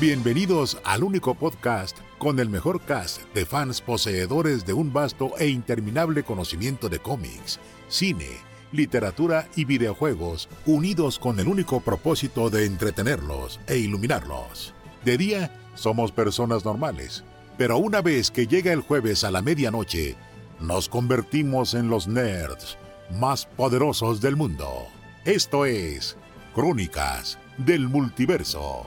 Bienvenidos al único podcast con el mejor cast de fans poseedores de un vasto e interminable conocimiento de cómics, cine, literatura y videojuegos, unidos con el único propósito de entretenerlos e iluminarlos. De día, somos personas normales, pero una vez que llega el jueves a la medianoche, nos convertimos en los nerds más poderosos del mundo. Esto es Crónicas del Multiverso.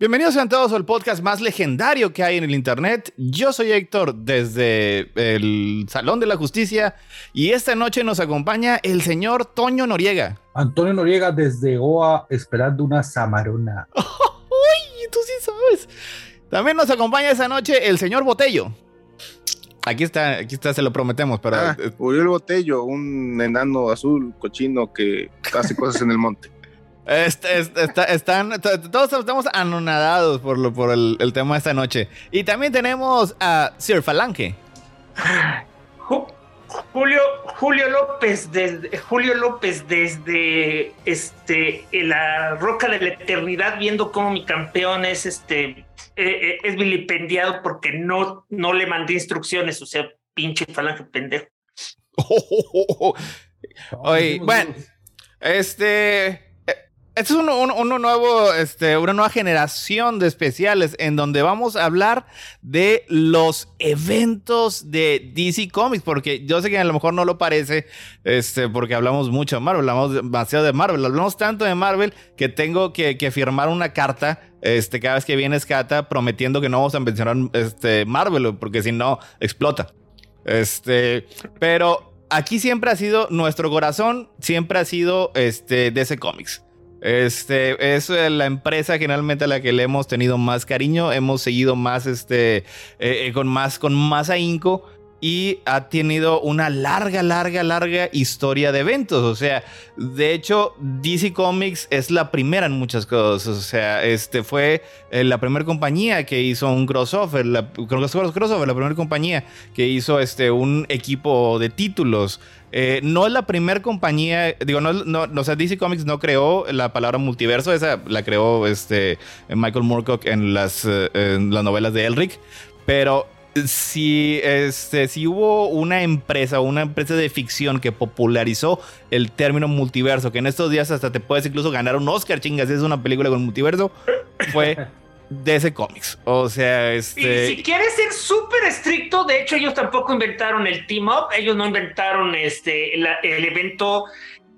Bienvenidos sean todos al podcast más legendario que hay en el internet. Yo soy Héctor desde el Salón de la Justicia y esta noche nos acompaña el señor Toño Noriega. Antonio Noriega desde Goa esperando una samarona. ¡Uy! Tú sí sabes. También nos acompaña esa noche el señor Botello. Aquí está, aquí está, se lo prometemos, pero... Ah, Uriel Botello, un enano azul cochino que hace cosas en el monte. Este, están, todos estamos anonadados por, lo, por el, tema de esta noche. Y también tenemos a Sir Falange. Julio, Julio López desde Julio López desde este la roca de la eternidad viendo cómo mi campeón es este eh, eh, es vilipendiado porque no, no le mandé instrucciones, o sea, pinche falange pendejo. Oye, bueno, este este es uno, nuevo, este, una nueva generación de especiales en donde vamos a hablar de los eventos de DC Comics, porque yo sé que a lo mejor no lo parece, este, porque hablamos mucho de Marvel, hablamos demasiado de Marvel, hablamos tanto de Marvel que tengo que, firmar una carta este, cada vez que viene Scata prometiendo que no vamos a mencionar este, Marvel, porque si no, explota. Este, pero aquí siempre ha sido, nuestro corazón siempre ha sido este, DC Comics. Este es la empresa generalmente a la que le hemos tenido más cariño, hemos seguido más este eh, eh, con más con más ahínco y ha tenido una larga, larga, larga historia de eventos. O sea, de hecho, DC Comics es la primera en muchas cosas. O sea, este fue eh, la primera compañía que hizo un crossover, la, crossover, la primera compañía que hizo este, un equipo de títulos. Eh, no es la primera compañía, digo, no, no, o sea, DC Comics no creó la palabra multiverso, esa la creó este, Michael Moorcock en las, eh, en las novelas de Elric, pero si, este, si hubo una empresa, una empresa de ficción que popularizó el término multiverso, que en estos días hasta te puedes incluso ganar un Oscar, chingas, es una película con multiverso, fue DC Comics. O sea, este. Y si quieres ser súper estricto, de hecho, ellos tampoco inventaron el team up, ellos no inventaron este el evento,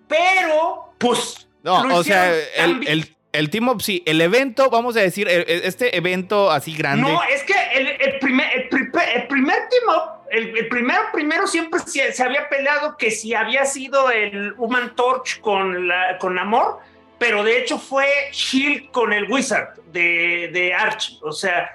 pero pues. No, o sea, el, el, team up, sí, el evento, vamos a decir, este evento así grande. No, es que el, primer, el, primer team up, el, primero, primero siempre se, se, había peleado que si había sido el Human Torch con, la, con Amor pero de hecho fue Shield con el Wizard de, de Arch. O sea,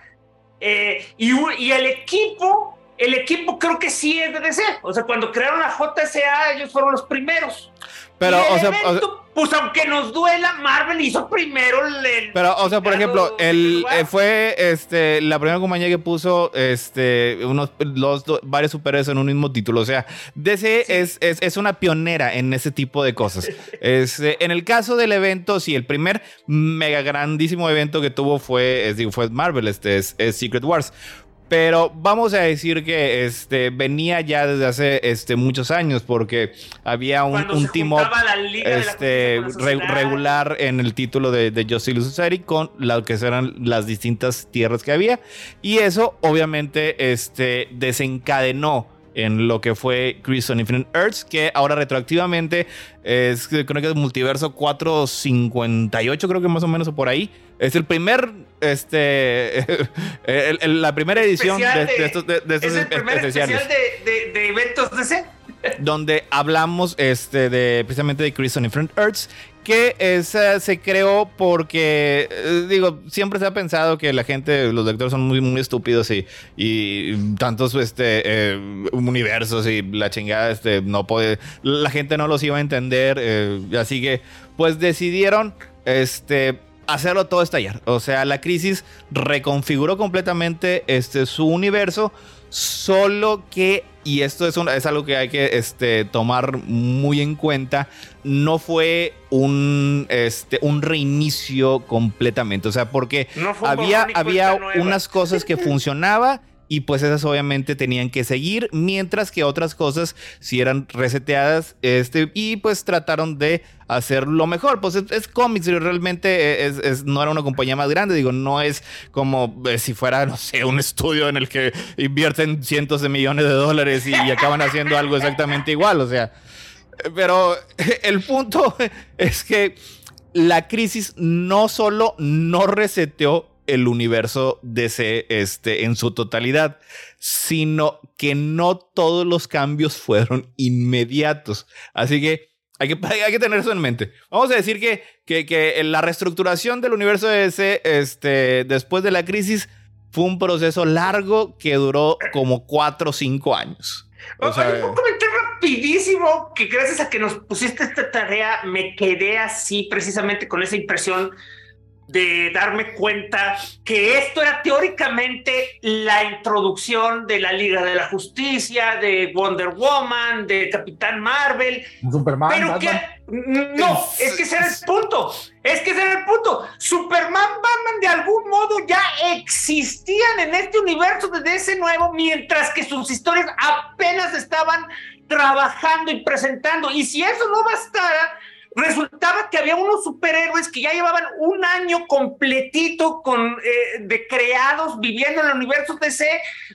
eh, y, y, el equipo el equipo creo que sí es de DC. O sea, cuando crearon la JSA, ellos fueron los primeros. Pero, o sea, o sea- pues aunque nos duela, Marvel hizo primero el. Pero, o sea, por ejemplo, el, eh, fue este, la primera compañía que puso este, unos, los, varios superhéroes en un mismo título. O sea, DC es, es, es una pionera en ese tipo de cosas. Este, en el caso del evento, sí, el primer mega grandísimo evento que tuvo fue, es, digo, fue Marvel, este, es, es Secret Wars. Pero vamos a decir que este, venía ya desde hace este, muchos años porque había un, Cuando un se team up este, re- regular en el título de, de Justice Society con lo que eran las distintas tierras que había. Y eso obviamente este, desencadenó en lo que fue Crimson Infinite Earths, que ahora retroactivamente es, creo que es Multiverso 458, creo que más o menos o por ahí. Es el primer, este, el- el- la primera edición de, Especial de estos, de- de estos es el primer especiales especial de, de, de eventos DC. donde hablamos este, de, precisamente de Crimson Infinite Earths, que esa se creó porque, eh, digo, siempre se ha pensado que la gente, los lectores son muy, muy estúpidos y, y tantos este, eh, universos y la chingada, este, no puede, la gente no los iba a entender, eh, así que, pues decidieron, este, hacerlo todo estallar. O sea, la crisis reconfiguró completamente este, su universo, solo que, y esto es, un- es algo que hay que este, tomar muy en cuenta, no fue un, este, un reinicio completamente. O sea, porque No había, había unas cosas que funcionaba y pues esas obviamente tenían que seguir, mientras que otras cosas si eran reseteadas este, y pues trataron de hacer lo mejor. Pues es, es cómics, realmente es, es- no era una compañía más grande, digo, no es como eh, si fuera, no sé, un estudio en el que invierten cientos de millones de dólares y, y acaban haciendo algo exactamente igual, o sea. Pero el punto es que la crisis no solo no reseteó el universo DC este, en su totalidad, sino que no todos los cambios fueron inmediatos. Así que hay que, hay que tener eso en mente. Vamos a decir que, que, que la reestructuración del universo de DC este, después de la crisis fue un proceso largo que duró como cuatro o cinco años. O sea, Oye, un comentario rapidísimo que gracias a que nos pusiste esta tarea me quedé así precisamente con esa impresión de darme cuenta que esto era teóricamente la introducción de la Liga de la Justicia, de Wonder Woman, de Capitán Marvel, Superman, pero Batman. que no, es que ese era el punto. Es que ese era el punto. Superman, Batman de algún modo ya existían en este universo desde ese nuevo, mientras que sus historias apenas estaban trabajando y presentando. Y si eso no bastara, resultaba que había unos superhéroes que ya llevaban un año completito con eh, de creados viviendo en el universo DC,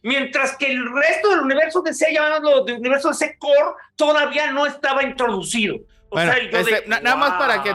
mientras que el resto del universo DC, llamándolo de universo DC Core, todavía no estaba introducido. O Bueno, sea, yo este, de, nada más para que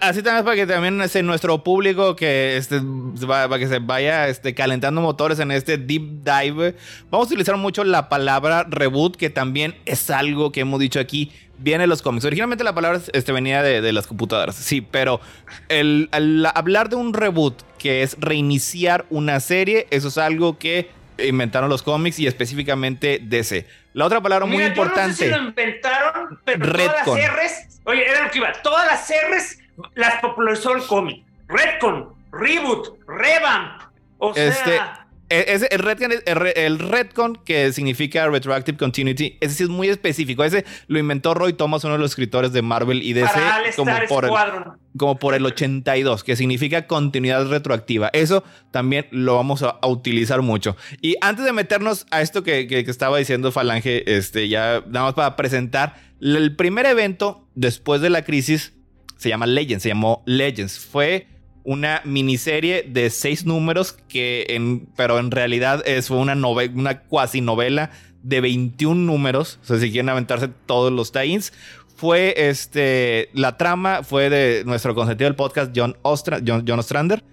Así también para que también este, nuestro público que este, va- para que se vaya este, calentando motores en este deep dive, vamos a utilizar mucho la palabra reboot, que también es algo que hemos dicho aquí, viene de los cómics. Originalmente la palabra este, venía de, de las computadoras, sí, pero el, hablar de un reboot, que es reiniciar una serie, eso es algo que inventaron los cómics y específicamente DC. La otra palabra muy Mira, importante. Yo no sé si lo inventaron, pero Redcon. todas las R's, oye, era lo que iba, todas las R's las popularizó el cómic. Redcon, Reboot, Revamp. O sea, Este, Ese, el, retcon, el, re- el retcon, que significa Retroactive Continuity, ese sí es muy específico. Ese lo inventó Roy Thomas, uno de los escritores de Marvel y DC, como por, el, como por el 82, que significa continuidad retroactiva. Eso también lo vamos a, a utilizar mucho. Y antes de meternos a esto que, que- que estaba diciendo Falange, este, ya nada más para presentar, el primer evento después de la crisis se llama Legends, se llamó Legends. Fue una miniserie de seis números que en, pero en realidad es una novela, una cuasi novela de 21 números. O sea, si quieren aventarse todos los tie-ins. Fue este. La trama fue de nuestro consentido del podcast, John, Ostra, John, John Ostrander,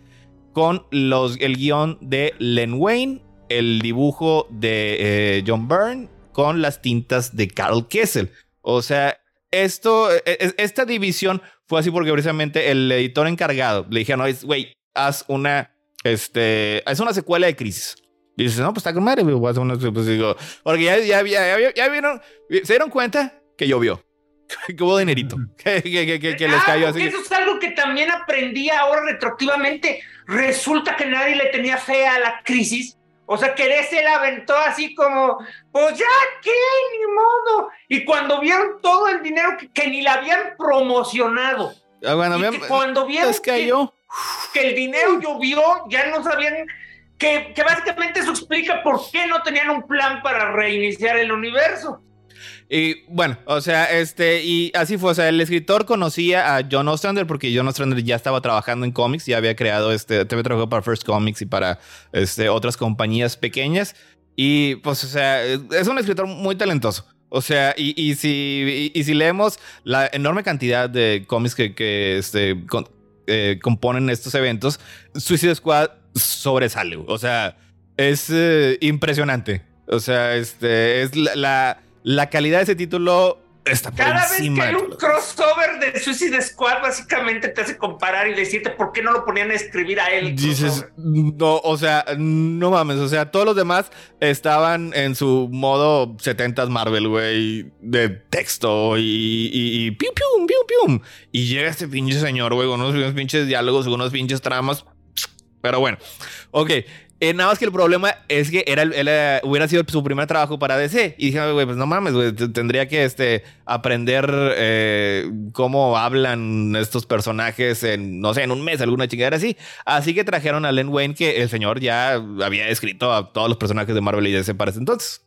con los, el guion de Len Wayne, el dibujo de eh, John Byrne, con las tintas de Carl Kessel. O sea, esto, e- e- esta división fue así porque precisamente el editor encargado le dijeron, "No, güey, haz una, este, haz una secuela de Crisis. Y dices, no, pues está con madre, voy a hacer unos, pues digo, porque ya, ya, ya, ya, ya vieron, se dieron cuenta que llovió, que hubo dinerito, que, que, que, que, les Ah, cayó así. Eso es algo que también aprendí ahora retroactivamente. Resulta que nadie le tenía fe a la crisis. O sea, que de se la aventó así como, pues ya, ¿qué? Ni modo. Y cuando vieron todo el dinero que, que ni la habían promocionado, Ah, bueno, me- que cuando vieron que el dinero llovió, ya no sabían que, que básicamente eso explica por qué no tenían un plan para reiniciar el universo. Y bueno, o sea, este, y así fue. O sea, el escritor conocía a John Ostrander porque John Ostrander ya estaba trabajando en cómics, ya había creado este, te había trabajado para First Comics y para este, otras compañías pequeñas. Y pues, o sea, es un escritor muy talentoso. O sea, y, y si, y, y si leemos la enorme cantidad de cómics que, que este, eh, componen estos eventos, Suicide Squad sobresale. O sea, es eh, impresionante. O sea, este es la, la calidad de ese título está por Cada vez que hay un crossover de Suicide Squad, básicamente te hace comparar y decirte por qué no lo ponían a escribir a él. Dices, no, o sea, no mames, o sea, todos los demás estaban en su modo 70s Marvel, güey, de texto y, y, y pium, pium, pium, pium. Y llega este pinche señor, güey, con unos, unos pinches diálogos, unos pinches tramas. Pero bueno, ok. Eh, nada más que el problema es que era, hubiera sido su primer trabajo para DC. Y dije, güey, pues no mames, güey, tendría que este, aprender eh, cómo hablan estos personajes en, no sé, en un mes, alguna chingadera así. Así que trajeron a Len Wayne, que el señor ya había escrito a todos los personajes de Marvel y DC para ese entonces.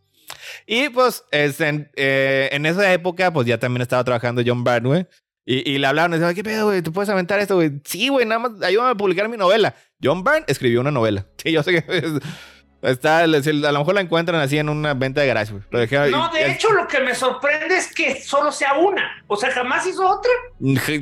Y pues este, eh, en esa época, pues ya también estaba trabajando John güey. Y, y le hablaron, y decían, ¿qué pedo, güey? ¿Tú puedes aventar esto, güey? Sí, güey, nada más ayúdame a publicar mi novela. John Byrne escribió una novela. Sí, yo sé que es- está, a lo mejor la encuentran así en una venta de garage, güey. Lo dejé- No, de y- hecho, lo que me sorprende es que solo sea una. O sea, jamás hizo otra.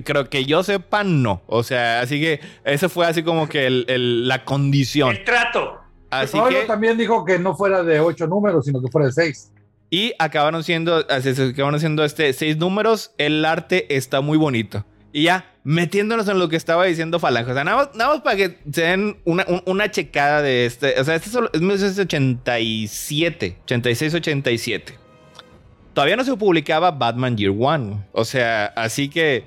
Creo que yo sepa, no. O sea, así que eso fue así como que el- el- la condición. El trato. Así que, también dijo que no fuera de ocho números, sino que fuera de seis. Y acabaron siendo, se acabaron siendo este seis números. El arte está muy bonito. Y ya, metiéndonos en lo que estaba diciendo Falange. O sea, nada más, nada más para que se den una, un- una checada de este. O sea, este es 1987, 86, 87. Todavía no se publicaba Batman Year One. O sea, así que.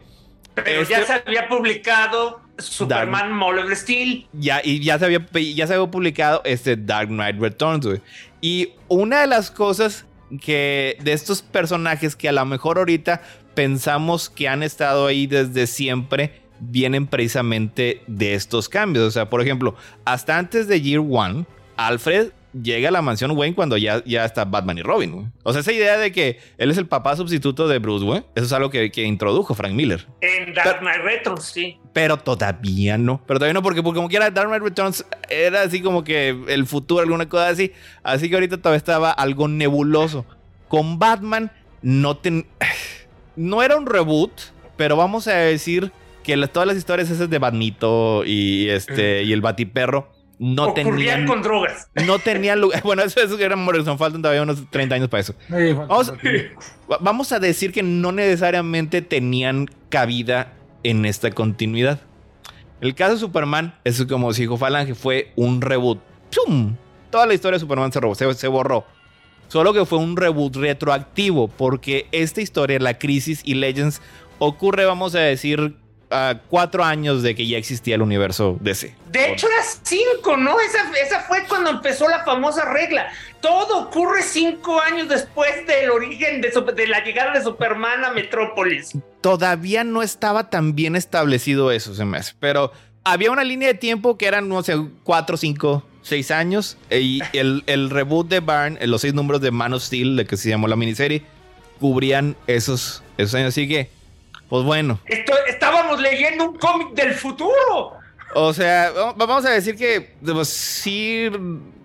Pero Este- ya se había publicado Superman Mole of Steel. ya, y ya se había, ya se había publicado este Dark Knight Returns. Y una de las cosas que de estos personajes que a lo mejor ahorita pensamos que han estado ahí desde siempre, vienen precisamente de estos cambios. O sea, por ejemplo, hasta antes de Year One, Alfred llega a la mansión Wayne cuando ya, ya está Batman y Robin. güey. O sea, esa idea de que él es el papá sustituto de Bruce, güey, eso es algo que, que introdujo Frank Miller. En Dark Knight Returns, sí. Pero todavía no. Pero todavía no, porque, porque como quiera, Dark Knight Returns era así como que el futuro, alguna cosa así. Así que ahorita todavía estaba algo nebuloso. Con Batman no ten... No era un reboot, pero vamos a decir que la- todas las historias esas de Batmito y este y el Batiperro no Ocurrían tenían con drogas. no tenían lugar. Bueno, eso, eso era Morrison, faltan todavía unos 30 años para eso. Sí, Vamos, va- vamos a decir que no necesariamente tenían cabida en esta continuidad. El caso de Superman es como si dijo Falange, fue un reboot. ¡Pum! Toda la historia de Superman se, robó- se- se borró. Solo que fue un reboot retroactivo, porque esta historia, la crisis y Legends, ocurre, vamos a decir, a cuatro años de que ya existía el universo DC. De hecho, era cinco, ¿no? Esa, esa fue cuando empezó la famosa regla. Todo ocurre cinco años después del origen de, la llegada de Superman a Metrópolis. todavía no estaba tan bien establecido eso, se me hace. Pero había una línea de tiempo que eran, no sé, cuatro, cinco, seis años. Y el, el reboot de Barn, los seis números de Man of Steel, de que se llamó la miniserie, cubrían esos, esos años. Así que, pues bueno. Esto, estábamos leyendo un cómic del futuro. O sea, va- vamos a decir que pues, sí,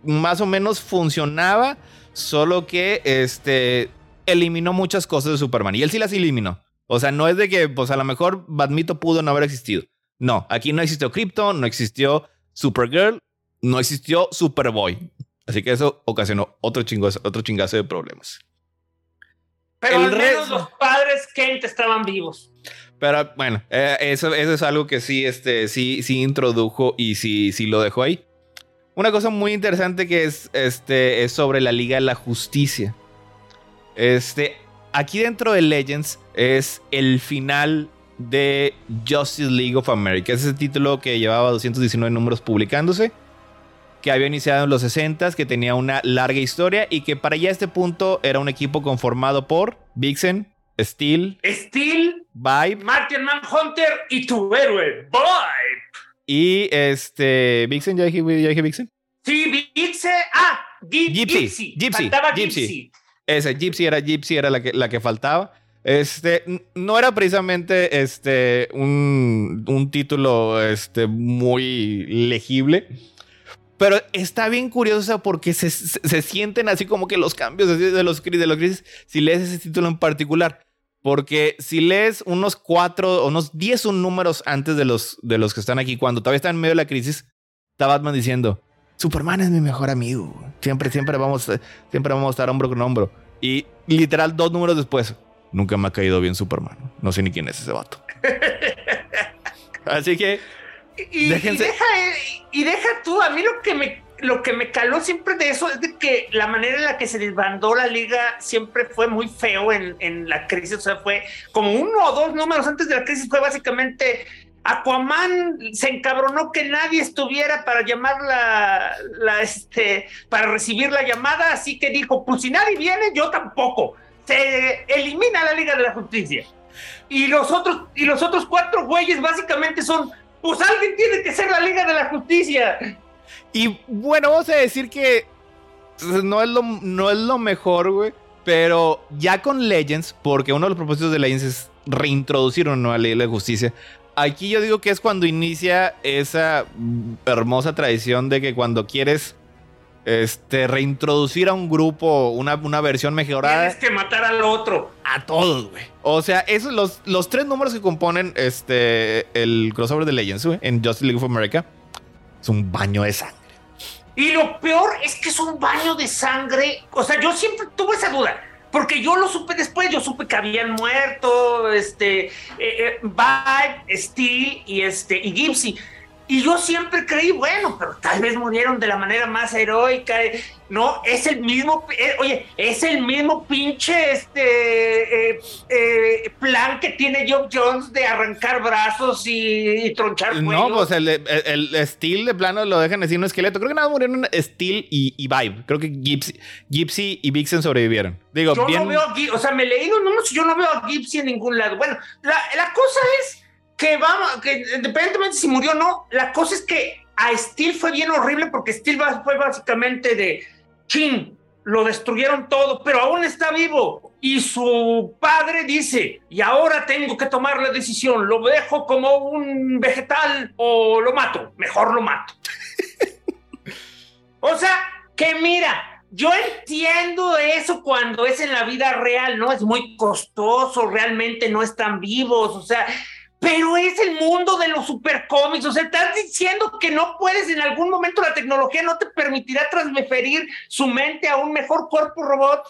más o menos funcionaba, solo que este eliminó muchas cosas de Superman. Y él sí las eliminó. O sea, no es de que, pues a lo mejor Batmito pudo no haber existido. No, aquí no existió Krypton, no existió Supergirl, no existió Superboy. Así que eso ocasionó otro chingazo, otro chingazo de problemas. Pero El al menos resto- los padres Kent estaban vivos. Pero bueno, eh, eso, eso es algo que sí, este, sí, sí introdujo y sí, sí lo dejó ahí. una cosa muy interesante que es, este, es sobre la Liga de la Justicia. Este, aquí dentro de Legends es el final de Justice League of America. Es ese título que llevaba 219 números publicándose, que había iniciado en los 60, que tenía una larga historia y que para ya este punto era un equipo conformado por Vixen, Steel, Steel, Vibe, Martin Manhunter y tu héroe, Vibe. Y este, Vixen, ¿ya dije, ya dije Vixen? Sí, Vixen, ah, Gypsy. Gypsy, Gypsy, Faltaba Gypsy. Era Gypsy, era la que, la que faltaba. Este, no era precisamente este, un, un título este, muy legible. Pero está bien curioso porque se, se- se sienten así como que los cambios de los, de los crisis si lees ese título en particular. Porque si lees unos cuatro, unos diez un números antes de los, de los que están aquí, cuando todavía están en medio de la crisis, está Batman diciendo, Superman es mi mejor amigo. Siempre, siempre vamos, siempre vamos a estar hombro con hombro. Y literal, dos números después, nunca me ha caído bien Superman. No sé ni quién es ese vato. Así que, Y, y Déjense- deja, eh, y deja tú, a mí lo que me lo que me caló siempre de eso es de que la manera en la que se desbandó la liga siempre fue muy feo en, en la crisis, o sea, fue como uno o dos números antes de la crisis, fue básicamente Aquaman se encabronó que nadie estuviera para llamar la, la, este, para recibir la llamada, así que dijo, pues si nadie viene, yo tampoco. Se elimina la Liga de la Justicia. Y los otros, y los otros cuatro güeyes básicamente son, pues alguien tiene que ser la Liga de la Justicia. Y bueno, vamos a decir que no es lo, no es lo mejor, güey. Pero ya con Legends, porque uno de los propósitos de Legends es reintroducir una nueva ley de justicia. Aquí yo digo que es cuando inicia esa hermosa tradición de que cuando quieres este, reintroducir a un grupo una, una versión mejorada Tienes que matar al otro. a todos, güey. O sea, esos los, los tres números que componen este el crossover de Legends, güey, en Justice League of America, es un baño de sangre. Y lo peor es que es un baño de sangre. O sea, yo siempre tuve esa duda. Porque yo lo supe después, yo supe que habían muerto, este, eh, eh, Vibe, Steel y este, y Gypsy. Y yo siempre creí, bueno, pero tal vez murieron de la manera más heroica. No, es el mismo, eh, oye, es el mismo pinche este, eh, eh, plan que tiene Job Jones de arrancar brazos y, y tronchar No, cuellos. pues el, el, el Steel de plano lo dejan así un esqueleto. Creo que nada murieron Steel y, y Vibe. Creo que Gypsy, Gypsy y Vixen sobrevivieron. Digo, Yo bien. no veo a o sea, me leí los números yo no veo a Gypsy en ningún lado. Bueno, la, la cosa es que vamos, que independientemente si murió o no, la cosa es que a Steel fue bien horrible porque Steel fue básicamente de chin, lo destruyeron todo, pero aún está vivo. Y su padre dice, y ahora tengo que tomar la decisión, ¿lo dejo como un vegetal o lo mato? Mejor lo mato. O sea, que mira, yo entiendo eso cuando es en la vida real, ¿no? Es muy costoso, realmente no están vivos, o sea, pero es el mundo de los supercómics, o sea, estás diciendo que no puedes, en algún momento la tecnología no te permitirá transferir su mente a un mejor cuerpo robot.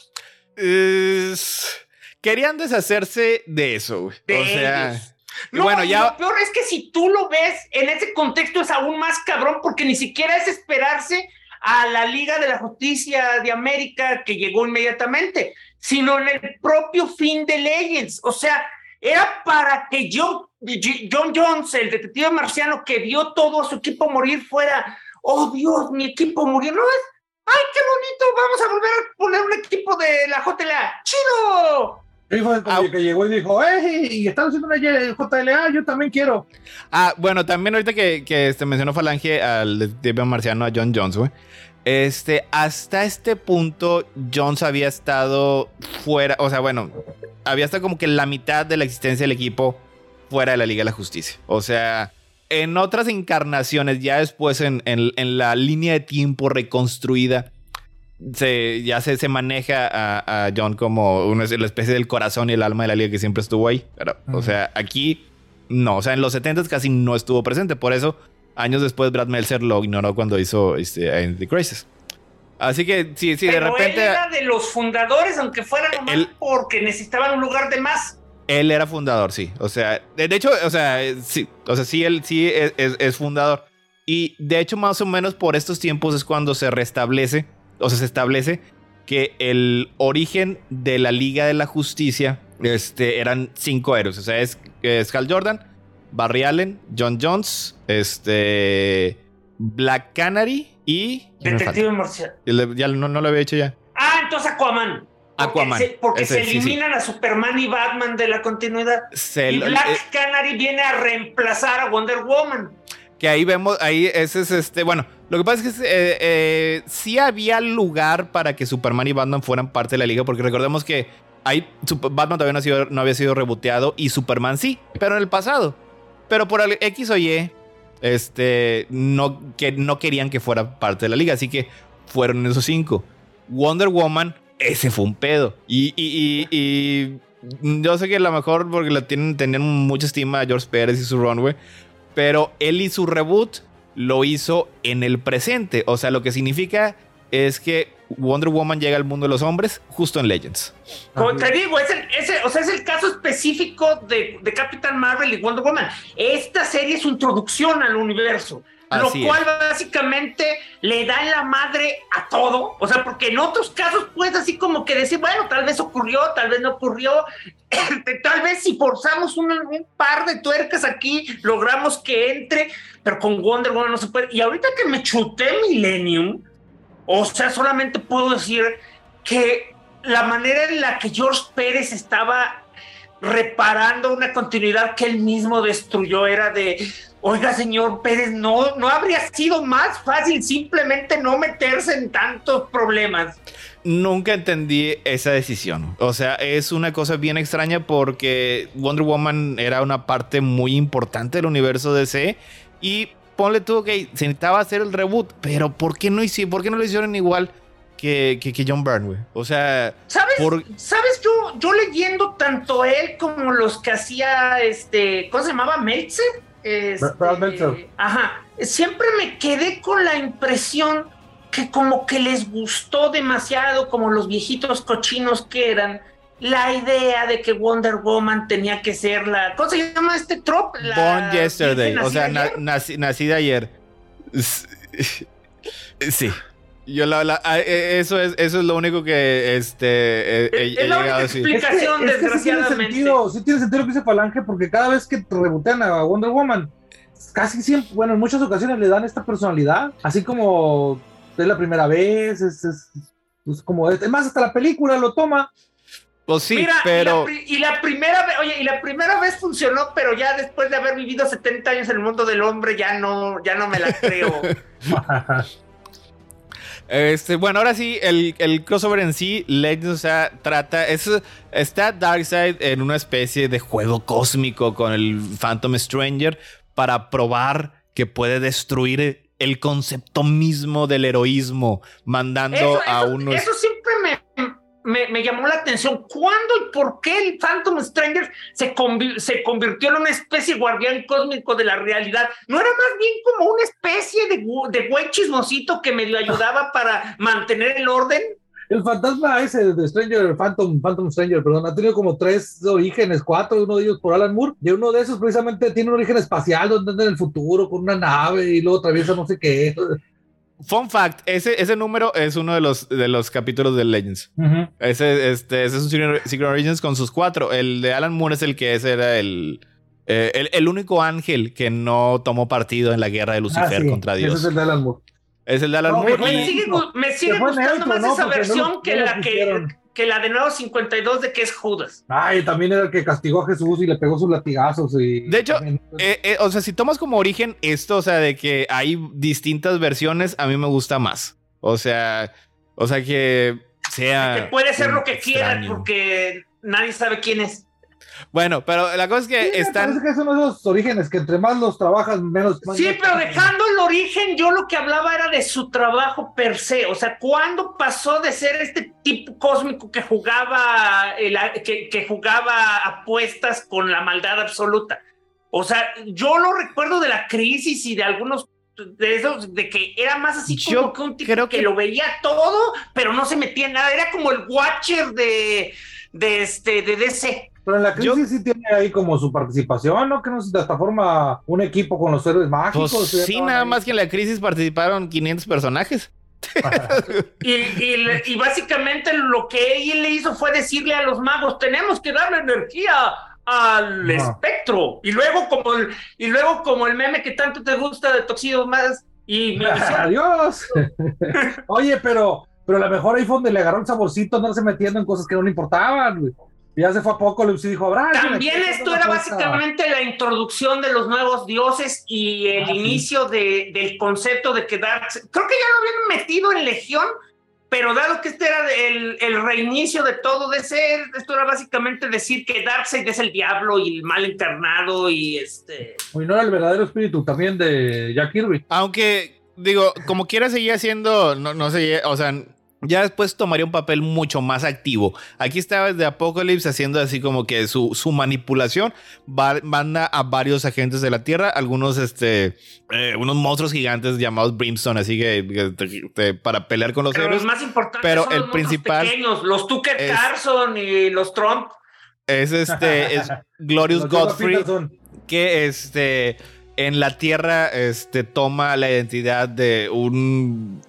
Es- Querían deshacerse de eso. De o sea. ellos. No, bueno, ya. lo peor es que si tú lo ves en ese contexto es aún más cabrón porque ni siquiera es esperarse a la Liga de la Justicia de América que llegó inmediatamente, sino en el propio fin de Legends. O sea, era para que John, John Jones, el detective marciano que vio todo a su equipo morir, fuera, oh Dios, mi equipo murió. No es, ay, qué bonito, vamos a volver a poner un equipo de la JLA. ¡Chido! Y fue como Au. que llegó y dijo, ¡eh! Y están haciendo una JLA, yo también quiero. Ah, bueno, también ahorita que, que este, mencionó Falange al detective marciano, a John Jones, güey. Este, hasta este punto, Jones había estado fuera, o sea, bueno, había estado como que la mitad de la existencia del equipo fuera de la Liga de la Justicia. O sea, en otras encarnaciones, ya después en, en- en la línea de tiempo reconstruida, se, ya se, se maneja a, a John como una la especie del corazón y el alma de la liga que siempre estuvo ahí. Pero, o sea, aquí no. O sea, en los 70 casi no estuvo presente. Por eso, años después, Brad Meltzer lo ignoró cuando hizo este, The Crisis. Así que, sí, sí, de repente. él era de los fundadores, aunque fuera nomás Él- porque necesitaban un lugar de más. Él era fundador, sí. O sea, de, de hecho, o sea, sí, o sea, sí, él sí es, es- es fundador. Y de hecho, más o menos por estos tiempos es cuando se restablece, o sea, se establece que el origen de la Liga de la Justicia este, eran cinco héroes. O sea, es, es Hal Jordan, Barry Allen, John Jones, este, Black Canary y... Detective Marcial. Ya no, no lo había hecho ya. Ah, entonces Aquaman. Aquaman. Porque se, porque Ese, se sí, sí. eliminan a Superman y Batman de la continuidad. Se- y Black eh, Canary viene a reemplazar a Wonder Woman. que ahí vemos, ahí ese es este, bueno, lo que pasa es que eh, eh, sí había lugar para que Superman y Batman fueran parte de la liga, porque recordemos que ahí Batman todavía no, ha sido- no había sido reboteado y Superman sí, pero en el pasado. Pero por el X o Y, este, no, que no querían que fuera parte de la liga, así que fueron esos cinco. Wonder Woman, ese fue un pedo. Y, y, y, y yo sé que a lo mejor porque la tienen, tenían mucha estima a George Pérez y su runway, pero él y su reboot lo hizo en el presente. O sea, lo que significa es que Wonder Woman llega al mundo de los hombres justo en Legends. Como te digo, es el, es el- o sea, es el caso específico de, de Capitán Marvel y Wonder Woman. Esta serie es su introducción al universo. Así lo cual básicamente le da en la madre a todo. O sea, porque en otros casos puedes así como que decir, bueno, tal vez ocurrió, tal vez no ocurrió. tal vez si forzamos un, un par de tuercas aquí, logramos que entre, pero con Wonder Woman no se puede. Y ahorita que me chuté Millennium, o sea, solamente puedo decir que la manera en la que George Pérez estaba reparando una continuidad que él mismo destruyó era de, oiga señor Pérez, no, no habría sido más fácil simplemente no meterse en tantos problemas. Nunca entendí esa decisión. O sea, es una cosa bien extraña porque Wonder Woman era una parte muy importante del universo DC y ponle tú que se necesitaba hacer el reboot, pero ¿por qué no, hici- por qué no lo hicieron igual que, que, que John Byrne, güey? O sea, ¿Sabes? por, ¿Sabes? Yo, yo leyendo tanto él como los que hacía este, ¿cómo se llamaba? Meltzer. Este, Brad. Ajá. Siempre me quedé con la impresión que como que les gustó demasiado, como los viejitos cochinos que eran, la idea de que Wonder Woman tenía que ser la. ¿Cómo se llama este trop? La Born Yesterday. O sea, ayer. nací, nacida ayer. Sí. Yo la, la- a- e- eso es eso es lo único que este he, he- Es he la llegado a única decir. explicación. Es que, es que sí tiene desgraciadamente. sentido, sí tiene sentido lo que dice Falange, porque cada vez que rebotean a Wonder Woman, casi siempre, bueno, en muchas ocasiones le dan esta personalidad, así como es la primera vez, es, es, es como, es más, hasta la película lo toma. Pues sí, Mira, pero y la, y la primera vez, oye, y la primera vez funcionó, pero ya después de haber vivido 70 años en el mundo del hombre, ya no, ya no me la creo. Este, bueno, ahora sí, el, el crossover en sí, Legends, o sea, trata. Es, está Darkseid en una especie de juego cósmico con el Phantom Stranger para probar que puede destruir el concepto mismo del heroísmo, mandando Eso, a unos. eso siempre me, me, llamó la atención. ¿Cuándo y por qué el Phantom Stranger se, se convirtió en una especie de guardián cósmico de la realidad? ¿No era más bien como una especie de, de güey chismosito que medio ayudaba para mantener el orden? El fantasma ese de Stranger, Phantom, Phantom Stranger, perdón, ha tenido como tres orígenes, cuatro, uno de ellos por Alan Moore, y uno de esos precisamente tiene un origen espacial, donde anda en el futuro con una nave y luego atraviesa no sé qué. Fun fact: ese, ese número es uno de los, de los capítulos de Legends. Ese, este, ese es un Secret Origins con sus cuatro. El de Alan Moore es el que ese era el, eh, el, el único ángel que no tomó partido en la guerra de Lucifer Ah, sí, contra Ese Dios. es el de Alan Moore. Es el de Alan No, Moore. Me y- sigue, gu- me sigue gustando más ¿no? esa Porque versión que, la que. Que la de nuevo 52 de que es Judas. Ay, también era el que castigó a Jesús y le pegó sus latigazos. Y, De hecho, también- eh, eh, o sea, si tomas como origen esto, o sea, de que hay distintas versiones, a mí me gusta más. O sea, o sea que sea. que puede ser lo que quiera extraño. porque nadie sabe quién es. Bueno, pero la cosa es que Sí, están. parece que es uno de esos orígenes que entre más los trabajas, menos. más- Sí, pero dejando el origen, yo lo que hablaba era de su trabajo per se. O sea, ¿cuándo pasó de ser este tipo cósmico que jugaba, el- que, que jugaba apuestas con la maldad absoluta? O sea, yo lo recuerdo de la crisis y de algunos de esos, de que era más así como Yo que un tipo creo que... que- lo veía todo, pero no se metía en nada. Era como el Watcher de, de, este, de DC. Pero en la crisis Yo- sí tiene ahí como su participación, ¿no? Que no se hasta forma un equipo con los héroes mágicos. Pues sí, nada ahí. más que en la crisis participaron 500 personajes. Y, y y básicamente lo que él le hizo fue decirle a los magos, tenemos que darle energía al espectro. Y luego como el, y luego como el meme que tanto te gusta de Toxido más y visión, Adiós. Oye, pero, pero a lo mejor ahí fue donde le agarró el saborcito, andarse metiendo en cosas que no le importaban, güey. Y ya se fue a poco y dijo, alguien También esto era cuesta". básicamente la introducción de los nuevos dioses y el Ah, sí. inicio de- del concepto de que Darkseid, creo que ya lo habían metido en Legión, pero dado que este era el, el reinicio de todo de ser, esto era básicamente decir que Darkseid es el diablo y el mal encarnado y este... Y no era el verdadero espíritu también de Jack Kirby. Aunque, digo, como quiera seguir haciendo, no, no sé, o sea, ya después tomaría un papel mucho más activo. Aquí estaba desde Apocalypse haciendo así como que su, su manipulación va- manda a varios agentes de la Tierra, algunos, este, eh, unos monstruos gigantes llamados Brimstone, así que, que te- te- para pelear con los Pero los más importantes pero son el los principal pequeños, los Tucker es- Carlson y los Trump. Es este, es Glorious Godfrey. Que este en la Tierra este toma la identidad de un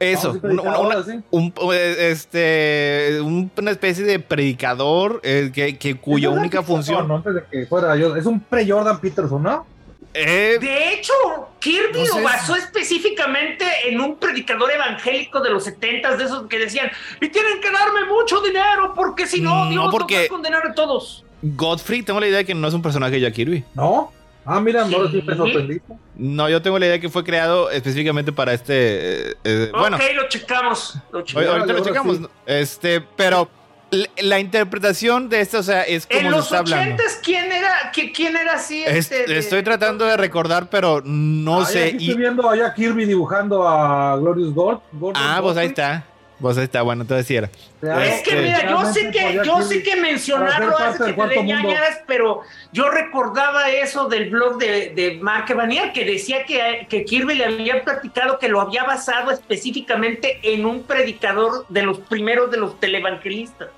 eso, No, un- una, un- este un- una especie de predicador eh, que, que cuya única función ¿no? Antes de que fuera yo. Es un pre-Jordan Peterson, ¿no? eh, De hecho, Kirby No lo basó específicamente en un predicador evangélico de los setentas, de esos que decían, y tienen que darme mucho dinero, porque si no, No, Dios porque- nos va a condenar a todos. Godfrey tengo la idea de que no es un personaje de Jack Kirby ¿No? Ah, mira, ahora sí me Sí. sorprendiste. no yo tengo la idea que fue creado específicamente para este eh, eh, bueno ok, lo checamos. Lo checamos. ahorita lo checamos. sí. ¿no? Este, pero la, la interpretación de esto, o sea, es como En se los está hablando. ochentas, ¿quién era, qui- quién era así? Es- este, de- estoy tratando de recordar, pero no Ah, sé. aquí y- Estoy viendo allá Kirby dibujando a Glorious God. Gordon ah, pues ahí está. Pues ahí está, bueno, entonces sí era. Es que Este, mira, yo sé que, yo sé que mencionarlo hace que te ñañaras, pero yo recordaba eso del blog de, de Mark Evanier, que decía que, que Kirby le había platicado que lo había basado específicamente en un predicador de los primeros de los televangelistas.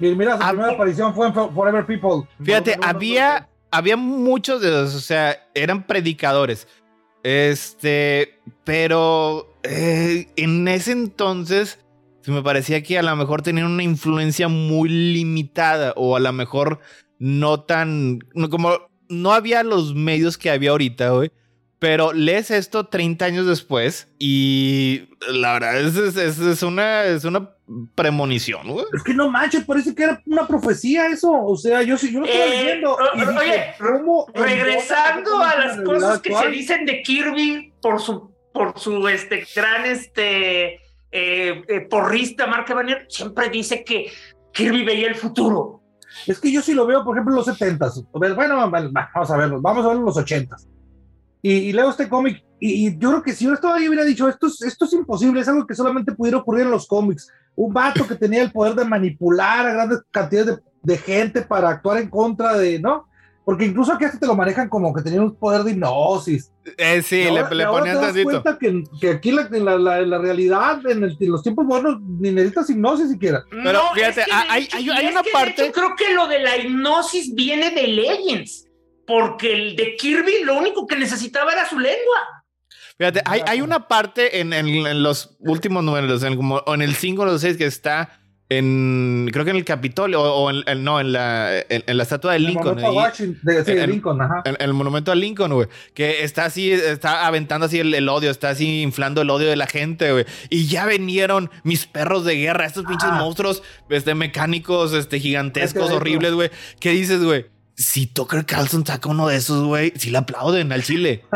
Mira, mira, su Ah, primera aparición fue en For- Forever People. Fíjate, No, no, no, había, había muchos de esos, o sea, eran predicadores. Este, pero eh, en ese entonces se me parecía que a lo mejor tenían una influencia muy limitada o a lo mejor no tan, no, como no había los medios que había ahorita, güey. Pero lees esto 30 años después y la verdad es, es, es- es una, es una premonición, güey. Es que no manches, parece que era una profecía eso. O sea, yo sí, yo lo estaba Eh, leyendo. y dije, oye, ¿cómo Regresando a la las cosas que se actual? dicen de Kirby por su, por su este, gran este, eh, eh, porrista Mark Evanier, siempre dice que Kirby veía el futuro. Es que yo sí lo veo, por ejemplo, en los 70s. A ver, Bueno, va- va- vamos a verlo. Vamos a en los 80s. Y, leo este cómic. Y, yo creo que si yo ahí hubiera dicho, esto es, esto es imposible, es algo que solamente pudiera ocurrir en los cómics. Un vato que tenía el poder de manipular a grandes cantidades de, de gente para actuar en contra de, ¿no? Porque incluso aquí hasta te lo manejan como que tenía un poder de hipnosis. Eh, sí, Y le, ahora- le y ahora ponían te das cuenta que, que aquí la, en la, la- en la realidad, en, el- en los tiempos modernos, ni necesitas hipnosis siquiera. Pero fíjate, es que hay- hecho- hay- y hay es una que parte- hecho creo que lo de la hipnosis viene de Legends, porque el de Kirby lo único que necesitaba era su lengua. Fíjate, hay, hay una parte en, en- en los últimos números, en, como, en el 5 o los 6 que está en, creo que en el Capitolio, o, o en, en- no, en la, en, en la estatua de El Lincoln. de, sí, en- Lincoln, ajá. el monumento a Lincoln, güey. Que está así, está aventando así el, el odio, está así inflando el odio de la gente, güey. Y ya vinieron mis perros de guerra, estos pinches Ah. monstruos este, mecánicos, este, gigantescos, horribles, güey. ¿Qué dices, güey? Si Tucker Carlson saca uno de esos, güey, sí le aplauden al chile.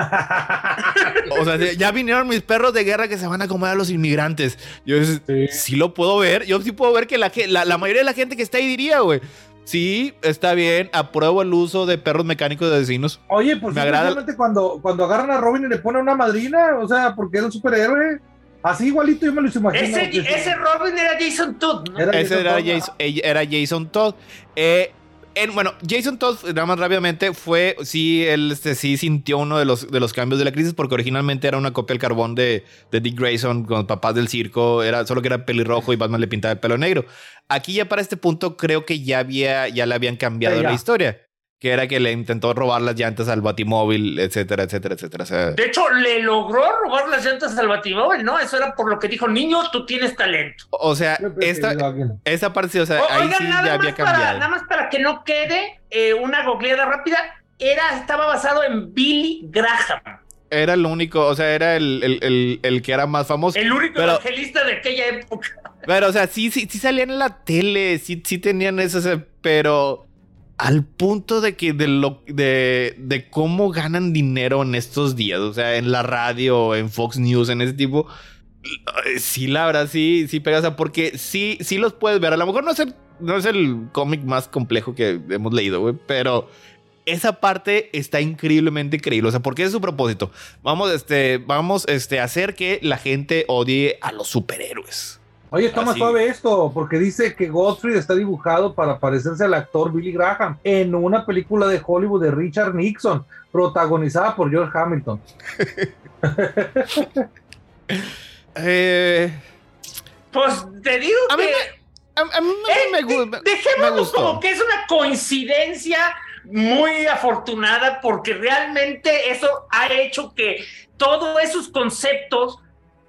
O sea, ya vinieron mis perros de guerra que se van a comer a los inmigrantes. Yo es- Sí. sí. lo puedo ver. Yo sí puedo ver que la, la, la mayoría de la gente que está ahí diría, güey. Sí, está bien, apruebo el uso de perros mecánicos de vecinos. Oye, pues Me agrada- simplemente cuando, cuando agarran a Robin y le ponen una madrina, o sea, porque era un superhéroe, así igualito yo me lo imagino. Ese, ese Robin era Jason Todd, ¿no? Era Ese Jason era Todd, Jason, era Jason Todd. Eh, en- bueno, Jason Todd, nada más rápidamente, fue, sí, él este, sí sintió uno de los, de los cambios de la crisis porque originalmente era una copia del carbón de, de Dick Grayson con los papás del circo, era solo que era pelirrojo y Batman le pintaba el pelo negro. Aquí ya para este punto creo que ya había, ya le habían cambiado Sí, ya. la historia, que era que le intentó robar las llantas al batimóvil, etcétera, etcétera, etcétera. O sea, De hecho, le logró robar las llantas al Batimóvil, ¿no? Eso era por lo que dijo, niño, tú tienes talento. o sea, esta, esta parte o sea, O- ahí Oigan, sí nada, ya más para, cambiado. nada más para que no quede eh, una googleada rápida, era, estaba basado en Billy Graham, Era el único, o sea, era el, el, el, el que era más famoso. el único Pero- evangelista de aquella época. Pero, o sea, sí, sí, sí salían en la tele, sí, sí tenían eso, o sea, pero al punto de que de lo de, de cómo ganan dinero en estos días, o sea, en la radio, en Fox News, en ese tipo, eh, sí, la verdad, sí, sí pega, o sea, porque sí, sí los puedes ver. A lo mejor no es el, no el cómic más complejo que hemos leído, güey, pero esa parte está increíblemente creíble. O sea, porque es su propósito. Vamos, este, vamos, este, hacer que la gente odie a los superhéroes. Oye, está más suave esto, porque dice que Godfrey está dibujado para parecerse al actor Billy Graham en una película de Hollywood de Richard Nixon, protagonizada por George Hamilton. Eh, Pues te digo A mí que... a, a mí me, gu- me- gustó. como que es una coincidencia muy afortunada porque realmente eso ha hecho que todos esos conceptos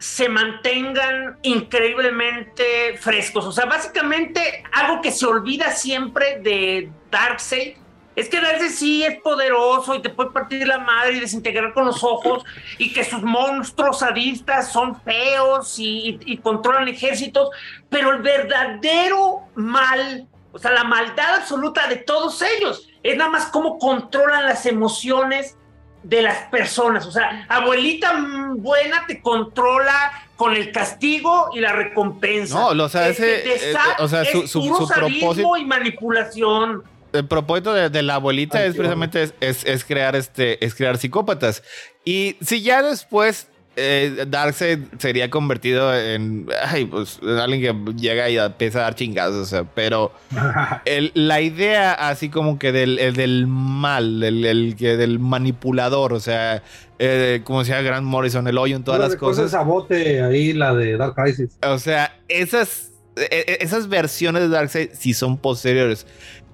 se mantengan increíblemente frescos. O sea, básicamente algo que se olvida siempre de Darkseid es que Darkseid sí es poderoso y te puede partir la madre y desintegrar con los ojos y que sus monstruos sadistas son feos y, y- controlan ejércitos, pero el verdadero mal, o sea, la maldad absoluta de todos ellos, es nada más cómo controlan las emociones de las personas. O sea, abuelita buena te controla con el castigo y la recompensa. No, lo- o sea, ese, de eh, o sea, su- propósito- y manipulación. el propósito de, de la abuelita Ay, es precisamente es, es- es crear este es crear psicópatas y si ya después eh, Darkseid sería convertido en ay pues en alguien que llega y empieza a dar chingados o sea pero el- la idea así como que del, el del mal del, el que del manipulador o sea eh, como decía Grant Morrison el hoyo en todas las cosas esa bote ahí, la de Dark Crisis. o sea, esas, e- e- esas versiones de Darkseid sí son posteriores.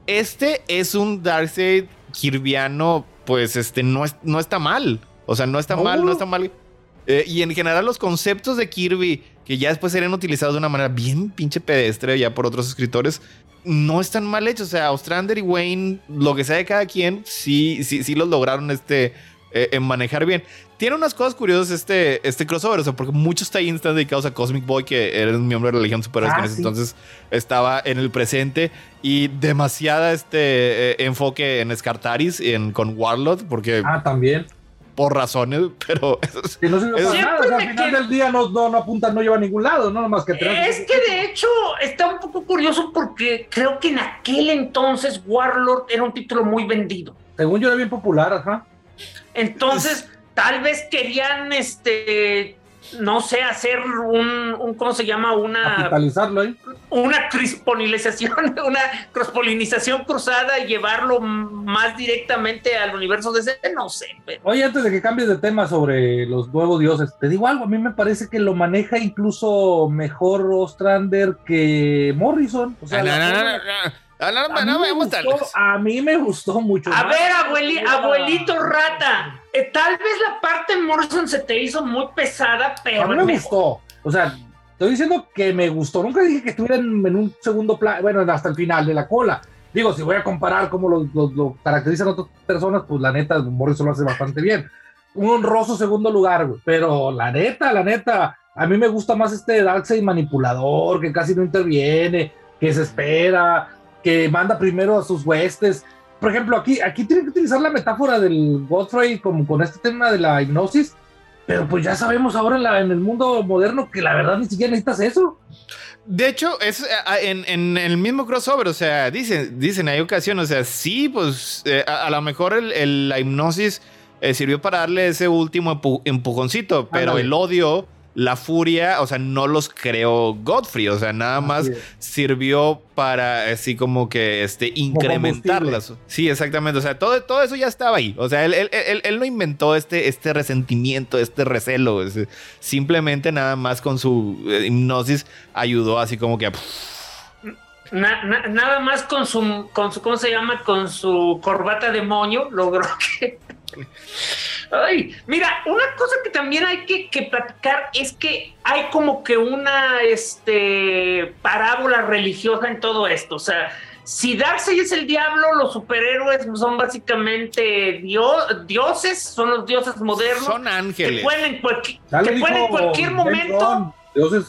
Este es un Darkseid kirviano, pues este no, es- no está mal. O sea, no está No. mal, no está mal. Eh, y en general los conceptos de Kirby, que ya después serían utilizados de una manera bien pinche pedestre ya por otros escritores, no están mal hechos. O sea, Ostrander y Wayne, lo que sea de cada quien, sí, sí, sí los lograron este, eh, en manejar bien. Tiene unas cosas curiosas este, este crossover, o sea, porque muchos tie están dedicados a Cosmic Boy, que era un miembro de la Legión Superhéroes Ah, que en ese sí. entonces estaba en el presente, y demasiada este eh, enfoque en Scartaris, en, con Warlord, porque Ah, también. Por razones, pero es- Que no sirve para Eso- nada. O sea, al Siempre me final quedo- del día no, no, no apunta, no lleva a ningún lado, no más que tener- Es que de hecho está un poco curioso porque creo que en aquel entonces Warlord era un título muy vendido. Según yo era bien popular, ajá. Entonces, tal vez querían, este, no sé, hacer un, un ¿cómo se llama? Una, Capitalizarlo ahí. una crispolinización, una crospolinización cruzada y llevarlo más directamente al universo de ese, no sé. pero- Oye, antes de que cambies de tema sobre los nuevos dioses, te digo algo, a mí me parece que lo maneja incluso mejor Ostrander que Morrison. O sea, no, la no, no, forma- no, no. No, a no, mí no me gustó- lejos. A mí me gustó mucho. A ver, abueli- abuelito rata, eh, tal vez la parte Morrison se te hizo muy pesada, pero A mí me mejor. gustó. O sea, estoy diciendo que me gustó. Nunca dije que estuviera en, en un segundo plano, bueno, hasta el final de la cola. Digo, si voy a comparar cómo lo, lo- lo caracterizan otras personas, pues la neta, Morrison lo hace bastante bien. Un honroso segundo lugar, güey. Pero la neta, la neta, a mí me gusta más este Darkseid manipulador, que casi no interviene, que se espera, que manda primero a sus huestes. Por ejemplo, aquí, aquí tienen que utilizar la metáfora del Godfrey como con este tema de la hipnosis, pero pues ya sabemos ahora en, la- en el mundo moderno que la verdad ni siquiera necesitas eso. De hecho, es eh, ah, en, en el mismo crossover, o sea, dicen, dicen, hay ocasiones, o sea, sí, pues eh, a, a lo mejor el- el- la hipnosis eh, sirvió para darle ese último empu- empujoncito, pero Ándale. el odio la furia, o sea, no los creó Godfrey, o sea, nada más sirvió para así como que este, incrementarlas. Sí, exactamente, o sea, todo, todo eso ya estaba ahí, o sea, él, él, no inventó este, este resentimiento, este recelo, simplemente nada más con su eh, hipnosis ayudó así como que... nada más con su, con su, ¿cómo se llama? Con su corbata de moño logró que Ay, mira, una cosa que también hay que, platicar es que hay como que una este, parábola religiosa en todo esto. O sea, si Darkseid es el diablo, los superhéroes son básicamente dioses, son los dioses modernos. Son ángeles. Que pueden en, que pueden en cualquier momento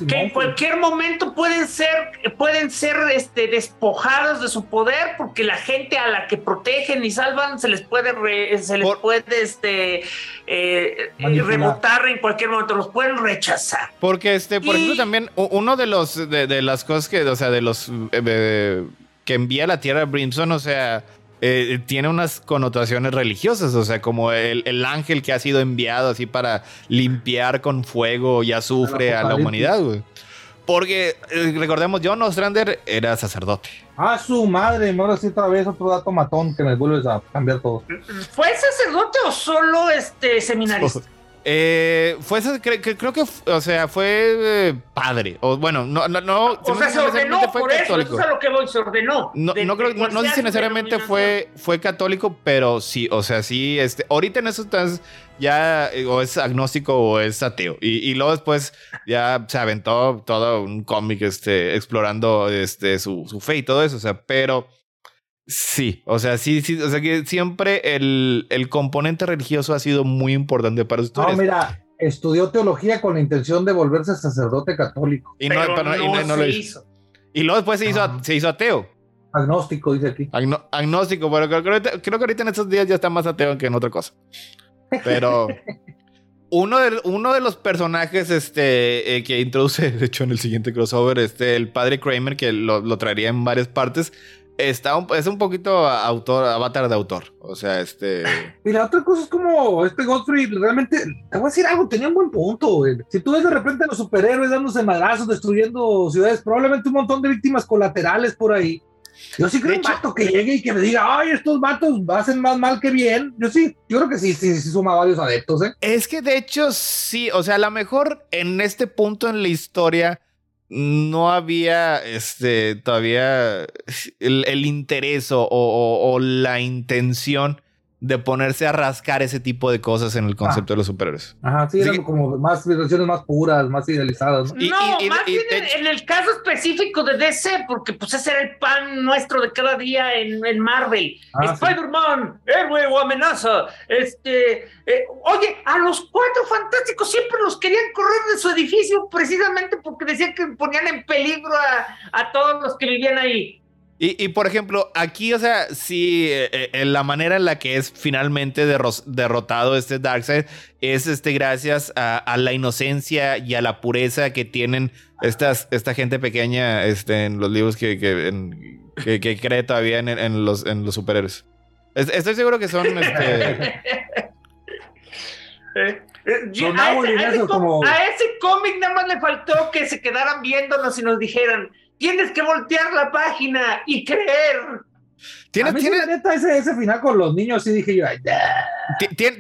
que en cualquier momento pueden ser, pueden ser este, despojados de su poder porque la gente a la que protegen y salvan se les puede, se les puede este, eh, rebotar en cualquier momento, los pueden rechazar. Porque, este, por ejemplo, también uno de los de, las cosas que, o sea, de los eh, que envía la Tierra Brimson, o sea, eh, tiene unas connotaciones religiosas, o sea, como el, ángel que ha sido enviado así para limpiar con fuego y azufre a la humanidad, güey. Porque eh, recordemos, John Ostrander era sacerdote. Ah, su madre, ahora sí otra vez otro dato matón que me vuelves a cambiar todo. ¿Fue sacerdote o solo este seminarista? Eh, fue creo que, o sea, fue eh, padre. O bueno, no, no, no. O sea, se ordenó fue por católico. eso, es a lo que voy, se ordenó. No, no, creo, no, sé si necesariamente fue, fue católico, pero sí, o sea, sí, este, ahorita en eso estás ya eh, o es agnóstico o es ateo. Y, y, luego después ya se aventó todo un cómic este, explorando este, su, su fe y todo eso. O sea, pero Sí, o sea, sí, sí, o sea que siempre el, el componente religioso ha sido muy importante para ustedes. No, mira, estudió teología con la intención de volverse sacerdote católico. Y no, lo hizo. Y luego después se hizo, se hizo ateo. Agnóstico, dice aquí. agnóstico, pero creo, que ahorita en estos días ya está más ateo que en otra cosa. Pero uno de, uno de los personajes este, eh, que introduce, de hecho, en el siguiente crossover, este, el padre Kramer, que lo, lo traería en varias partes, está es un poquito autor, avatar de autor. O sea, este. Y la otra cosa es como este Godfrey, realmente, te voy a decir algo, tenía un buen punto, güey. Si tú ves de repente a los superhéroes dándose madrazos, destruyendo ciudades, probablemente un montón de víctimas colaterales por ahí. Yo sí creo un vato que llegue y que me diga, ay, estos vatos hacen más mal que bien. Yo sí, yo creo que sí, sí, sí suma varios adeptos, ¿eh? Es que de hecho sí, o sea, a lo mejor en este punto en la historia no había este, todavía el, interés o, la intención de ponerse a rascar ese tipo de cosas en el concepto de los superhéroes. Ajá, sí, eran como más versiones más puras, más idealizadas. ¿no? más bien en, el caso específico de DC, porque pues ese era el pan nuestro de cada día en, en Marvel. Ah, Spider-Man, héroe o amenaza. Este, eh, oye, a los cuatro fantásticos siempre los querían correr de su edificio precisamente porque decían que ponían en peligro a, a todos los que vivían ahí. Y, por ejemplo, aquí, o sea, sí, eh, eh, en la manera en la que es finalmente derrotado este Darkseid es este gracias a, la inocencia y a la pureza que tienen estas, esta gente pequeña este, en los libros que, que, cree todavía en, los, en los superhéroes. Estoy seguro que son este. Eh, a ese cómic nada más le faltó que se quedaran viéndonos y nos dijeran, Tienes que voltear la página y creer. ¿Tienes, ¿tiene, neta ese, ese, final con los niños y dije yo,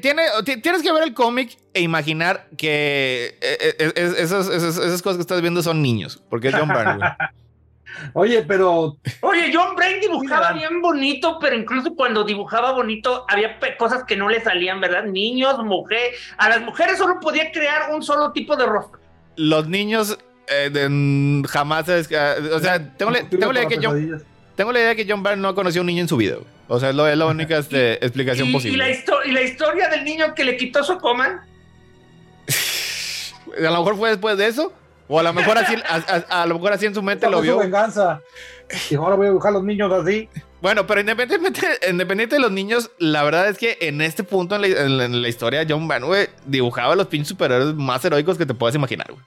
tiene, tienes que ver el cómic e imaginar que eh, eh, esas, esas, esas, cosas que estás viendo son niños, porque es John Byrne. Oye, pero. Oye, John Brain dibujaba bien bonito, pero incluso cuando dibujaba bonito había cosas que no le salían, ¿verdad? Niños, mujer. A las mujeres solo podía crear un solo tipo de rostro. Los niños eh, jamás es, o sea, tengo la, idea que John, tengo la idea que John Byrne no conoció a un niño en su vida. O sea, es, la única este, explicación posible. ¿y la, historia del niño que le quitó su coman? a lo mejor fue después de eso. O a lo mejor así, a, lo mejor así en su mente lo vio. Su venganza. Y ahora voy a dibujar a los niños así. Bueno, pero independientemente, independiente de los niños, la verdad es que en este punto en la, historia, John Byrne, dibujaba los pinches superhéroes más heroicos que te puedas imaginar, güey.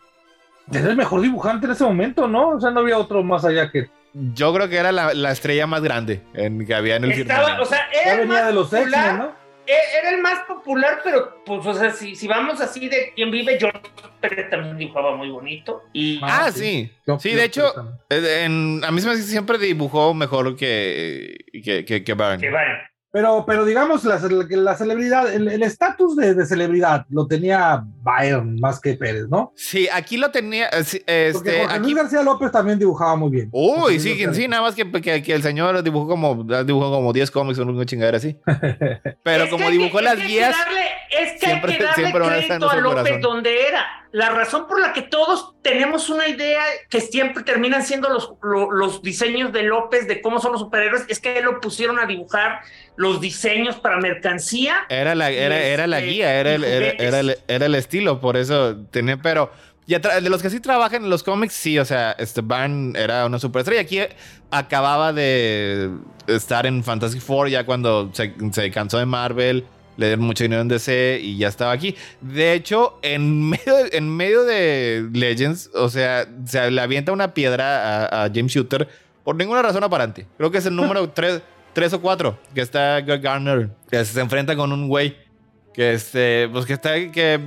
Era el mejor dibujante en ese momento, ¿no? O sea, no había otro más allá que. Yo creo que era la, estrella más grande en, que había en el Estaba, O sea, era el más de los popular, ¿no? E, era el más popular, pero pues, o sea, si, si vamos así de quién vive, George Pérez también dibujaba muy bonito. Y Ah, sí. Yo- Sí, yo- de hecho, eh, en- a mí se me siempre dibujó mejor que, que, que, que Byrne. que van. Pero, pero digamos, la, la celebridad, el estatus de, de celebridad lo tenía Byron más que Pérez, ¿no? Sí, aquí lo tenía. eh, Porque Este, Luis aquí, García López también dibujaba muy bien. Uy, sí, sí, nada más que, que, que el señor dibujó como, dibujó como 10 cómics o una chingadera así. Pero Es como que dibujó las es que hay que guías, darle- es que siempre- hay que darle a crédito a nuestro López corazón. donde era. La razón por la que todos tenemos una idea que siempre terminan siendo los, lo- los diseños de López de cómo son los superhéroes es que lo pusieron a dibujar los diseños para mercancía. era la, era, era la este, guía, era el, y era, el, era el estilo, por eso tenía, pero ya tra- de los que sí trabajan en los cómics, sí, o sea, este Byrne era una superestrella. Aquí acababa de estar en Fantastic Four ya cuando se, se cansó de Marvel, le dieron mucho dinero en DC y ya estaba aquí. De hecho, en medio de, en medio de Legends, o sea, se le avienta una piedra a, a James Shooter por ninguna razón aparente. Creo que es el número 3 o 4 que está Greg Garner, que se enfrenta con un güey que este, pues que está que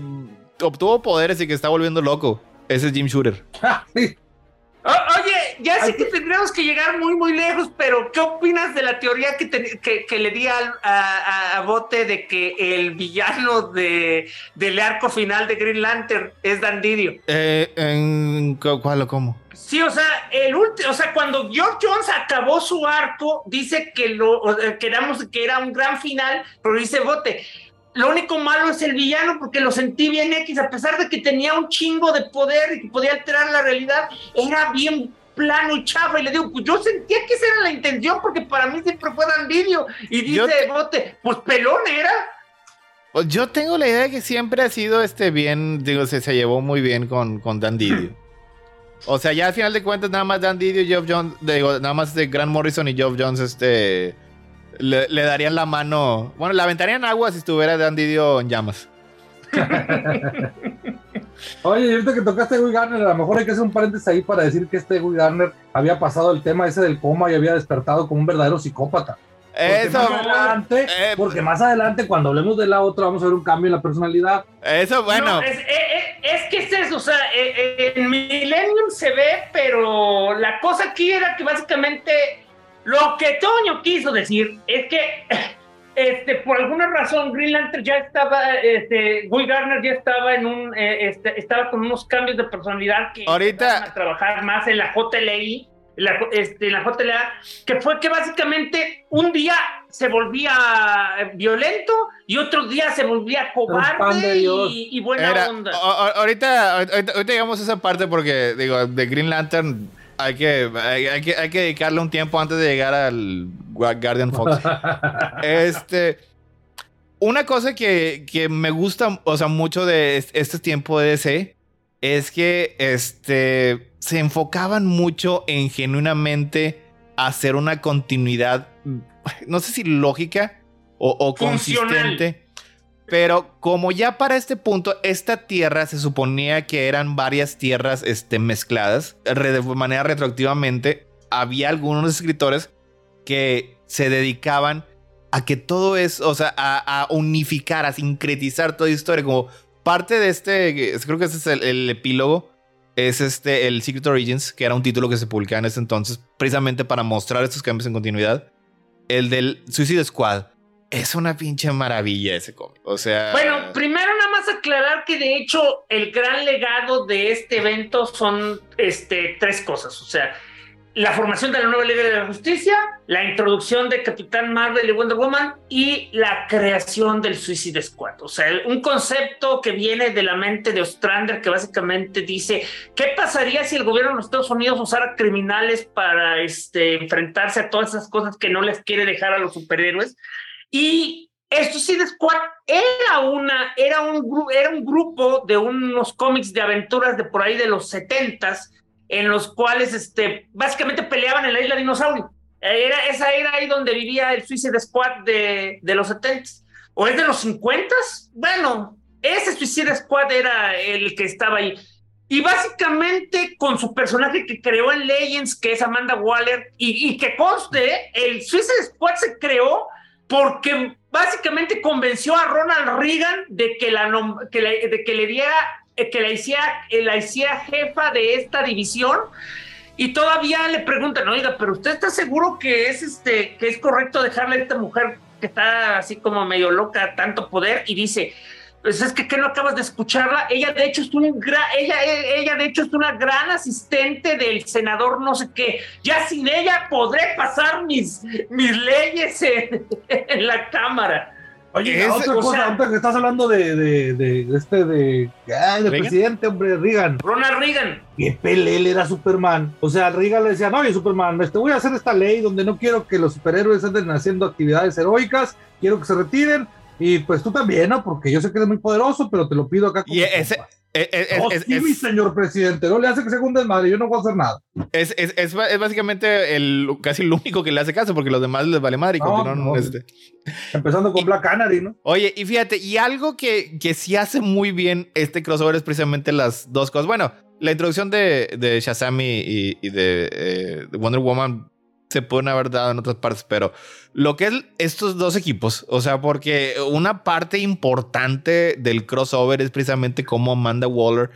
obtuvo poderes y que está volviendo loco. Ese es Jim Shooter. Sí. O- oye, ya sé que tendríamos que llegar muy, muy lejos, pero ¿qué opinas de la teoría que, te- que, que le di al- a, a- a Bote de que el villano de, del arco final de Green Lantern es Dan Didio? Eh, en, ¿Cuál o cómo? Sí, o sea, el último, o sea, cuando Geoff Jones acabó su arco, dice que lo que éramos- que era un gran final, pero dice Bote. Lo único malo es el villano porque lo sentí bien X, a pesar de que tenía un chingo de poder y que podía alterar la realidad, era bien plano y chafa. Y le digo, pues yo sentía que esa era la intención porque para mí siempre fue Dan Didio. Y dice te- Bote, pues pelón era. Pues Yo tengo la idea de que siempre ha sido este bien, digo, se, se llevó muy bien con, con Dan Didio. O sea, ya al final de cuentas, nada más Dan Didio y Geoff Jones, digo, nada más de Grant Morrison y Geoff Jones, este, le, le darían la mano, bueno, le aventarían agua si estuviera Dan Didio en llamas. Oye, y ahorita que tocaste a Guy Garner, a lo mejor hay que hacer un paréntesis ahí para decir que este Guy Garner había pasado el tema ese del coma y había despertado como un verdadero psicópata. Porque Eso, más adelante, eh, porque más adelante, cuando hablemos de la otra, vamos a ver un cambio en la personalidad. eso, bueno. No, es, eh, eh, es que es eso, o sea, eh, eh, en Millennium se ve, pero la cosa aquí era que básicamente lo que Toño quiso decir es que este, por alguna razón Green Lantern ya estaba, este, Guy Garner ya estaba en un, eh, este, estaba con unos cambios de personalidad que Ahorita- a trabajar más en la JLI, la, este, en la JLA, que fue que básicamente un día se volvía eh, violento y otro día se volvía cobarde y, y buena Era- onda. a- a- ahorita, ahorita, ahorita llegamos a esa parte porque, digo, de Green Lantern hay que, hay, hay que, hay que dedicarle un tiempo antes de llegar al Gua- Guardian Fox. este, una cosa que, que me gusta, o sea, mucho de es- este tiempo de DC es que, este, se enfocaban mucho en genuinamente hacer una continuidad, no sé si lógica o, o consistente. Pero como ya para este punto, esta tierra se suponía que eran varias tierras este, mezcladas de manera retroactivamente, había algunos escritores que se dedicaban a que todo es, o sea, a, a unificar, a sincretizar toda historia. Como parte de este, creo que ese es el, el epílogo, es este, el Secret Origins, que era un título que se publicaba en ese entonces, precisamente para mostrar estos cambios en continuidad. El del Suicide Squad. Es una pinche maravilla ese cómic. O sea. Bueno, primero nada más aclarar que de hecho el gran legado de este evento son este, tres cosas. O sea, la formación de la nueva Liga de la Justicia, la introducción de Capitán Marvel y Wonder Woman y la creación del Suicide Squad. O sea, un concepto que viene de la mente de Ostrander que básicamente dice, ¿qué pasaría si el gobierno de los Estados Unidos usara criminales para este, enfrentarse a todas esas cosas que no les quiere dejar a los superhéroes? Y el Suicide Squad era, una, era, un, era un grupo de unos cómics de aventuras de por ahí de los setentas en los cuales este, básicamente peleaban en la isla dinosaurio. Era, esa era ahí donde vivía el Suicide Squad de, de los setentas. ¿O es de los cincuentas? Bueno, ese Suicide Squad era el que estaba ahí. Y básicamente con su personaje que creó en Legends, que es Amanda Waller, y, que conste, el Suicide Squad se creó porque básicamente convenció a Ronald Reagan de que, la que le, de que le diera que la hiciera, eh, la hiciera jefa de esta división y todavía le preguntan, oiga, pero usted está seguro que es este, que es correcto dejarle a esta mujer que está así como medio loca, tanto poder, y dice, pues es que, que no acabas de escucharla. Ella de hecho es un gran, ella, ella de hecho es una gran asistente del senador no sé qué. Ya sin ella podré pasar mis, mis leyes en la cámara. Oye, Ese- otra o cosa, sea- ahorita que estás hablando de, de, de, de este, de, ay, de presidente, hombre, Reagan. Ronald Reagan. Que pelele era Superman. O sea, Reagan le decía, no, oye, Superman, te voy a hacer esta ley donde no quiero que los superhéroes anden haciendo actividades heroicas, quiero que se retiren. Y pues tú también, ¿no? Porque yo sé que eres muy poderoso, pero te lo pido acá. como Y ese, compa". Es, es- Oh, es- sí, mi es- señor presidente, no le hace que se hunde madre, yo no voy a hacer nada. es- es- básicamente el, casi el único que le hace caso, porque los demás les vale madre y No, continúan. no. este. Empezando con Black Canary, ¿no? Oye, y fíjate, y algo que, que sí hace muy bien este crossover es precisamente las dos cosas. Bueno, la introducción de, de Shazam y, y- de, eh, de Wonder Woman se pueden haber dado en otras partes, pero lo que es estos dos equipos, o sea, porque una parte importante del crossover es precisamente cómo Amanda Waller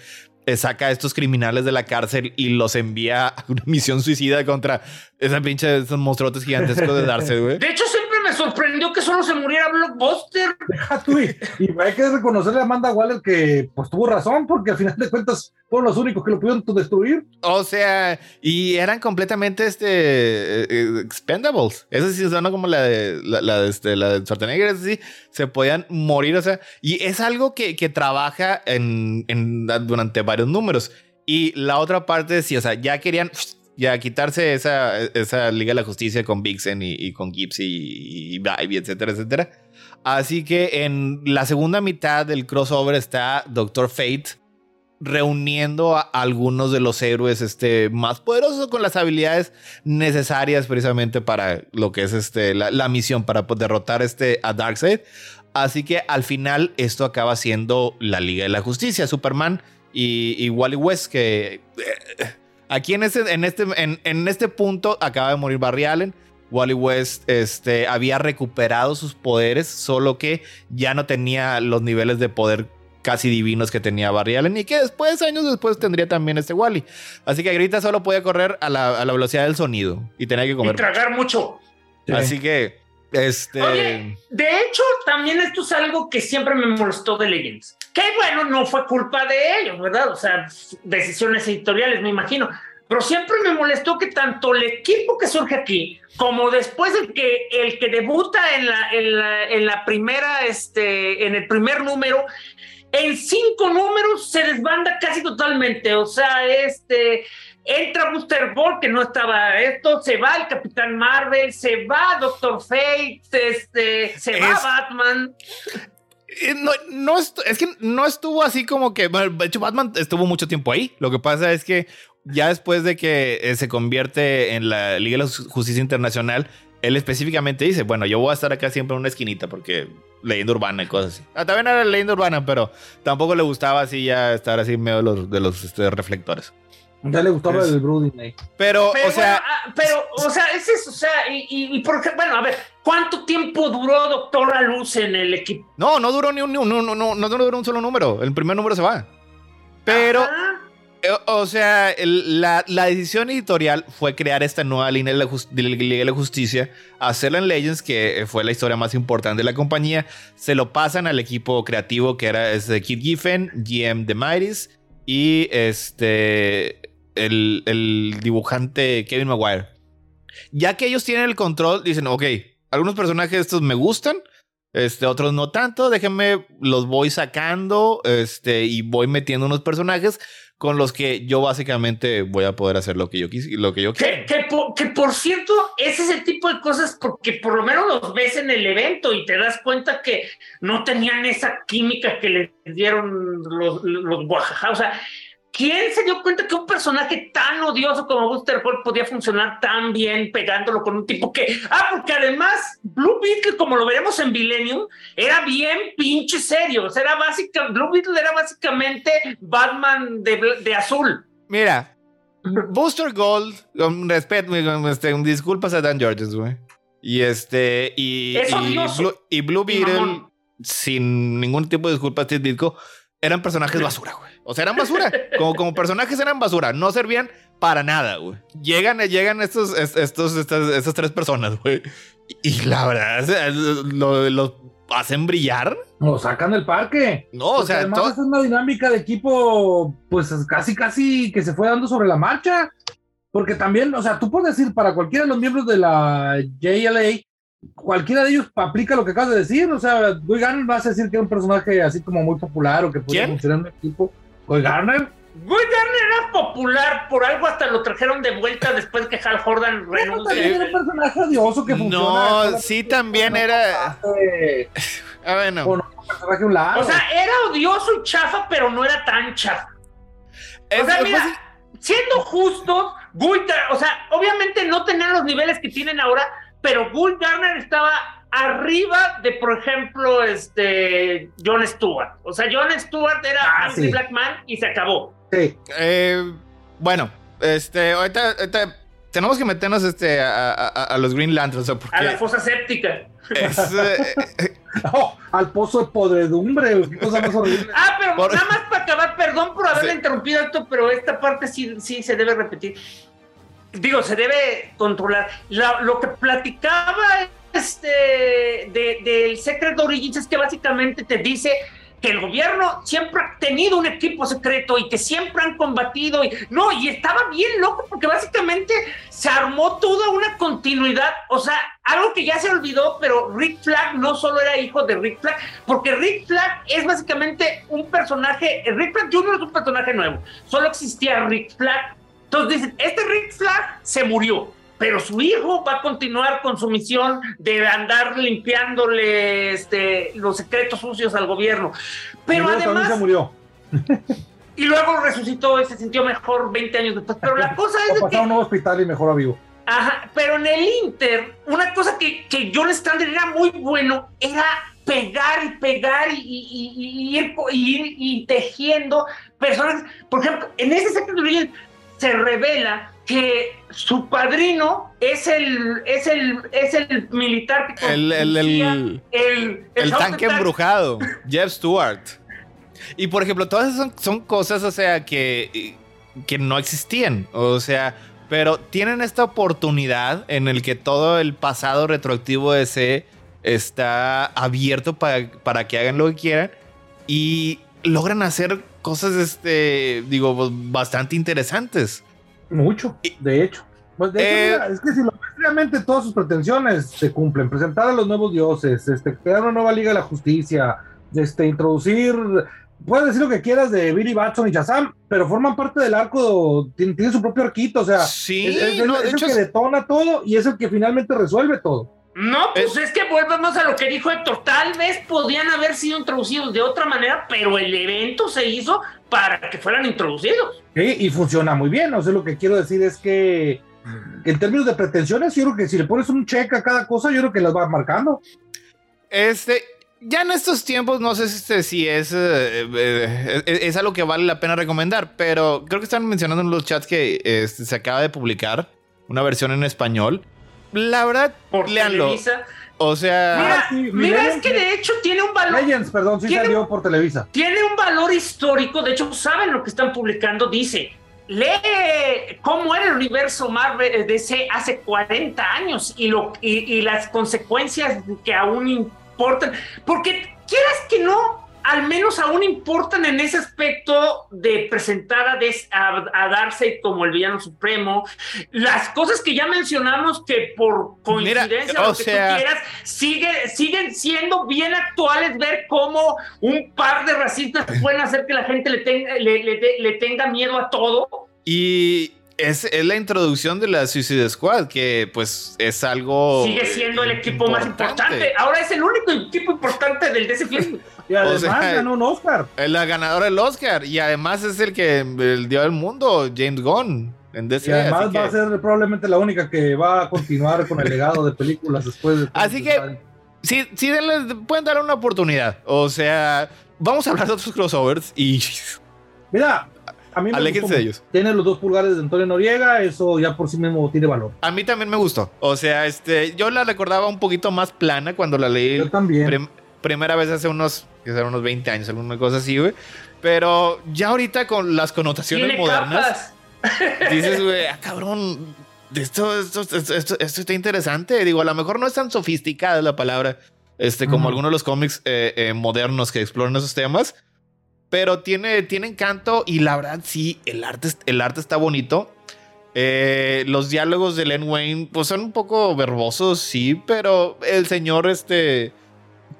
eh, saca a estos criminales de la cárcel y los envía a una misión suicida contra esa pinche esos monstruotes gigantescos de Darcy, güey. De hecho, siempre me sorprendió que solo se muriera Blockbuster. Deja tú, y, y hay que reconocerle a Amanda Waller que pues tuvo razón, porque al final de cuentas fueron los únicos que lo pudieron destruir. O sea, y eran completamente este eh, eh, expendables. Eso sí suena como la de la, la de, este, la de Schwarzenegger, eso sí, se podían morir, o sea, y es algo que, que trabaja en, en- durante varios números. Y la otra parte, sí, o sea, ya querían ya quitarse esa, esa Liga de la Justicia con Vixen y, y con Gibbs y, y Ivy, etcétera, etcétera. Así que en la segunda mitad del crossover está Doctor Fate reuniendo a algunos de los héroes este, más poderosos con las habilidades necesarias precisamente para lo que es este, la, la misión para derrotar este, a Darkseid. Así que al final esto acaba siendo la Liga de la Justicia, Superman y, y Wally West, que eh, aquí en este, en, este, en, en este punto acaba de morir Barry Allen. Wally West este, había recuperado sus poderes, solo que ya no tenía los niveles de poder casi divinos que tenía Barry Allen y que después, años después, tendría también este Wally. Así que ahorita solo podía correr a la, a la velocidad del sonido y tenía que Y comer. tragar mucho. Así que, este. Oye, de hecho, también esto es algo que siempre me molestó de Legends. Que bueno, no fue culpa de ellos, ¿verdad? O sea, decisiones editoriales, me imagino. Pero siempre me molestó que tanto el equipo que surge aquí, como después el que, el que debuta en la, en la, en la primera, este, en el primer número, en cinco números se desbanda casi totalmente. O sea, este, entra Booster Gold, que no estaba esto, se va el Capitán Marvel, se va Doctor Fate, este, se va Batman. Eh, No, no es que no estuvo así como que. de hecho, Batman estuvo mucho tiempo ahí. Lo que pasa es que ya después de que eh, se convierte en la Liga de la Justicia Internacional, él específicamente dice: Bueno, yo voy a estar acá siempre en una esquinita porque leyenda urbana y cosas así. Ah, también era leyenda urbana, pero tampoco le gustaba así ya estar así en medio de los, de los este, reflectores. Ya le gustaba el brooding ahí. Pero, Pero, o sea. bueno, ah, pero, o sea, es eso, o sea, y, y, y por qué- bueno, a ver, ¿cuánto tiempo duró Doctora Luz en el equipo? No, no duró ni un, ni un- no, no, no, no duró un solo número. El primer número se va. Pero. Ajá. Eh, O sea, el- la, la decisión editorial fue crear esta nueva línea de la, de la Liga de la Justicia, hacerla en Legends, que fue la historia más importante de la compañía. Se lo pasan al equipo creativo que era este, Kid Giffen, GM de Mighties y este, el, el dibujante Kevin Maguire. Ya que ellos tienen el control, dicen, ok, algunos personajes estos me gustan, este, otros no tanto, déjenme, los voy sacando este, y voy metiendo unos personajes con los que yo básicamente voy a poder hacer lo que yo quis lo que yo. Que, que, por, que por cierto, ese es el tipo de cosas porque por lo menos los ves en el evento y te das cuenta que no tenían esa química que le dieron los, los Oaxaca. O sea, ¿quién se dio cuenta que un personaje tan odioso como Buster Gold podía funcionar tan bien pegándolo con un tipo que... Ah, porque además Blue Beetle, como lo veremos en Millennium, era bien pinche serio. O sea, era básica, Blue Beetle era básicamente Batman de, de azul. Mira, Booster Gold, con respeto, este, disculpas a Dan Georges, güey. Y este, y, Es y. Blue, y Blue Beetle, mamón. sin ningún tipo de disculpas, Steve Ditko, eran personajes basura, güey. O sea, eran basura. Como, como personajes eran basura. No servían para nada, güey. Llegan, llegan estos, estos, estas, estas tres personas, güey. Y la verdad, los lo hacen brillar. Lo sacan del parque. No, o sea, además es una dinámica de equipo, pues casi, casi que se fue dando sobre la marcha. Porque también, o sea, tú puedes decir para cualquiera de los miembros de la JLA, cualquiera de ellos aplica lo que acabas de decir. O sea, Guy vas a decir que es un personaje así como muy popular o que puede funcionar en un equipo. Guy Garner. Garner era popular, por algo hasta lo trajeron de vuelta después que Hal Jordan renunció. era un personaje odioso que funciona. No, sí también era. Ah, bueno. O, sea, era odioso y chafa, pero no era tan chafa. O sea, mira, siendo justos, Guy, o sea, obviamente no tenían los niveles que tienen ahora, pero Guy Garner estaba arriba de, por ejemplo, este John Stewart. O sea, John Stewart era ah, Black Man y se acabó. Sí. Eh, bueno, este, ahorita, tenemos que meternos este, a, los Green Lanterns. A la fosa séptica. Eh, al pozo de podredumbre. cosa más horrible. Ah, pero nada más para acabar, perdón por haberle interrumpido esto, pero esta parte sí, sí se debe repetir. Digo, se debe controlar. lo que platicaba este del Secret Origins es que básicamente te dice que el gobierno siempre ha tenido un equipo secreto y que siempre han combatido y no, y estaba bien loco porque básicamente se armó toda una continuidad, o sea, algo que ya se olvidó, pero Rick Flag no solo era hijo de Rick Flag, porque Rick Flag es básicamente un personaje, Rick Flag Jr. es un personaje nuevo, solo existía Rick Flag. Entonces dicen, este Rick Flag se murió, pero su hijo va a continuar con su misión de andar limpiándole este, los secretos sucios al gobierno. Pero además... Se murió. y luego resucitó y se sintió mejor 20 años después. Pero la cosa es... O que... a un nuevo hospital y mejor a vivo. Ajá, pero en el Inter, una cosa que, que John Strander era muy bueno era pegar y pegar y, y, y, ir, y tejiendo personas. Por ejemplo, en ese secreto se revela que su padrino es el, es el, es el militar que el, el, el, el, tanque embrujado, Jeff Stewart. Y por ejemplo, todas esas son, cosas, o sea, que, que no existían. O sea, pero tienen esta oportunidad en el que todo el pasado retroactivo de ese está abierto para, para que hagan lo que quieran y logran hacer cosas, este, digo, bastante interesantes. Mucho, de hecho. Pues de hecho, eh, es que si lo realmente todas sus pretensiones se cumplen. Presentar a los nuevos dioses, este, crear una nueva Liga de la Justicia, este, introducir, puedes decir lo que quieras de Billy Batson y Shazam, pero forman parte del arco, tiene, su propio arquito, o sea, sí, es, el que detona todo y es el que finalmente resuelve todo. No, pues es, que volvemos a lo que dijo Héctor. Tal vez podían haber sido introducidos de otra manera, pero el evento se hizo para que fueran introducidos. Sí, y funciona muy bien. O sea, lo que quiero decir es que, en términos de pretensiones, yo creo que si le pones un check a cada cosa, yo creo que las va marcando. Este, ya en estos tiempos, no sé si, es, eh, eh, es, algo que vale la pena recomendar, pero creo que están mencionando en los chats que este, se acaba de publicar una versión en español la verdad, por leanlo. O sea, mira, es que de hecho tiene un valor. Legends, perdón, sí salió por Televisa. Tiene un valor histórico. De hecho, saben lo que están publicando. Dice: lee cómo era el universo Marvel DC hace 40 años y, lo, y, y las consecuencias que aún importan. Porque quieras que no, al menos aún importan en ese aspecto de presentar a, Darcy como el villano supremo. Las cosas que ya mencionamos que por coincidencia o, lo que tú quieras, sigue, siguen siendo bien actuales ver cómo un par de racistas pueden hacer que la gente le tenga, le, tenga miedo a todo. Y, es, la introducción de la Suicide Squad, que pues es algo. Sigue siendo el equipo más importante. Ahora es el único equipo importante del DC. Y además ganó un Oscar. Es la ganadora del Oscar. Y además es el que el dio al mundo, James Gunn. En DC, y además va a ser probablemente la única que va a continuar con el legado de películas después de. Así que, sí, sí pueden dar una oportunidad. O sea, vamos a hablar de otros crossovers y. Mira, a mí me Aléjense de ellos. Tiene los dos pulgares de Antonio Noriega, eso ya por sí mismo tiene valor. A mí también me gustó. O sea, este, yo la recordaba un poquito más plana cuando la leí. Yo también. Primera vez hace unos, que unos 20 años, alguna cosa así, güey. Pero ya ahorita con las connotaciones Tiene modernas, capas. dices, güey, ah, cabrón, esto, esto, esto, esto- esto está interesante. Digo, a lo mejor no es tan sofisticada la palabra, este, como Ujú. algunos de los cómics eh, eh, modernos que exploran esos temas, pero tiene, tiene encanto y la verdad sí, el arte, el arte está bonito. Eh, los diálogos de Len Wayne, pues son un poco verbosos, sí, pero el señor, este,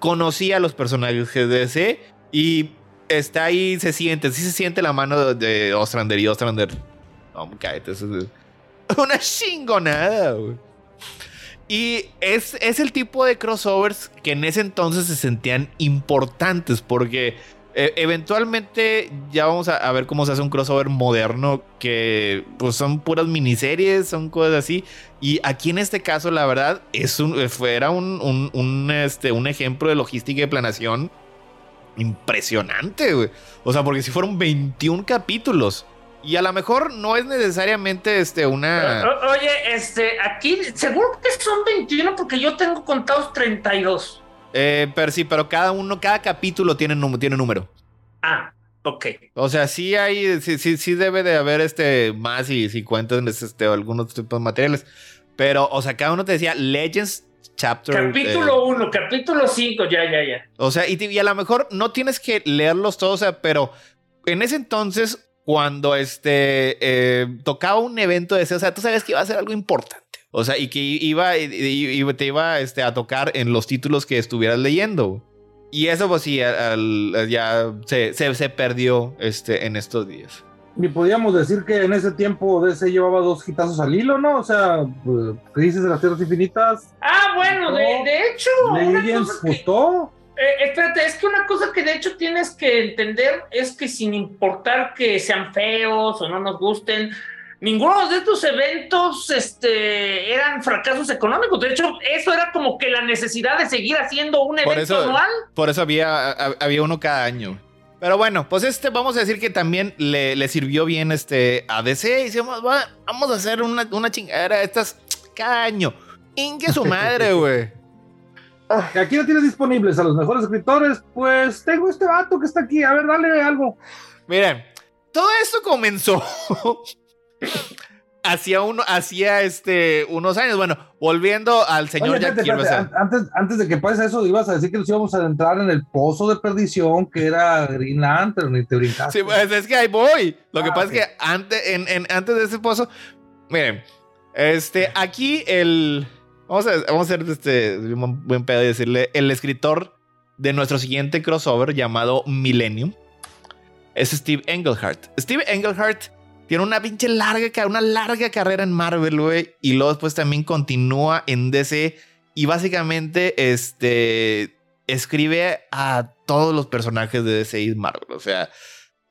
conocía a los personajes de DC y está ahí, se siente, sí se siente la mano de Ostrander y Ostrander. No, eso es una chingonada, güey. Y es, es el tipo de crossovers que en ese entonces se sentían importantes porque eh, eventualmente ya vamos a, a ver cómo se hace un crossover moderno que pues son puras miniseries, son cosas así. Y aquí en este caso, la verdad, es un, era un, un, un, este, un ejemplo de logística y planeación impresionante, güey. O sea, porque si fueron 21 capítulos. Y a lo mejor no es necesariamente este, una... O- Oye, este, aquí seguro que son 21 porque yo tengo contados 32. Eh, pero sí, pero cada uno, cada capítulo tiene, tiene número. Ah, ok. O sea, sí hay, sí, sí, sí debe de haber este más y si cuentan este, algunos tipos de materiales. Pero, o sea, cada uno te decía Legends Chapter. eh, Capítulo 1, capítulo 5, ya, ya, ya. o sea, y a lo mejor no tienes que leerlos todos, o sea, pero en ese entonces, cuando este eh, tocaba un evento de ese, o sea, tú sabes que iba a ser algo importante. O sea, y que iba, y, y- y te iba este, a tocar en los títulos que estuvieras leyendo. Y eso, pues sí, al- al- ya se, se, se perdió este, en estos días. Y podríamos decir que en ese tiempo DC llevaba dos hitazos al hilo, ¿no? O sea, pues, Crisis de las Tierras Infinitas, Ah, bueno, de, de hecho, Legends gustó. Eh, espérate, es que una cosa que de hecho tienes que entender es que sin importar que sean feos o no nos gusten, ninguno de estos eventos este, eran fracasos económicos. De hecho, eso era como que la necesidad de seguir haciendo un Por evento eso- anual. Por eso había, ha- había uno cada año. Pero bueno, pues este vamos a decir que también le, le sirvió bien este a DC. Y decimos, "Va, vamos a hacer una, una chingadera de estas cada año. Ingue su madre, güey. Que aquí no tienes disponibles a los mejores escritores, pues tengo este vato que está aquí. A ver, dale algo. Miren, todo esto comenzó hacía uno, hacía este unos años. Bueno, volviendo al señor Oye, Jack espérate, espérate, antes, antes de que pase eso, ibas a decir que nos íbamos a adentrar en el pozo de perdición que era Green Lantern y te brincaste. Sí, pues es que ahí voy. Lo que Ah, pasa es que antes, en, en- antes de ese pozo, miren, este, aquí el, vamos a, vamos a hacer este un buen pedo y decirle, el escritor de nuestro siguiente crossover llamado Millennium es Steve Englehart. Steve Englehart tiene una pinche larga, una larga carrera en Marvel, güey, y luego después también continúa en DC y básicamente, este, escribe a todos los personajes de DC y Marvel, o sea,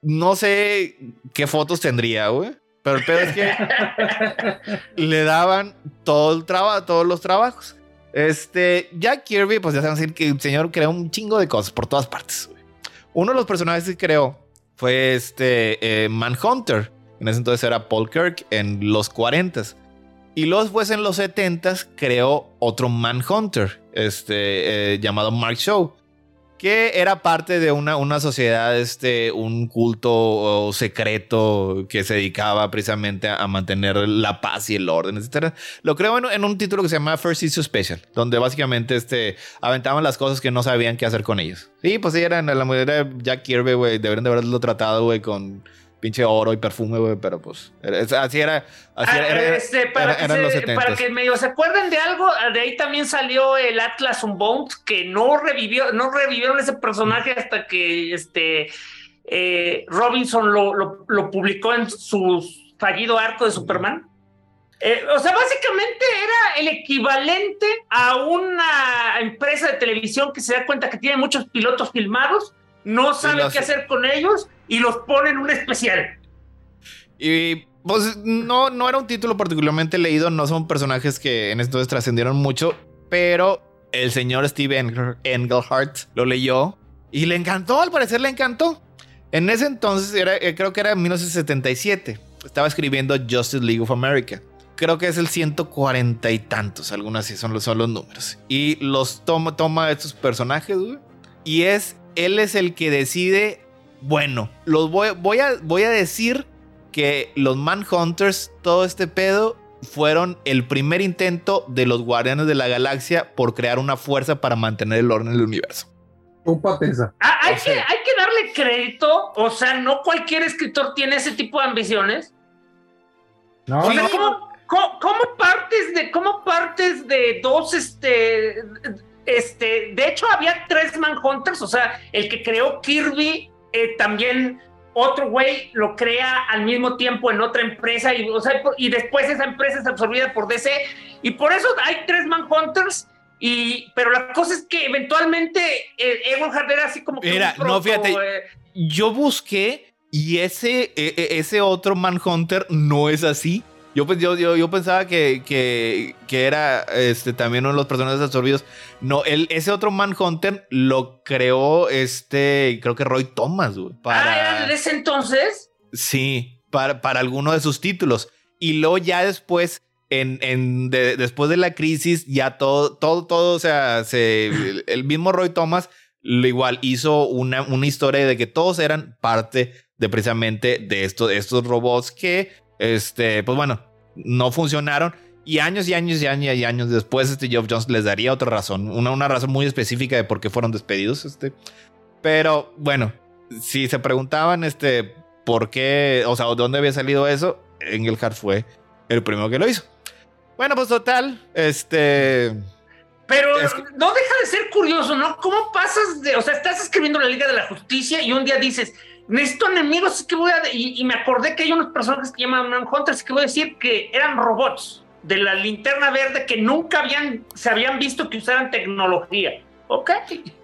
no sé qué fotos tendría, güey. Pero el pedo es que le daban todo el trabajo, todos los trabajos. Este, Jack Kirby, pues ya saben decir que el señor creó un chingo de cosas por todas partes. Uno de los personajes que creó fue este eh, Manhunter. En ese entonces era Paul Kirk en los 40s. Y luego después en los 70s creó otro Manhunter, este, eh, llamado Mark Shaw que era parte de una, una sociedad, este, un culto secreto que se dedicaba precisamente a, mantener la paz y el orden, etcétera. Lo creo en, en un título que se llama First Issue Special, donde básicamente este, aventaban las cosas que no sabían qué hacer con ellos. Sí, pues sí, eran la mayoría de Jack Kirby, güey, deberían de haberlo tratado, güey, con pinche oro y perfume, güey, pero pues así era. Así Ah, era, era- este, para, era- que se- para 70s. que medio se acuerden de algo, de ahí también salió el Atlas Unbound, que no revivió, no revivieron ese personaje hasta que este eh, Robinson lo, lo- lo publicó en su fallido arco de Superman. Eh, o sea, básicamente era el equivalente a una empresa de televisión que se da cuenta que tiene muchos pilotos filmados, no sabe qué hacer con ellos y los pone en un especial. Y pues no, no era un título particularmente leído, no son personajes que en entonces trascendieron mucho, pero el señor Steve Engelhart lo leyó y le encantó, al parecer le encantó. En ese entonces, era, eh, creo que era 1977, estaba escribiendo Justice League of America. Creo que es el 140 y tantos, algunos así son los, son los números. Y los toma, toma estos personajes, güey, y es, él es el que decide Bueno, los voy, voy, a, voy a decir que los Manhunters, todo este pedo, fueron el primer intento de los Guardianes de la Galaxia por crear una fuerza para mantener el orden del universo. Un pateza. Ah, hay, O que, sea- hay que darle crédito. O sea, no cualquier escritor tiene ese tipo de ambiciones. No, O sea, no. ¿cómo, cómo- cómo partes de cómo partes de dos este este de hecho había tres Manhunters, o sea, el que creó Kirby eh, también otro güey lo crea al mismo tiempo en otra empresa y, o sea, y después esa empresa es absorbida por DC y por eso hay tres Manhunters y pero la cosa es que eventualmente eh, Egon Hart era así como que Mira, no, fíjate. eh, Yo busqué y ese, e- e- ese otro Manhunter no es así. Yo, pues, yo, yo, yo pensaba que, que, que era este, también uno de los personajes absorbidos. No, el, ese otro Manhunter lo creó este, creo que Roy Thomas, güey. ah, Para, era de ese entonces Sí, para, para alguno de sus títulos. Y luego ya después, en, en de- después de la crisis, ya todo, todo, todo, o sea, se, el, el mismo Roy Thomas lo igual hizo una, una historia de que todos eran parte de precisamente de estos, estos robots que, este, pues bueno, no funcionaron. Y años y años y años y años después, este Geoff Jones les daría otra razón, una, una razón muy específica de por qué fueron despedidos. Este. Pero bueno, si se preguntaban, este, por qué, o sea, dónde había salido eso, Engelhardt fue el primero que lo hizo. Bueno, pues total, este. Pero Es que- no deja de ser curioso, ¿no? ¿Cómo pasas de, o sea, estás escribiendo la Liga de la Justicia y un día dices, necesito enemigos, es que voy a, y, y me acordé que hay unos personajes que llaman Manhunters, que voy a decir que eran robots de la linterna verde que nunca habían, se habían visto que usaran tecnología. ¿Ok?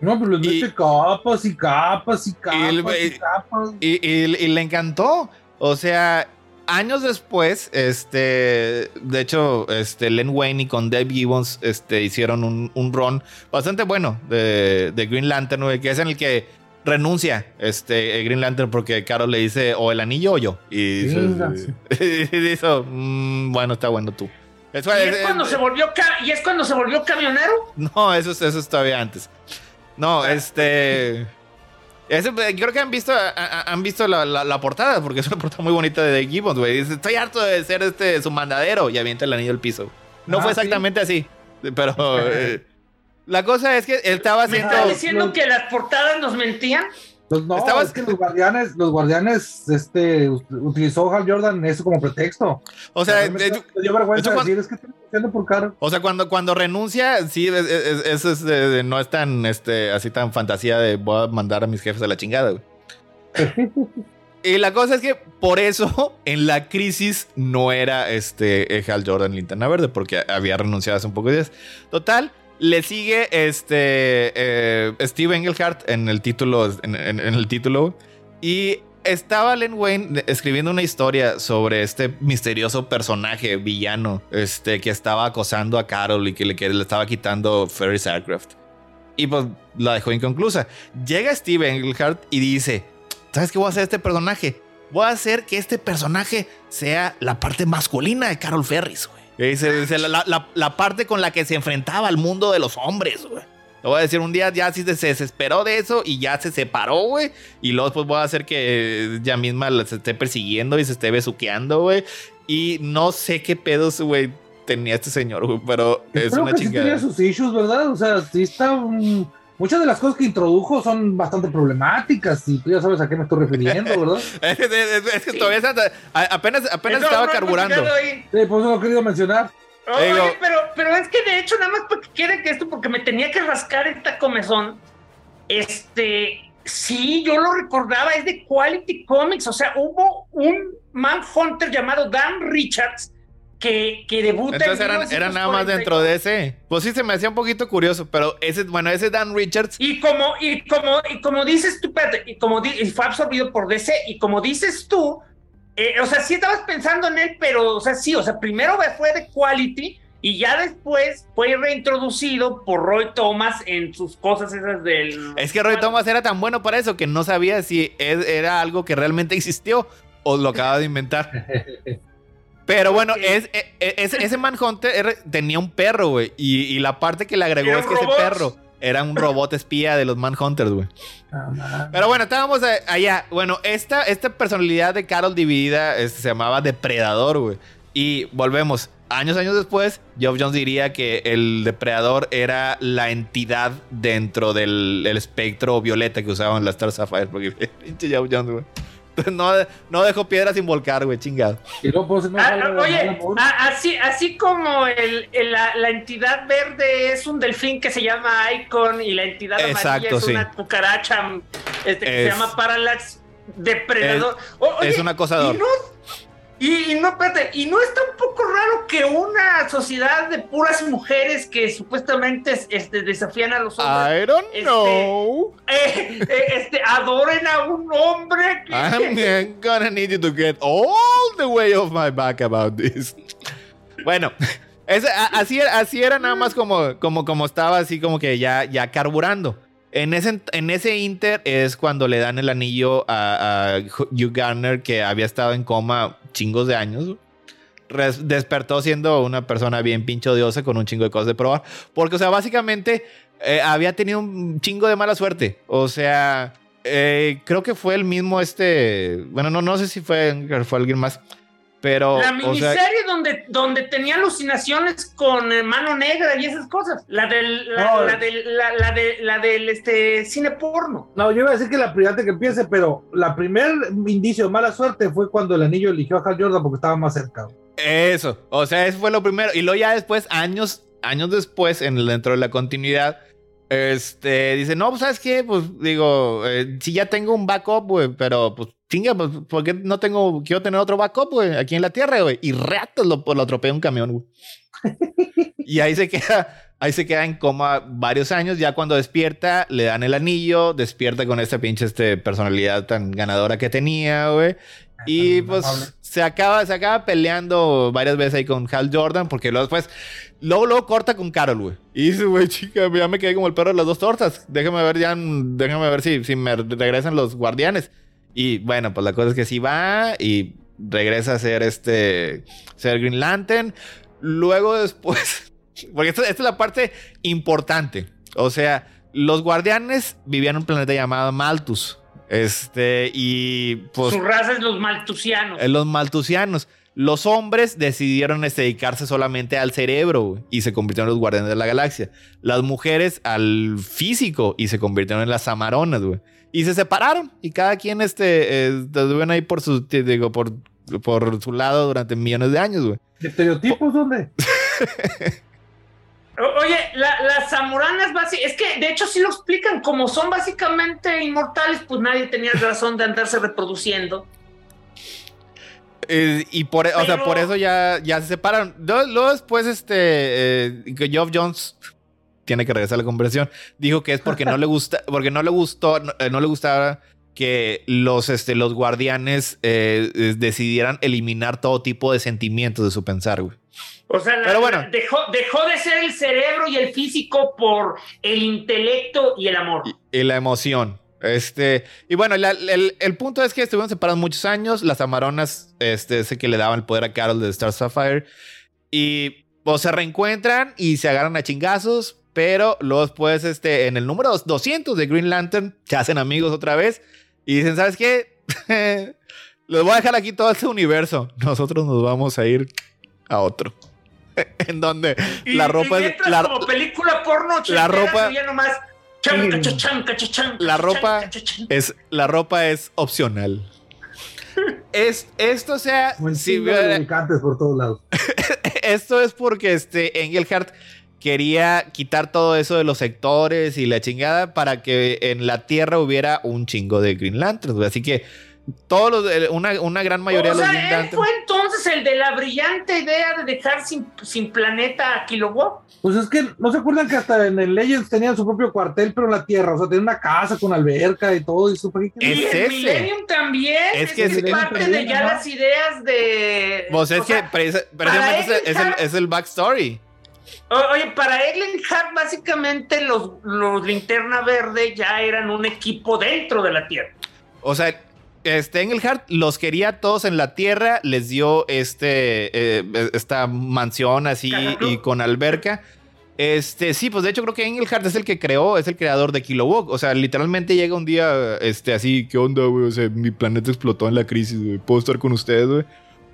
No, pero les mete capas y capas y capas y, capas. Y, y- y le encantó. O sea, años después, este, de hecho, este, Len Wayne y con Dave Gibbons, este, hicieron un, un run bastante bueno de, de Green Lantern, que es en el que renuncia este Green Lantern porque Carol le dice o el anillo o yo. Y dice, Chingas. y dice, "Mm, bueno, está bueno tú. Eso Y es- es cuando se volvió, y es cuando se volvió camionero. No, eso, es- eso es todavía antes. No, este. ese, eh, creo que han visto, a- a- han visto la, la- la portada, porque es una portada muy bonita de Gibbons, güey. Dice, estoy harto de ser este su mandadero y avienta el anillo al piso. No Ah, fue ¿sí? exactamente así, pero eh, la cosa es que él estaba ¿Me haciendo. estás diciendo que las portadas nos mentían? Pues no, Estabas- es que los guardianes, los guardianes, este, ut- utilizó Hal Jordan eso como pretexto. O sea, Realmente me dio vergüenza de hecho, decir, es que estoy haciendo por cara. O sea, cuando, cuando renuncia, sí, es- es- eso es, no es tan, este, así tan fantasía de voy a mandar a mis jefes a la chingada, güey. Y la cosa es que por eso en la crisis no era este Hal Jordan Linterna Verde, porque había renunciado hace un poco de días. Total, le sigue este eh, Steve Engelhardt en el título, en, el título. Y estaba Len Wayne escribiendo una historia sobre este misterioso personaje villano este, que estaba acosando a Carol y que le, que le estaba quitando Ferris Aircraft. Y pues la dejó inconclusa. Llega Steve Engelhardt y dice, ¿sabes qué voy a hacer este personaje? Voy a hacer que este personaje sea la parte masculina de Carol Ferris, güey. Dice, la, la- la parte con la que se enfrentaba al mundo de los hombres, güey. Lo voy a decir, un día ya sí se se desesperó de eso y ya se separó, güey. Y luego después voy a hacer que ella misma la- se esté persiguiendo y se esté besuqueando, güey. Y no sé qué pedos, güey, tenía este señor, güey, pero es Creo una que sí tenía chingada. sus issues, ¿verdad? O sea, sí está. mm, muchas de las cosas que introdujo son bastante problemáticas y tú ya sabes a qué me estoy refiriendo, ¿verdad? Es, que- es- es que todavía está- apenas, apenas estaba no carburando. Sí, por eso lo he querido mencionar. Oye, Digo- pero, pero es que de hecho, nada más para que quede que esto, porque me tenía que rascar esta comezón. Este, sí, yo lo recordaba, es de Quality Comics. O sea, hubo un Manhunter llamado Dan Richards que, que debuta. Entonces en eran, eran nada más 1944. dentro de ese. Pues sí, se me hacía un poquito curioso, pero ese, bueno, ese Dan Richards. Y como, y como, y como dices tú, y como di- y fue absorbido por DC, y como dices tú, eh, o sea, sí estabas pensando en él, pero, o sea, sí, o sea, primero fue de Quality y ya después fue reintroducido por Roy Thomas en sus cosas esas del. Es que Roy Thomas era tan bueno para eso que no sabía si es- era algo que realmente existió o lo acaba de inventar. Pero bueno, es, e- e- ese, Manhunter tenía un perro, güey. Y, y la parte que le agregó es que ese perro era un robot espía de los Manhunters, güey. Ah. Pero bueno, estábamos allá. Bueno, esta, esta personalidad de Carol dividida este, se llamaba Depredador, güey. Y volvemos. Años, años después, Geoff Jones diría que el depredador era la entidad dentro del el espectro violeta que usaban las Star Sapphire. Porque pinche Geoff Jones, güey. Entonces, No, no dejó piedra sin volcar, güey, chingado. Y luego pues no Ah, de oye, a- así, así como el, el- la, la entidad verde es un delfín que se llama Icon y la entidad amarilla Exacto, es sí. una cucaracha este, que Es- se llama Parallax Depredador. O- oye, es un acosador. Y no, y, y no, espérate, y no está un poco raro que una sociedad de puras mujeres que supuestamente es- este, desafían a los hombres I don't Este- know. eh, eh, este, adoren a un hombre que, I'm gonna need you to get all the way off my back about this. Bueno, ese- así, era- así era nada más como, como, como estaba así como que ya, ya carburando. En ese, en ese inter es cuando le dan el anillo a, a Hugh Garner que había estado en coma chingos de años. Res- despertó siendo una persona bien pincho odiosa con un chingo de cosas de probar. Porque, o sea, básicamente eh, había tenido un chingo de mala suerte. O sea, eh, creo que fue el mismo este. Bueno, no, no sé si fue, fue alguien más. Pero. La o sea, miniserie donde, donde tenía alucinaciones con eh, mano negra y esas cosas. La del, la, No. la del, la, la de, la del este, cine porno. No, yo iba a decir que la primera que empiece, pero la primer indicio de mala suerte fue cuando el anillo eligió a Hal Jordan porque estaba más cerca. Eso. O sea, eso fue lo primero. Y luego ya después, años, años después, en el- dentro de la continuidad, este, dice, no, pues, ¿sabes qué? Pues, digo, eh, si ya tengo un backup, güey, pero, pues, chinga, pues, ¿por qué no tengo, quiero tener otro backup, güey, aquí en la Tierra, güey? Y ratos lo, lo atropella un camión, güey. y ahí se queda, ahí se queda en coma varios años. Ya cuando despierta, le dan el anillo, despierta con esta pinche este, personalidad tan ganadora que tenía, güey. Y Tan pues amable. se acaba, se acaba peleando varias veces ahí con Hal Jordan, porque luego después, luego, luego corta con Carol, güey. Y dice, güey, chica, ya me quedé como el perro de las dos tortas. Déjame ver ya, déjame ver si, si me regresan los guardianes. Y bueno, pues la cosa es que sí va y regresa a ser este, ser Green Lantern. Luego después, porque esta, esta es la parte importante. O sea, los guardianes vivían en un planeta llamado Malthus. Este, y pues Su raza es los maltusianos. eh, los maltusianos. Los hombres decidieron este, dedicarse solamente al cerebro y se convirtieron en los guardianes de la galaxia. Las mujeres al físico y se convirtieron en las amaronas, güey. Y se separaron y cada quien este, eh, estuvieron ahí por su, te digo, por, por su lado durante millones de años, güey. ¿Estereotipos dónde? Oye, la- las samoranas basi- es que de hecho sí lo explican, como son básicamente inmortales, pues nadie tenía razón de andarse reproduciendo. Eh, y por, o sea, por eso ya, ya se separaron. Luego, después, este, eh, que Geoff Jones tiene que regresar a la conversación. Dijo que es porque no le gusta, porque no le gustó, no, eh, no le gustaba que los, este, los guardianes eh, decidieran eliminar todo tipo de sentimientos de su pensar, güey. O sea, la- bueno. dejó, dejó de ser el cerebro y el físico por el intelecto y el amor. Y la emoción. Este, y bueno, la- el, el punto es que estuvieron separados muchos años. Las Amaronas, este, ese que le daban el poder a Carol de Star Sapphire. Y pues, se reencuentran y se agarran a chingazos. Pero luego después, este, en el número 200 de Green Lantern, se hacen amigos otra vez. Y dicen, ¿sabes qué? Les voy a dejar aquí todo este universo. Nosotros nos vamos a ir a otro. en donde Y- la ropa y es... La, como película porno la ropa- ya nomás La ropa- es, la ropa es opcional. Es, esto sea, si de por todos lados. esto es porque este Engelhardt quería quitar todo eso de los sectores y la chingada para que en la Tierra hubiera un chingo de Green Lanterns. güey. Así que todos los, una, una gran mayoría o de los sea, Green él fue entonces el de la brillante idea de dejar sin, sin planeta a Kilowog. Pues es que no se acuerdan que hasta en el Legends tenían su propio cuartel, pero en la Tierra, o sea, tenían una casa con alberca y todo, y súper Es y el ese. Millennium también. Es Es, que que es- es parte también, de ya las ideas de. Pues es o que sea, preci- precisamente es, el- es el, es el backstory. o- oye, para Eglin Hart, básicamente los, los linterna verde ya eran un equipo dentro de la Tierra. O sea, este Engelhardt los quería todos en la tierra, les dio este eh, esta mansión así y con alberca. Este, sí, pues de hecho creo que Engelhardt es el que creó, es el creador de Kilowog. O sea, literalmente llega un día, este, así, ¿qué onda, güey? O sea, mi planeta explotó en la crisis, güey. ¿Puedo estar con ustedes, güey?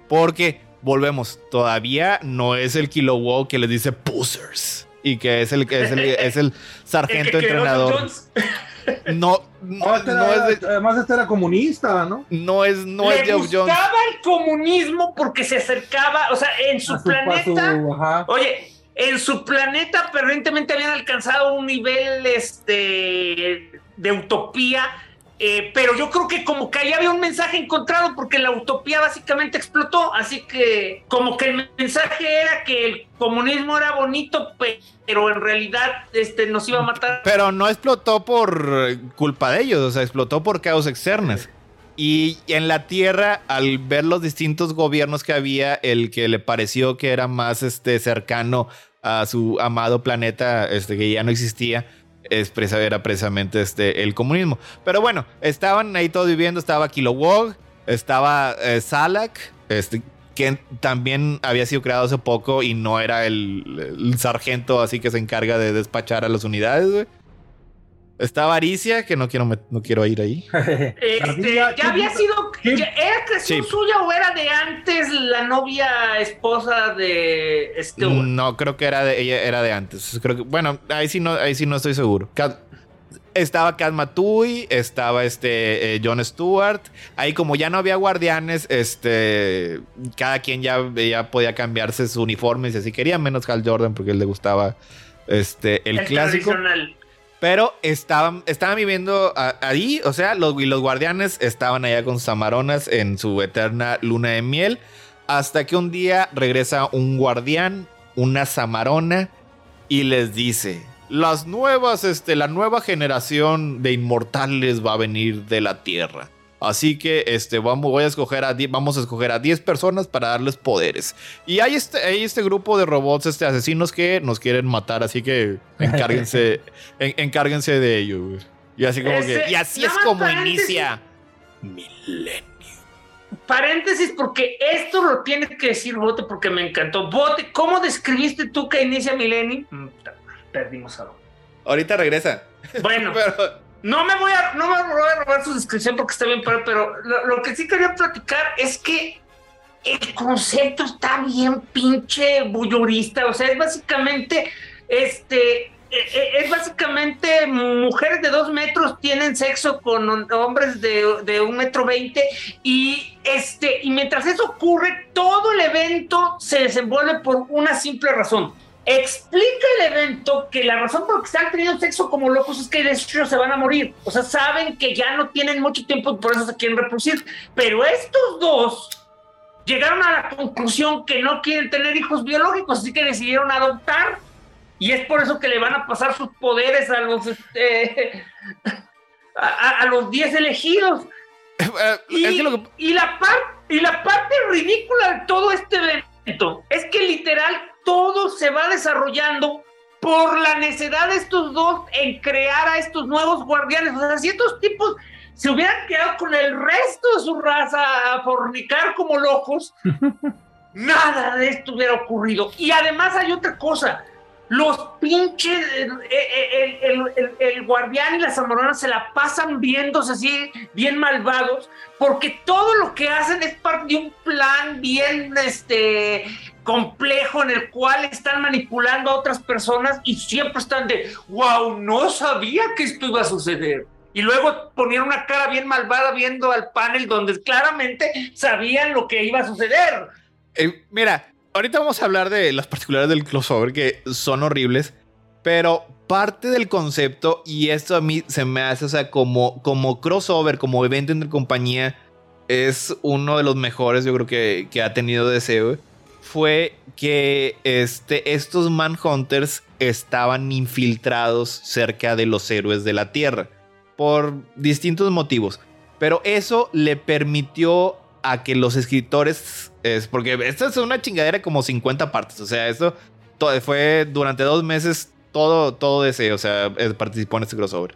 Porque, volvemos, todavía no es el Kilowog que les dice pussers. Y que es el, es el, es el sargento El que entrenador. No, No, no, este no era- es de, Además, este era comunista, ¿no? no es, no Le es Jones. gustaba el comunismo porque se acercaba, o sea, en su A su- a planeta. Oye, en su planeta aparentemente habían alcanzado un nivel este, de utopía, eh, pero yo creo que como que ahí había un mensaje encontrado porque la utopía básicamente explotó, así que como que el mensaje era que el comunismo era bonito, pe- pero en realidad este, nos iba a matar. Pero no explotó por culpa de ellos, o sea, explotó por causas externas. Y en la Tierra, al ver los distintos gobiernos que había, el que le pareció que era más este, cercano a su amado planeta, este, que ya no existía, es presa- era precisamente este, el comunismo. Pero bueno, estaban ahí todos viviendo, estaba Kilowog, estaba eh, Salak, este, que también había sido creado hace poco y no era el, sargento así que se encarga de despachar a las unidades. Estaba Aricia, que no quiero, met- no quiero ir ahí. Este, ya había sido, ya- ¿era creación suya o era de antes la novia esposa de Stewart? No, creo que era de ella, era de antes. Creo que, bueno, ahí sí no, ahí sí no estoy seguro. Kat- estaba Kat Matui, estaba este eh, Jon Stewart. Ahí como ya no había guardianes, este cada quien ya, ya podía cambiarse su uniforme si así quería, menos Hal Jordan porque él le gustaba este el, clásico. tradicional. Pero estaban, estaban viviendo ahí, o sea, los, los guardianes estaban allá con sus amaronas en su eterna luna de miel. Hasta que un día regresa un guardián, una samarona, y les dice: Las nuevas, este, la nueva generación de inmortales va a venir de la tierra. Así que este, vamos, voy a escoger a die- vamos a escoger a 10 personas para darles poderes. Y hay este, hay este grupo de robots este, asesinos que nos quieren matar, así que encárguense, en- encárguense de ello. güey. Y así como Ese- que. Y así es como paréntesis. inicia. Milenio. Paréntesis, porque esto lo tienes que decir, Bote, porque me encantó. Bote, ¿cómo describiste tú que inicia Millennium? Mm, Perdimos a Ahorita regresa. Bueno, Pero, no me voy a, no me voy a robar su descripción porque está bien, padre, pero lo, que sí quería platicar es que el concepto está bien pinche bullurista. O sea, es básicamente, este, eh, eh, es básicamente mujeres de dos metros tienen sexo con hom- hombres de, de un metro veinte y este, y mientras eso ocurre, todo el evento se desenvuelve por una simple razón. Explica el evento que la razón por la que están teniendo sexo como locos es que de hecho se van a morir. O sea, saben que ya no tienen mucho tiempo y por eso se quieren reproducir. Pero estos dos llegaron a la conclusión que no quieren tener hijos biológicos, así que decidieron adoptar. Y es por eso que le van a pasar sus poderes a los este, a, los 10 elegidos. eh, Y, es que lo que- y la par- y la parte ridícula de todo este evento es que literal todo se va desarrollando por la necesidad de estos dos en crear a estos nuevos guardianes. O sea, si estos tipos se hubieran quedado con el resto de su raza a fornicar como locos, nada de esto hubiera ocurrido. Y además hay otra cosa. Los pinches, el, el- el- el- el guardián y la zamorana se la pasan viéndose así, bien malvados, porque todo lo que hacen es parte de un plan bien este, complejo en el cual están manipulando a otras personas y siempre están de, wow, no sabía que esto iba a suceder. Y luego ponían una cara bien malvada viendo al panel donde claramente sabían lo que iba a suceder. eh, mira, ahorita vamos a hablar de las particulares del crossover que son horribles, pero parte del concepto, y esto a mí se me hace, o sea, como, como crossover, como evento entre compañía, es uno de los mejores, yo creo que, que ha tenido deseo, fue que este, estos Manhunters estaban infiltrados cerca de los héroes de la Tierra, por distintos motivos. Pero eso le permitió a que los escritores, es porque esta es una chingadera de como 50 partes, o sea, esto to- fue durante dos meses todo, todo ese, o sea, eh, participó en este crossover.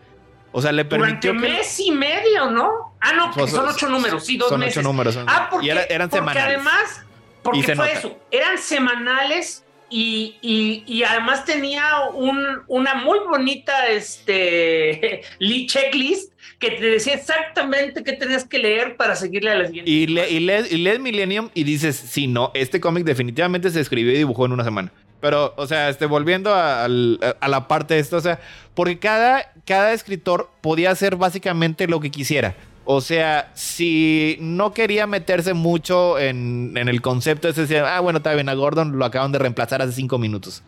O sea, le Durante permitió que... mes y medio, ¿no? Ah, no, porque son ocho números, sí, dos son meses. ocho números. son- Ah, porque, porque además, porque se fue nota. eso, eran semanales y, y, y además tenía un, una muy bonita este, checklist que te decía exactamente qué tenías que leer para seguirle a la siguiente. Y, le, y, lees, y lees Millennium y dices, sí, no, este cómic definitivamente se escribió y dibujó en una semana. Pero, o sea, este, volviendo a, a, la parte de esto, o sea, porque cada, cada escritor podía hacer básicamente lo que quisiera. O sea, si no quería meterse mucho en, en el concepto, ese decía, ah, bueno, está bien, a Gordon lo acaban de reemplazar hace cinco minutos.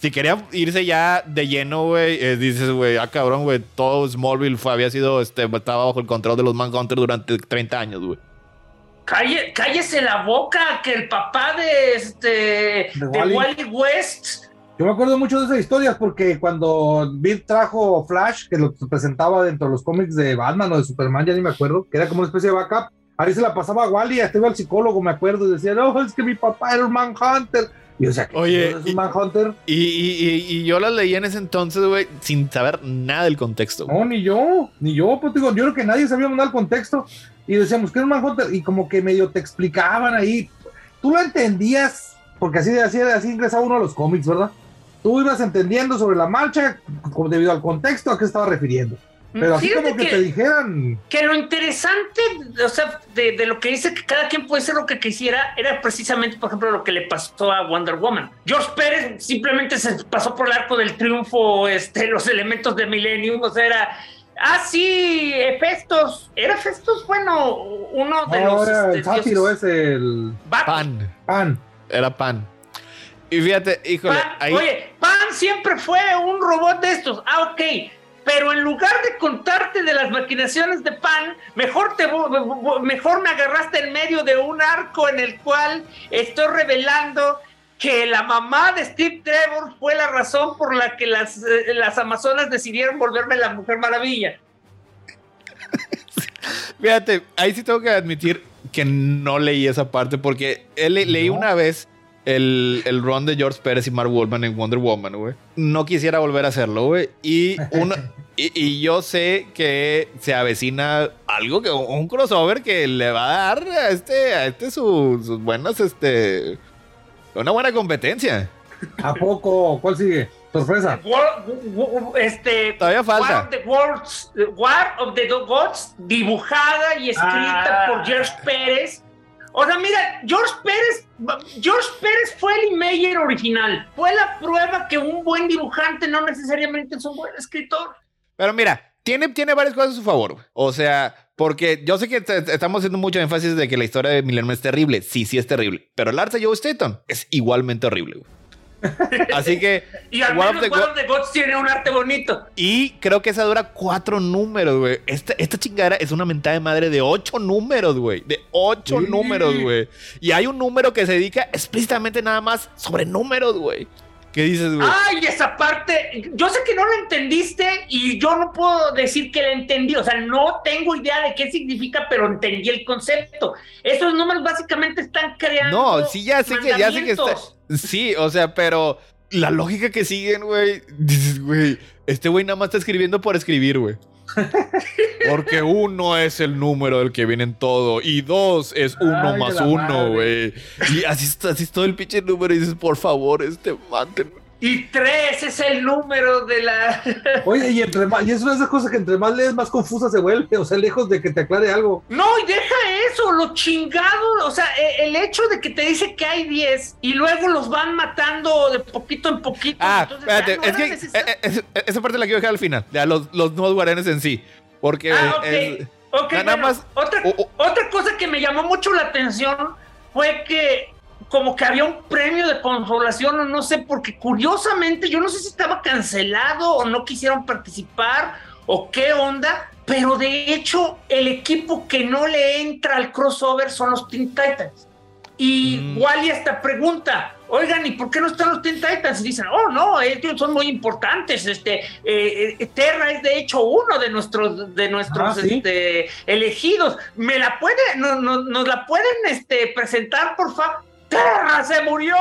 Si quería irse ya de lleno, güey, eh, dices, güey, ah, cabrón, güey, todo Smallville fue, había sido, este, estaba bajo el control de los Manhunter durante 30 años, güey. cállese la boca, que el papá de, este, de, Wally. West yo me acuerdo mucho de esas historias porque cuando Bill trajo Flash, que lo presentaba dentro de los cómics de Batman o de Superman, ya ni me acuerdo, que era como una especie de backup, ahí se la pasaba a Wally, hasta iba al psicólogo, me acuerdo, y decía, no, es que mi papá era un Manhunter. Y o sea, Oye, es un Manhunter. Y, y, y, yo las leí en ese entonces, güey, sin saber nada del contexto. No, ni yo, ni yo, pues digo, yo creo que nadie sabía nada del contexto. Y decíamos que era un Manhunter, y como que medio te explicaban ahí. Tú lo entendías, porque así, así, así ingresaba uno a los cómics, ¿verdad? Tú ibas entendiendo sobre la marcha debido al contexto a qué estaba refiriendo. Pero así como que, te dijeran. Que lo interesante, o sea, de, de, lo que dice que cada quien puede ser lo que quisiera, era precisamente, por ejemplo, lo que le pasó a Wonder Woman. George Pérez simplemente se pasó por el arco del triunfo, este, los elementos de Millennium, o sea, era. Ah, sí, Festos. ¿Era Festos? Bueno, uno de los. Ahora el sátiro es el. Pan. Pan. Era pan. Y fíjate, híjole. ahí... Oye, Pan siempre fue un robot de estos. Ah, ok. Pero en lugar de contarte de las maquinaciones de Pan, mejor, te, mejor me agarraste en medio de un arco en el cual estoy revelando que la mamá de Steve Trevor fue la razón por la que las, eh, las Amazonas decidieron volverme la Mujer Maravilla. Fíjate, ahí sí tengo que admitir que no leí esa parte porque él leí una vez el, el run de George Pérez y Mark Wolfman en Wonder Woman, güey. No quisiera volver a hacerlo, güey. Y, y, yo sé que se avecina algo, que un crossover que le va a dar a este, a este sus, buenas, este... Una buena competencia. ¿A poco? ¿Cuál sigue? Sorpresa. este, Todavía falta. War of the, Worlds, War of the Gods, dibujada y escrita por ah. George Pérez o sea, mira, George Pérez, George Pérez fue el Mayer original. Fue la prueba que un buen dibujante no necesariamente es un buen escritor. Pero mira, tiene, tiene varias cosas a su favor. O sea, porque yo sé que estamos haciendo mucho énfasis de que la historia de Millennium es terrible. Sí, sí es terrible. Pero el arte de Joe Staton es igualmente horrible. Güey. Así que. y al menos One of the Gods tiene un arte bonito. Y creo que esa dura cuatro números, güey. Esta, esta chingada es una mentada de madre de ocho números, güey. De ocho números, güey. Y hay un número que se dedica explícitamente nada más sobre números, güey. ¿Qué dices, güey? Ay, esa parte, yo sé que no lo entendiste y yo no puedo decir que lo entendí, o sea, no tengo idea de qué significa, pero entendí el concepto. Esos números básicamente están creando. No, sí, ya sé que, ya sé que está. Sí, o sea, pero la lógica que siguen, güey, dices, güey, este güey nada más está escribiendo por escribir, güey. Porque uno es el número del que viene en todo. Y dos es uno más uno, güey. Y así, así es todo el pinche número. Y dices, por favor, este, mátenme. Y tres es el número de la. Oye, y entre más, y es una de esas cosas que entre más lees, más confusa se vuelve. O sea, lejos de que te aclare algo. No, y deja eso, lo chingado. O sea, e, el hecho de que te dice que hay 10 y luego los van matando de poquito en poquito. Ah, espérate, es que e, e, esa parte la quiero dejar al final. Ya, los, los nuevos guardianes en sí. Porque. Ah, ok. nada más, otra, otra cosa que me llamó mucho la atención fue que como que había un premio de consolación o no sé, porque curiosamente yo no sé si estaba cancelado o no quisieron participar o qué onda, pero de hecho el equipo que no le entra al crossover son los Teen Titans. Y mm. Wally hasta pregunta, oigan, ¿y por qué no están los Teen Titans? Y dicen, oh, no, ellos son muy importantes. Este, eh, eh, Terra es de hecho uno de nuestros, de nuestros ah, este, elegidos. ¿Me la puede, no, nos la pueden este, presentar, por favor? ¡Terra se murió!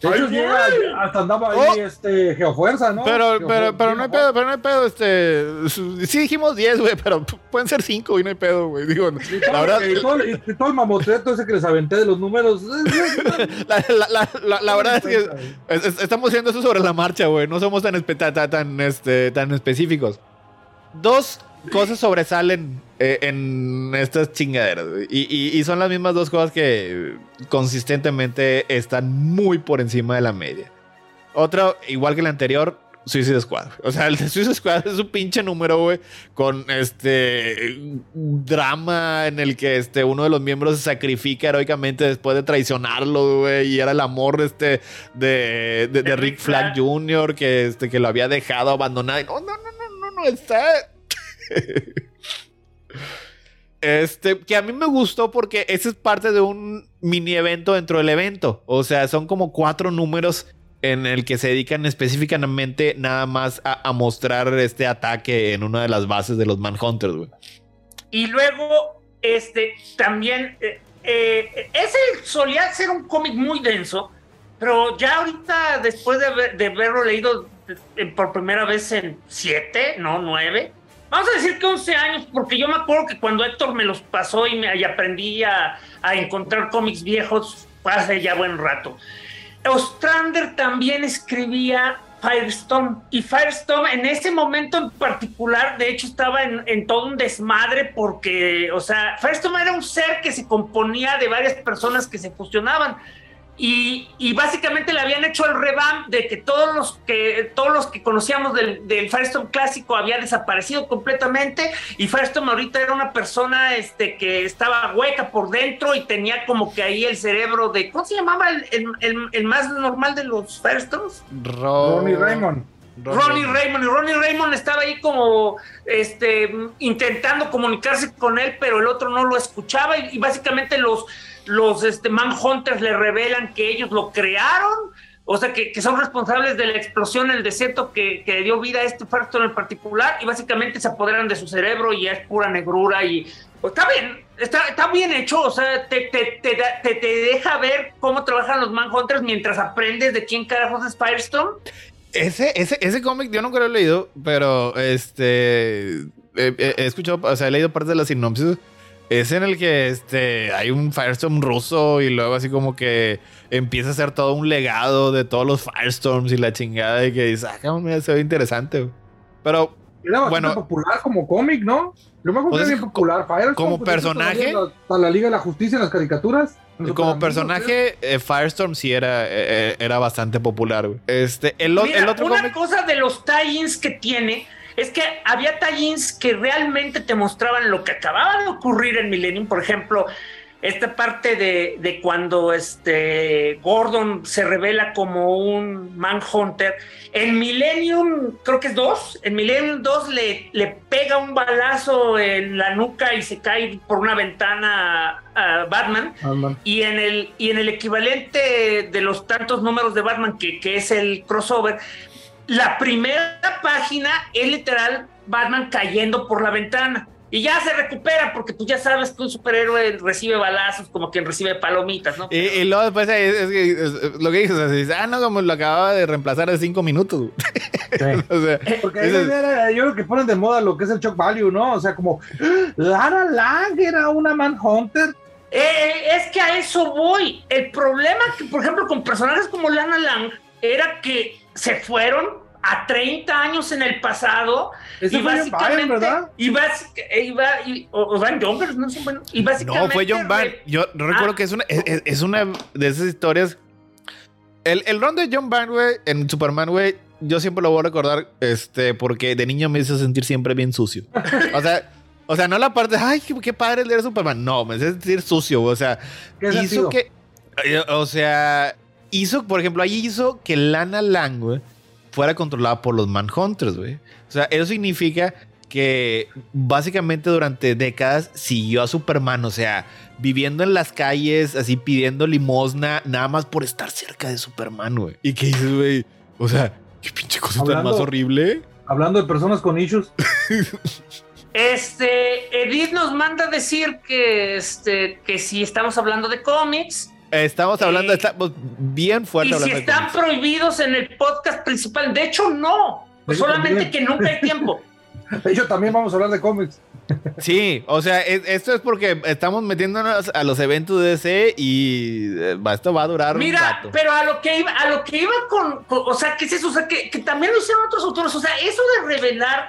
De hecho, llega, hasta andaba ahí Oh. este Geofuerza, ¿no? Pero, Geofuerza, pero, pero no hay pedo, pero no hay pedo, este. Sí dijimos 10, güey, pero pueden ser 5 y no hay pedo, güey. Digo, Y todo, la verdad, y todo- y todo el mamotreto ese que les aventé de los números. la, la, la, la, la verdad es que es- es- estamos haciendo eso sobre la marcha, güey. No somos tan, espe- tan, tan, tan, este, tan específicos. Dos cosas sobresalen eh, en estas chingaderas. Y, y- y son las mismas dos cosas que consistentemente están muy por encima de la media. Otro, igual que el anterior, Suicide Squad. O sea, el de Suicide Squad es un pinche número, güey, con este drama en el que este uno de los miembros se sacrifica heroicamente después de traicionarlo, güey, y era el amor este de, de, de Rick Flag Jr. que este que lo había dejado abandonado. No, no, no, no, no, no está. Este, que a mí me gustó porque ese es parte de un mini evento dentro del evento. O sea, son como cuatro números en el que se dedican específicamente nada más a, mostrar este ataque en una de las bases de los Manhunters, güey. Y luego, este, también, eh, eh, ese solía ser un cómic muy denso, pero ya ahorita, después de, de haberlo leído eh, por primera vez en siete, no, nueve, vamos a decir que 11 años, porque yo me acuerdo que cuando Héctor me los pasó y, aprendí a, encontrar cómics viejos, hace ya buen rato. Ostrander también escribía Firestorm. Y Firestorm en ese momento en particular, de hecho, estaba en, en todo un desmadre porque, o sea, Firestorm era un ser que se componía de varias personas que se fusionaban. Y, y básicamente le habían hecho el revamp de que todos los que todos los que conocíamos del, del Firestorm clásico había desaparecido completamente y Firestorm ahorita era una persona este que estaba hueca por dentro y tenía como que ahí el cerebro de ¿cómo se llamaba el, el, el- el más normal de los Firestorms? Ronnie Raymond. Ronnie Raymond y Ronnie Raymond estaba ahí como este intentando comunicarse con él pero el otro no lo escuchaba y, y básicamente los los este, Manhunters le revelan que ellos lo crearon o sea que, son responsables de la explosión en el desierto que, dio vida a este Firestorm en particular y básicamente se apoderan de su cerebro y es pura negrura y está bien está, bien hecho o sea te, te, te, te, deja ver cómo trabajan los Manhunters mientras aprendes de quién carajos es Firestorm Ese, ese, ese cómic yo nunca lo he leído, pero este. He, escuchado, o sea, he leído parte de la sinopsis. Es en el que este, hay un Firestorm ruso y luego así como que empieza a ser todo un legado de todos los Firestorms y la chingada y que dices, ah, cabrón, mira, se ve interesante. güey". Pero Era bastante Bueno. popular como cómic, ¿no? Yo me acuerdo Pues que es era bien popular. Firestorm, como pues, personaje- Hasta la Liga de la Justicia en las caricaturas. en los como personaje, eh, Firestorm sí era, eh, eh, era bastante popular. güey. Este, el, o- Mira, el otro una cómic. cosa de los tie-ins que tiene es que había tie-ins que realmente te mostraban lo que acababa de ocurrir en Millennium. Por ejemplo, esta parte de, de cuando este Gordon se revela como un Manhunter. En Millennium, creo que es 2, en Millennium 2 le, le pega un balazo en la nuca y se cae por una ventana a, Batman. Ah, man. Y en el, y en el equivalente de los tantos números de Batman que, que es el crossover, la primera página es literal Batman cayendo por la ventana. Y ya se recupera porque tú ya sabes que un superhéroe recibe balazos como quien recibe palomitas, ¿no? Y, y luego después es, es que- es- lo que dices, ah, no, como lo acababa de reemplazar de cinco minutos. güey". o sea, Porque ahí dices, era- yo creo que ponen de moda lo que es el shock value, ¿no? O sea, como ¡Ah! Lara Lang era una Manhunter. Eh, es que a eso voy. El problema que, por ejemplo, con personajes como Lana Lang era que se fueron a 30 años en el pasado Ese y fue John Byrne, ¿verdad? y básica- e iba- y- o, o Van Jonkers, no sé, bueno, y básicamente no, fue John re- Yo recuerdo Ah. que es una, es, es- una de esas historias. El, el run de John Byrne, güey, en Superman, güey, yo siempre lo voy a recordar este, porque de niño me hizo sentir siempre bien sucio. O sea, o sea, no la parte, ay, qué, qué padre leer Superman. No, me hace sentir sucio, güey. O sea, ¿Qué hizo sentido? que. eh, O sea, hizo, por ejemplo, ahí hizo que Lana Lang, güey, fuera controlada por los Manhunters, güey. O sea, eso significa que básicamente durante décadas siguió a Superman, o sea, viviendo en las calles, así pidiendo limosna, nada más por estar cerca de Superman, güey. ¿Y qué dices, güey? O sea, qué pinche cosa tan Hablando- más horrible. Hablando de personas con issues. Este, Edith nos manda decir que, este, que si estamos hablando de cómics, Estamos hablando, Eh, estamos bien fuerte Y si hablando de están prohibidos en el podcast principal, de hecho no, solamente también. que nunca hay tiempo. De hecho, también vamos a hablar de cómics. Sí, o sea, es- esto es porque estamos metiéndonos a los eventos de DC y eh, esto va a durar un Mira, rato. pero a lo que iba, a lo que iba con, con- o sea, ¿qué es eso? O sea, que, que también lo hicieron otros autores. O sea, eso de revelar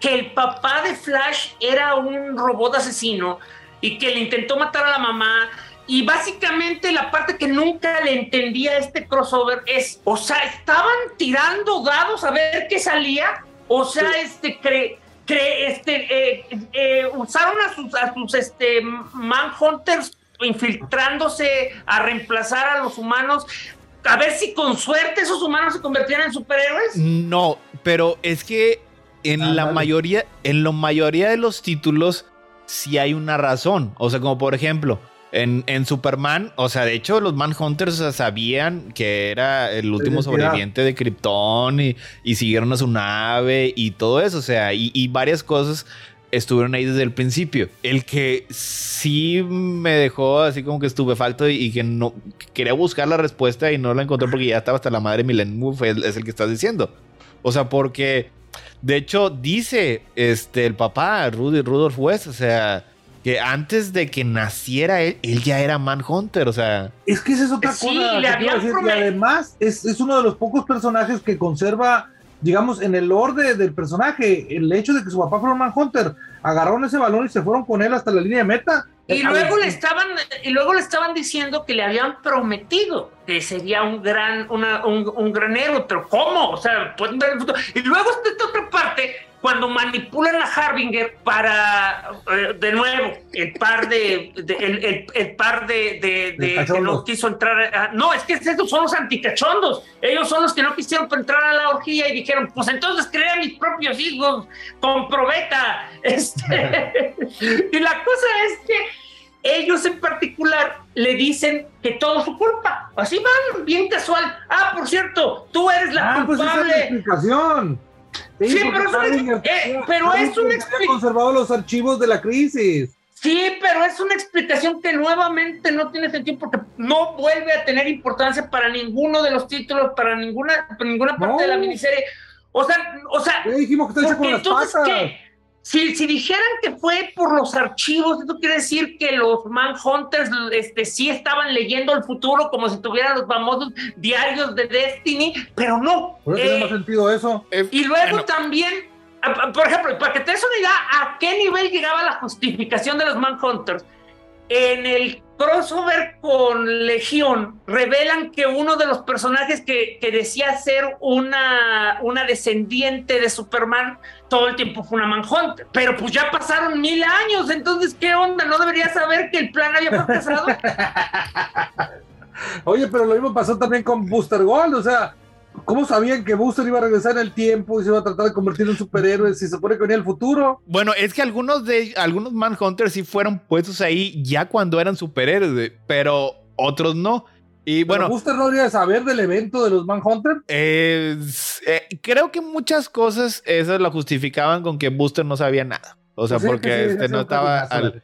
que el papá de Flash era un robot asesino y que le intentó matar a la mamá. Y básicamente la parte que nunca le entendía a este crossover es, o sea, estaban tirando dados a ver qué salía. O sea, este, cre, cre- este, eh, eh, usaron a sus, a sus este, manhunters infiltrándose a reemplazar a los humanos. A ver si con suerte esos humanos se convertían en superhéroes. No, pero es que en Ah, la vale. mayoría, en la mayoría de los títulos sí hay una razón. O sea, como por ejemplo, en, en Superman, o sea, de hecho, los Manhunters sabían que era el último sobreviviente de Krypton y, y siguieron a su nave y todo eso. O sea, y, y varias cosas estuvieron ahí desde el principio. El que sí me dejó así como que estupefacto y, y que no que quería buscar la respuesta y no la encontré porque ya estaba hasta la madre Milenio fue el- es el que estás diciendo. O sea, porque de hecho dice este el papá Rudy Rudolph West, o sea, que antes de que naciera él, él ya era Manhunter, o sea, Es que esa es otra Sí, cosa. le que decir, y además es, es uno de los pocos personajes que conserva, digamos, en el orden del personaje, el hecho de que su papá fuera un Manhunter. Agarraron ese balón y se fueron con él hasta la línea de meta. Y Eh, luego le estaban, y luego le estaban diciendo que le habían prometido que sería un gran, una- un, un gran héroe, pero ¿cómo? O sea, pueden ver el futuro. Y luego está esta otra parte, cuando manipulan a Harbinger para, eh, de nuevo, el par de, de- el, el- el par de, de- de- que no quiso entrar. a- no, es que estos son los anticachondos. Ellos son los que no quisieron entrar a la orgía y dijeron, pues entonces crea mis propios hijos con probeta. Este, y la cosa es que ellos en particular le dicen que todo es su culpa. Así van, bien casual. Ah, por cierto, tú eres la Ah, pues esa es la culpable. explicación. Sí, pero es una- Harbinger- eh, pero es una había expli- conservado los archivos de la crisis. Sí, pero es una explicación que nuevamente no tiene sentido porque no vuelve a tener importancia para ninguno de los títulos, para ninguna, para ninguna parte No. de la miniserie. O sea, o sea, dijimos que está hecho con las entonces, patas. ¿qué? Si, si dijeran que fue por los archivos, eso quiere decir que los Manhunters este, sí estaban leyendo el futuro como si tuvieran los famosos diarios de Destiny, pero no. Por eso Eh, tiene más sentido eso. y luego Bueno. también, a- a- por ejemplo, para que te des una idea a qué nivel llegaba la justificación de los Manhunters, en el crossover con Legión revelan que uno de los personajes que, decía ser una, una descendiente de Superman todo el tiempo fue una Manhunter. Pero pues ya pasaron mil años, entonces ¿qué onda? ¿No debería saber que el plan había fracasado? Oye, pero lo mismo pasó también con Booster Gold, o sea, ¿cómo sabían que Booster iba a regresar en el tiempo y se iba a tratar de convertir en superhéroe si se supone que venía el futuro? Bueno, es que algunos de algunos Manhunters sí fueron puestos ahí ya cuando eran superhéroes, pero otros no. Y Bueno, Booster no debería saber del evento de los Manhunter. eh, eh, creo que muchas cosas esas lo justificaban con que Booster no sabía nada. O sea, Pues sí, porque sí, este no estaba al,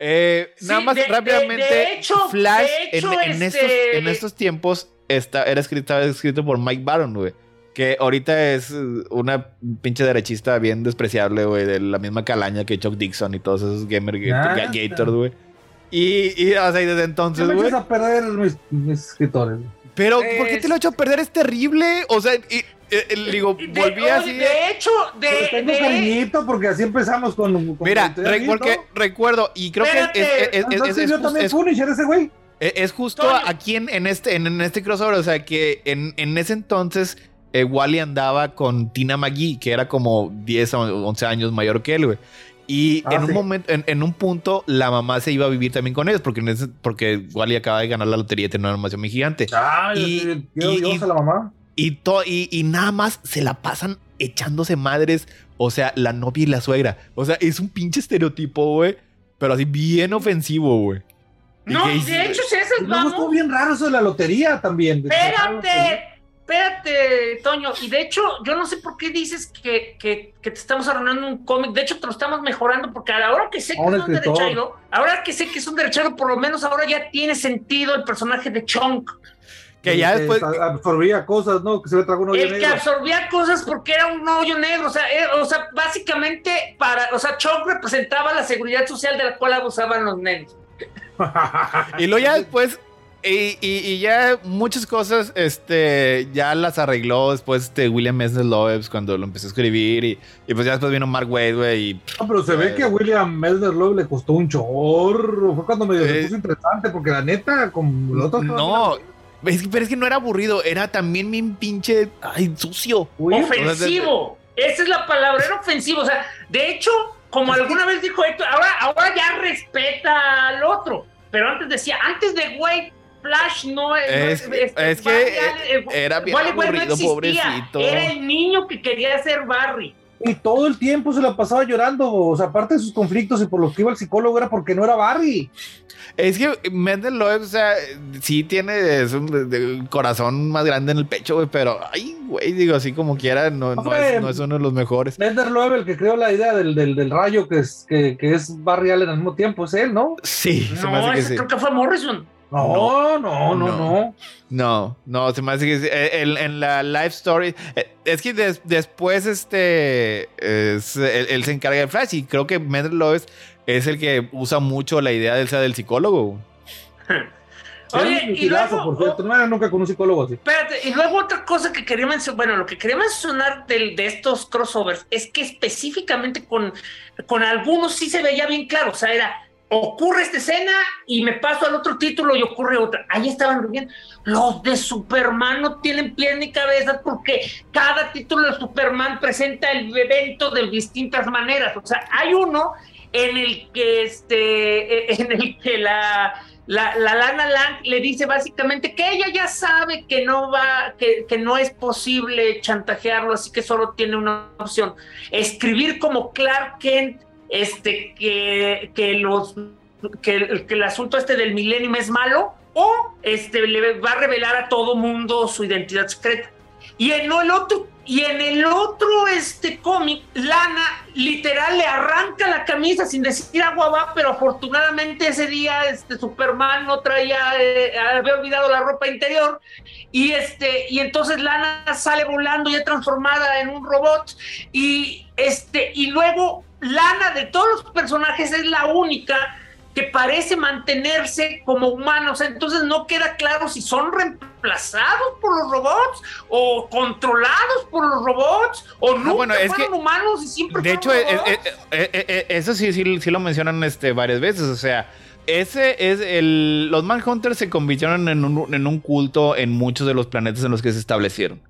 Eh, Sí, nada más de- de- rápidamente, de hecho- Flash de hecho, en, en este- estos, en estos tiempos está, era escrito, escrito por Mike Baron, güey. Que ahorita es uh, una pinche derechista bien despreciable, güey, de la misma calaña que Chuck Dixon y todos esos gamer Ah, ga- gators, güey. Y, y, o sea, y desde entonces, me güey. a perder mis, mis escritores. Pero, ¿por qué te lo he hecho perder? Es terrible. O sea, y, eh, eh, digo, De, volví así. de hecho, de, Pero tengo de- cariñito porque así empezamos con. con Mira, porque recuerdo, y creo que es, es, es- es- Entonces es- yo también es- Punisher ese güey. Eh, Es justo Toño. aquí en, en este, en, en este crossover, o sea que en, en ese entonces eh, Wally andaba con Tina McGee, que era como 10 o 11 años mayor que él, güey. Y Ah, en un momento, en, en un punto, la mamá se iba a vivir también con ellos, porque, en ese- porque Wally acaba de ganar la lotería y tener una animación muy gigante. Ay, Y- yo, y- yo y- a la mamá. Y, to- y, y nada más se la pasan echándose madres, o sea, la novia y la suegra. O sea, es un pinche estereotipo, güey, pero así bien ofensivo, güey. No, y de hecho, si esas Y luego estuvo vamos. bien raro eso de la lotería también. Espérate. espérate, Toño. Y de hecho, yo no sé por qué dices que, que, que te estamos arruinando un cómic. De hecho, te lo estamos mejorando porque ahora que sé que Ahora es un escritor. derechado, ahora que sé que es un derechado, por lo menos ahora ya tiene sentido el personaje de Chunk. Que ya después. absorbía cosas, ¿no? Que se le tragó un hoyo El que absorbía cosas porque era un hoyo negro. O sea, eh, o sea, básicamente para. O sea, Chunk representaba la seguridad social de la cual abusaban los negros. Y luego ya después. Y, y- y ya muchas cosas este, ya las arregló después este William S. Loebs cuando lo empezó a escribir. Y, y pues ya después vino Mark Wade, güey. Y No, pero se ve que a William Melder Love le costó un chorro. Fue cuando medio Eh. se puso interesante, porque la neta, con los otros. No, es que- pero es que no era aburrido, era también bien pinche. Ay, sucio. Ofensivo. Esa es la palabra, era ofensivo. O sea, de hecho, como alguna vez dijo Héctor, ahora, ahora ya respeta al otro. Pero antes decía, antes de Wade, Flash no Es- no- es que, Barry eh, Allen, era bien Wally aburrido, pobrecito. Era el niño que quería ser Barry. Y todo el tiempo se la pasaba llorando. O sea, aparte de sus conflictos y por los que iba al psicólogo era porque no era Barry. Es que Mendel Loeb, o sea, sí tiene es un, de- de- un corazón más grande en el pecho, güey, pero, ay, güey, digo, así como quiera, no, no, es, no es uno de los mejores. Melder Love, el que creó la idea del, del, del rayo que es, que, que es Barry Allen al mismo tiempo, es él, ¿no? Sí, se me No, hace que ese sí. creo que fue Morrison. No, no, no, No. no. No, no, se me hace que. Eh, En, en la live story, eh, es que des- después este, es- él, él se encarga de Flash y creo que Mendel Loeb es, es el que usa mucho la idea del, del psicólogo. Oye, y luego, por cierto. No era nunca con un psicólogo así. Espérate, y luego otra cosa que quería mencionar, bueno, lo que quería mencionar del- de estos crossovers es que específicamente con, con algunos sí se veía bien claro, o sea, era, ocurre esta escena y me paso al otro título y ocurre otra. Ahí estaban. Los de Superman no tienen pies ni cabeza porque cada título de Superman presenta el evento de distintas maneras. O sea, hay uno en el que este, eh, en el que la la, la Lana Lang le dice básicamente que ella ya sabe que no va, que, que no es posible chantajearlo, así que solo tiene una opción. Escribir como Clark Kent, este, que, que los que, que el asunto este del Millennium es malo, o este le va a revelar a todo mundo su identidad secreta. Y en el otro, y en el otro este cómic, Lana literal le arranca la camisa sin decir agua va, pero afortunadamente ese día este Superman no traía, eh, había olvidado la ropa interior y este y entonces Lana sale volando ya transformada en un robot y este y luego Lana de todos los personajes es la única que parece mantenerse como humanos, entonces no queda claro si son reemplazados por los robots o controlados por los robots o nunca Ah, bueno, es fueron que- humanos y siempre De hecho, eh, eh, eh, eso sí, sí, sí lo mencionan este, varias veces. O sea, ese es el. Los Manhunters se convirtieron en un, en un culto en muchos de los planetas en los que se establecieron.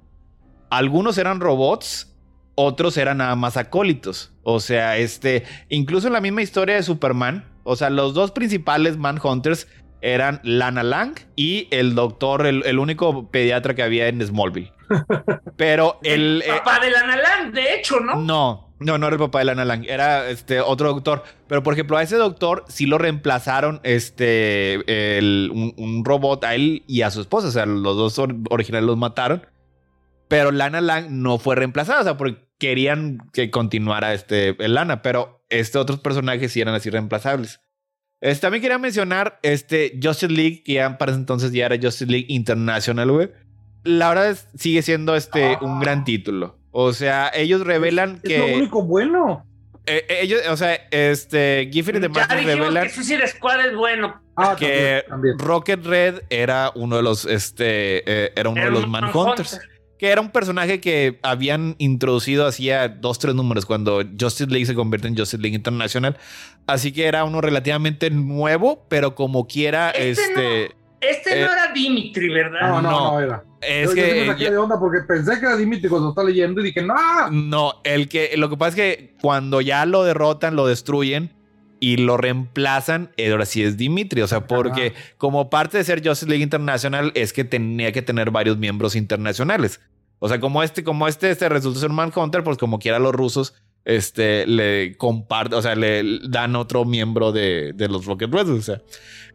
Algunos eran robots, otros eran nada más acólitos. O sea, este. Incluso en la misma historia de Superman. O sea, los dos principales Manhunters eran Lana Lang y el doctor, el, el único pediatra que había en Smallville. Pero el. eh, papá de Lana Lang, de hecho, ¿no? no, no, no era el papá de Lana Lang, era este otro doctor. Pero por ejemplo, a ese doctor sí lo reemplazaron este el- un, un robot a él y a su esposa. O sea, los dos or- originales los mataron. Pero Lana Lang no fue reemplazada, o sea, porque querían que continuara este el Lana, pero este otros personajes sí eran así reemplazables. Este, también quería mencionar este Justice League, que ya para ese entonces ya era Justice League International, güey. La verdad es, sigue siendo este un gran título. O sea, ellos revelan Es lo que único bueno. eh, ellos, o sea, este Giffen y demás revelan que Suicide Squad es bueno. Ah, que también, también. Rocket Red era uno de los este eh, era uno Era de los un Manhunters. Manhunter. Que era un personaje que habían introducido hacía dos, tres números cuando Justice League se convierte en Justice League International. Así que era uno relativamente nuevo, pero como quiera, Este este. Este Eh, no era Dimitri, ¿verdad? No, no, no. no, era. Es yo, yo sí me que. saqué de onda porque pensé que era Dimitri cuando estaba leyendo y dije, no. No, el que. Lo que pasa es que cuando ya lo derrotan, lo destruyen y lo reemplazan, eh, ahora sí es Dimitri. O sea, porque como parte de ser Justice League Internacional, es que tenía que tener varios miembros internacionales. O sea, como este, como este, este resultó ser un Manhunter, pues como quiera los rusos, este, le comparten, o sea, le dan otro miembro de, de los Rocket Reds. O sea,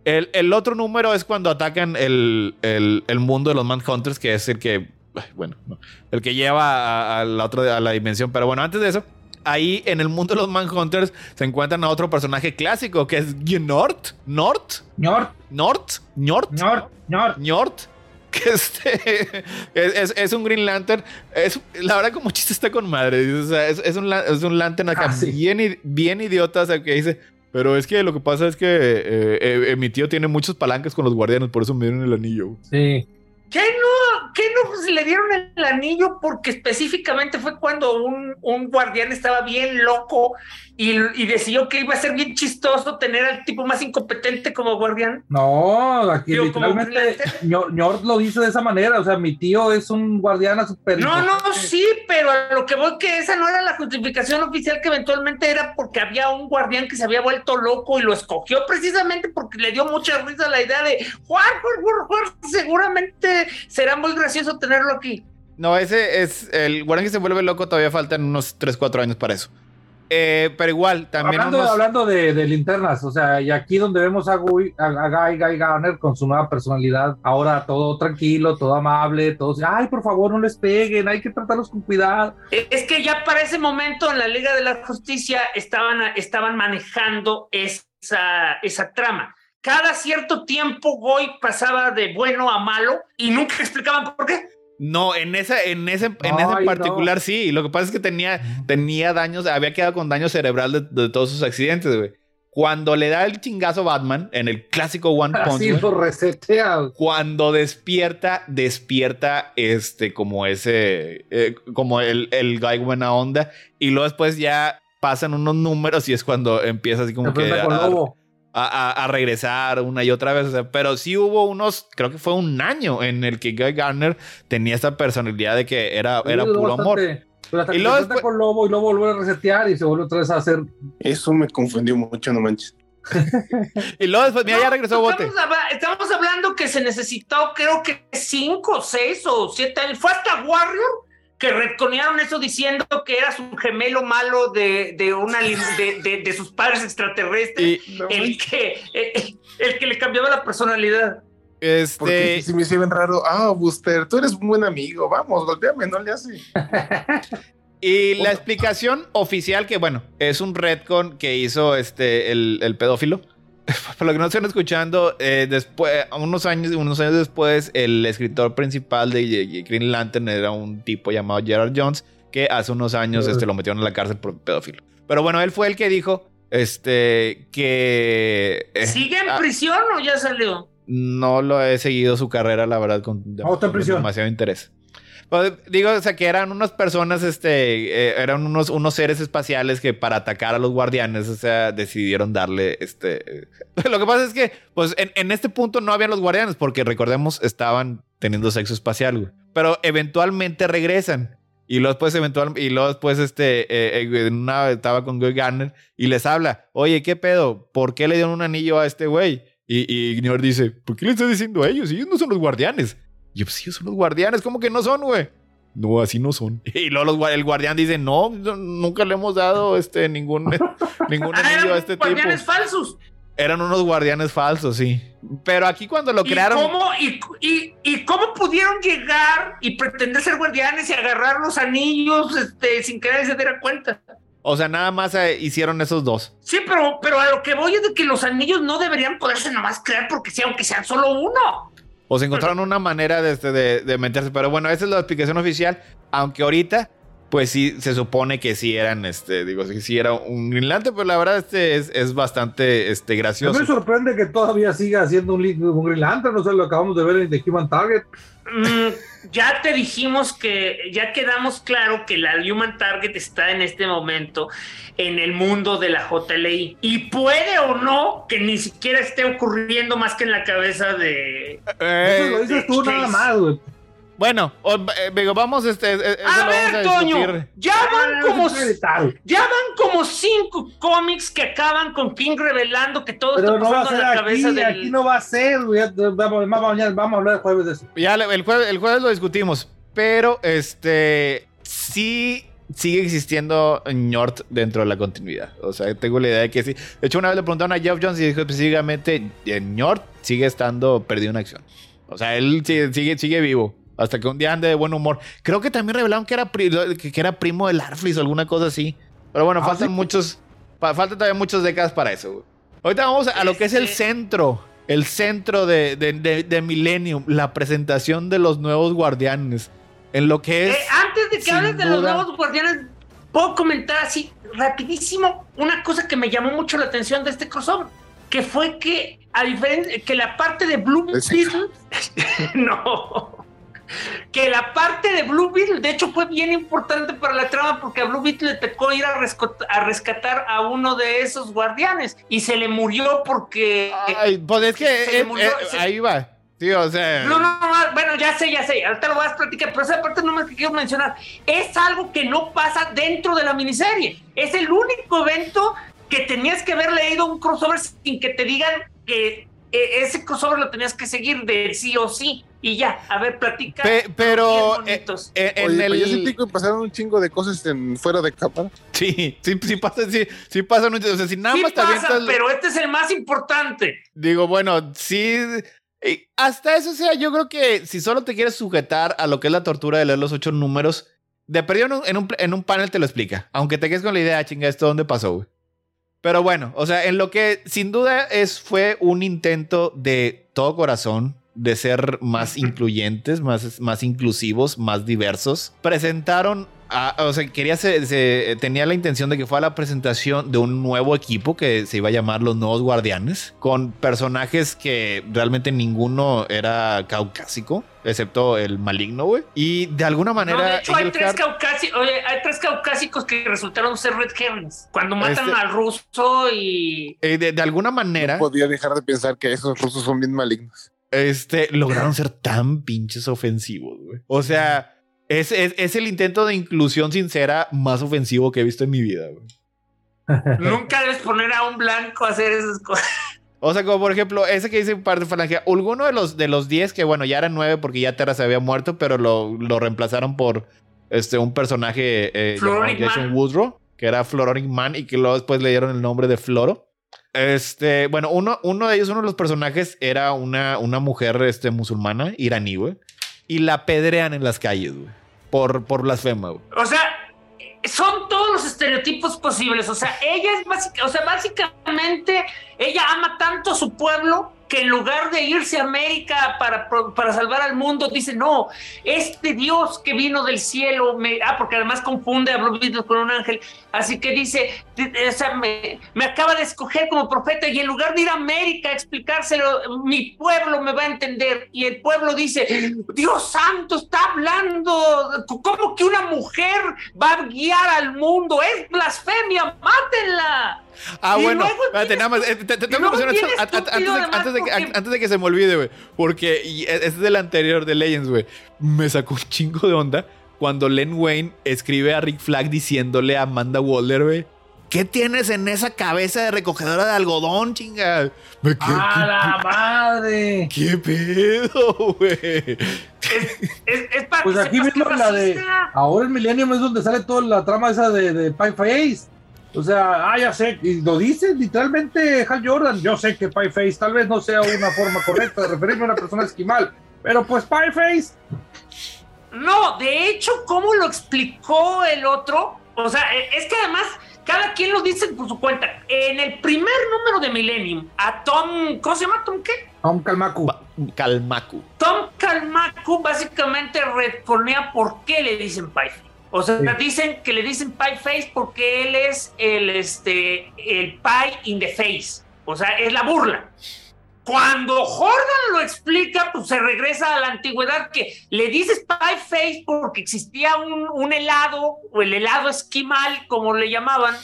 el, el otro número es cuando atacan el, el, el mundo de los Manhunters, que es el que bueno, no, el que lleva a, a la otra, a la dimensión. Pero bueno, antes de eso, ahí en el mundo de los Manhunters se encuentran a otro personaje clásico que es Gnort. Nort. Ñort, Nort. Nort. Ñort, Ñort. Ñort. Que este es, es- es un Green Lantern. Es, la verdad, como chiste está con madre. O sea, es, es un, es un Lantern acá Ah, sí. bien, bien idiota. O sea, que dice. Pero es que lo que pasa es que eh, eh, mi tío tiene muchos palancas con los guardianes, por eso me dieron el anillo. Sí. ¿Qué no? ¿Qué no pues, le dieron el anillo? Porque específicamente fue cuando un, un guardián estaba bien loco y, y decidió que iba a ser bien chistoso tener al tipo más incompetente como guardián. No, aquí Digo, literalmente lo dice de esa manera. O sea, mi tío es un guardián super. No, no, sí, pero a lo que voy que esa no era la justificación oficial que eventualmente era porque había un guardián que se había vuelto loco y lo escogió precisamente porque le dio mucha risa la idea de Juan, Juan, Juan, Juan, seguramente será muy gracioso tenerlo aquí. No, ese es el guardián que se vuelve loco. Todavía faltan unos 3, 4 años para eso. Eh, pero igual, también. Hablando, hablando de, de linternas, o sea, y aquí donde vemos a, Guy, a, a Guy, Guy Garner con su nueva personalidad, ahora todo tranquilo, todo amable, todo, ay, por favor, no les peguen, hay que tratarlos con cuidado. Eh, Es que ya para ese momento en la Liga de la Justicia estaban, estaban manejando esa, esa trama. Cada cierto tiempo Goy pasaba de bueno a malo y nunca explicaban por qué. No, en esa, en ese, en ese particular sí. Lo que pasa es que tenía, tenía daños, había quedado con daño cerebral de, de todos sus accidentes, güey. Cuando le da el chingazo Batman en el clásico One Punch, Así Man, lo resetea. cuando despierta, despierta este como ese, eh, como el, el guy buena onda. Y luego después ya pasan unos números y es cuando empieza así como Se que a. a- a- a regresar una y otra vez. O sea, pero sí hubo unos, creo que fue un año en el que Guy Garner tenía esta personalidad de que era, era Sí, puro amor. bastante. Pero hasta Y que luego después- con Lobo y Lobo vuelve a resetear y se vuelve otra vez a hacer. Eso me confundió mucho, no manches. Y luego después, mira, ya No, regresó Bote. Estamos, habla- estamos hablando que se necesitó, creo que cinco, seis o siete años. Fue hasta Warrior que retconearon eso diciendo que era su gemelo malo de, de una de, de- de sus padres extraterrestres. Y el que, el, el que le cambiaba la personalidad. Porque este, si me hicieron raro, ah, Buster, tú eres un buen amigo, vamos, golpeame, no le hace. y la explicación oficial que, bueno, es un retcon que hizo este, el, el pedófilo. Por lo que no están escuchando, eh, después, unos años, unos años después, el escritor principal de Green Lantern era un tipo llamado Gerard Jones, que hace unos años este, lo metieron a la cárcel por pedófilo. Pero bueno, él fue el que dijo este, que... eh, ¿Sigue en ah, prisión o ya salió? No lo he seguido su carrera, la verdad, con No, está en prisión. demasiado interés. Pues, digo, o sea, que eran unas personas, este, eh, eran unos, unos seres espaciales que para atacar a los guardianes, o sea, decidieron darle, este... Lo que pasa es que, pues, en, en este punto no habían los guardianes, porque recordemos, estaban teniendo sexo espacial. Pero eventualmente regresan. Y luego después, eventual, y luego después, este, eh, eh, en una, estaba con Guy Garner y les habla, oye, ¿qué pedo? ¿Por qué le dieron un anillo a este güey? Y, y Ignor dice, ¿por qué le estás diciendo a ellos? Ellos no son los guardianes. Yo, pues ellos son los guardianes, ¿cómo que no son, güey? No, así no son. Y luego los el guardián dice, no, nunca le hemos dado este, ningún, ningún Ah, anillo eran a este tipo. guardianes falsos. Eran unos guardianes falsos, sí. Pero aquí cuando lo ¿Y crearon... cómo, y, y- y cómo pudieron llegar y pretender ser guardianes y agarrar los anillos este, sin que nadie se diera cuenta? O sea, nada más eh, hicieron esos dos. Sí, pero, pero a lo que voy es de que los anillos no deberían poderse nomás crear porque sí, aunque sean solo uno. O se encontraron una manera de, este, de, de meterse. Pero bueno, esa es la explicación oficial. Aunque ahorita, pues sí, se supone que sí eran, este, digo, sí, sí era un Green Lantern, pero la verdad este es, es bastante este, gracioso. me sorprende que todavía siga haciendo un, link- un Green Lantern, no sé, lo acabamos de ver en The Human Target. Mm, ya te dijimos que, ya quedamos claro que la Human Target está en este momento en el mundo de la JLI. Y puede o no que ni siquiera esté ocurriendo más que en la cabeza de... Eh, Eso lo dices tú Chase. nada más, güey. Bueno, o- eh, digo, vamos, este, eh, eso A lo ver, vamos a Toño, discutir. ya van como... Puede editar. Ya van como cinco cómics que acaban con King revelando que todo Pero está no va a pasando ser en la aquí, cabeza del... aquí no va a ser, güey. Ya- Vamos, vamos, mañana vamos a hablar el jueves de eso. Ya le- el jueves, el jueves lo discutimos, pero este sí sigue existiendo Ñort dentro de la continuidad. O sea, tengo la idea de que sí. De hecho, una vez le preguntaron a Jeff Jones y dijo específicamente, eh, Ñort sigue estando perdido en acción. O sea, él sigue, sigue, sigue vivo. Hasta que un día ande de buen humor. Creo que también revelaron que era, que, era primo de Larflis o alguna cosa así. Pero bueno, ah, faltan muchos. faltan todavía muchas décadas para eso, güey. Ahorita vamos a lo que es el este centro. El centro de, de, Millennium. La presentación de los nuevos guardianes. En lo que es. Eh, antes de que hables de los nuevos guardianes, puedo comentar así rapidísimo una cosa que me llamó mucho la atención de este crossover. Que fue que, a diferencia que la parte de Blue Beetle. no que la parte de Blue Beetle, de hecho, fue bien importante para la trama porque a Blue Beetle le tocó ir a, rescatar a uno de esos guardianes y se le murió porque. Ay, pues es que eh, eh, ahí va. Tío, o sea. No, no, no, bueno, ya sé, ya sé. Ahorita lo voy a platicar, pero esa parte nomás que quiero mencionar. Es algo que no pasa dentro de la miniserie. Es el único evento que tenías que haber leído un crossover sin que te digan que ese crossover lo tenías que seguir de sí o sí y ya, a ver, platica. pero eh, eh, en Oye, el... yo sentí que pasaron un chingo de cosas en, fuera de cámara. Sí, sí, sí pasa, sí, sí pasa, o sea, si nada sí más pasa, pero este es el más importante. Digo, bueno, sí, hasta eso, sea, yo creo que si solo te quieres sujetar a lo que es la tortura de leer los ocho números, de perdido en un, en un panel te lo explica, aunque te quedes con la idea, chinga, esto dónde pasó, güey. Pero bueno, o sea, en lo que sin duda es, fue un intento de todo corazón de ser más incluyentes, más, más inclusivos, más diversos. Presentaron o sea, quería se, tenía la intención de que fuera la presentación de un nuevo equipo que se iba a llamar los Nuevos Guardianes, con personajes que realmente ninguno era caucásico, excepto el maligno, güey. Y de alguna manera. de hecho, hay tres, caucásicos que resultaron ser Red Herrings. Cuando matan este al ruso y. Eh, de, alguna manera. No podía dejar de pensar que esos rusos son bien malignos. Este lograron ser tan pinches ofensivos, güey. O sea es, es, el intento de inclusión sincera más ofensivo que he visto en mi vida. Nunca debes poner a un blanco a hacer esas cosas. O sea, como por ejemplo, ese que dice parte falange, alguno de los de los 10 que bueno, ya eran 9 porque ya Terra se había muerto, pero lo, lo reemplazaron por este un personaje eh, Jason Woodrow, que era Floronic Man y que luego después le dieron el nombre de Floro. Este, bueno, uno, uno de ellos, uno de los personajes era una, una mujer este, musulmana, iraní, güey. Y la pedrean en las calles, güey por, por blasfema. O sea, son todos los estereotipos posibles. O sea, ella es básica, o sea, básicamente ella ama tanto a su pueblo que en lugar de irse a América para, para salvar al mundo, dice, no, este Dios que vino del cielo, me, ah, porque además confunde a Blue Beetle con un ángel, así que dice, o sea, me, me, acaba de escoger como profeta y en lugar de ir a América a explicárselo, mi pueblo me va a entender. Y el pueblo dice, Dios santo, está hablando, ¿cómo que una mujer va a guiar al mundo? Es blasfemia, mátenla. Ah, bueno, espérate, nada más. tengo que antes, de que, antes de que se me olvide, güey. Porque e, es del anterior de Legends, güey. Me sacó un chingo de onda cuando Len Wayne escribe a Rick Flag diciéndole a Amanda Waller, güey. ¿Qué tienes en esa cabeza de recogedora de algodón, chinga? Me ¡A la madre! ¿Qué pedo, güey? Es, para pues aquí mismo la de. Ahora el Millennium es donde sale toda la trama esa de, de Pie Face. O sea, ah, ya sé, y lo dice literalmente Hal Jordan. Yo sé que Pieface tal vez no sea una forma correcta de referirme a una persona esquimal, pero pues Pieface. No, de hecho, ¿cómo lo explicó el otro? O sea, e, es que además cada quien lo dice por su cuenta. En el primer número de Millennium, a Tom, ¿cómo se llama? ¿Tom qué? Tom Kalmaku. Kalmaku. Tom Kalmaku básicamente responía por qué le dicen Pieface. O sea, dicen que le dicen pie face porque él es el, este, el pie in the face. O sea, es la burla. Cuando Jordan lo explica, pues se regresa a la antigüedad que le dices pie face porque existía un, un helado, o el helado esquimal, como le llamaban,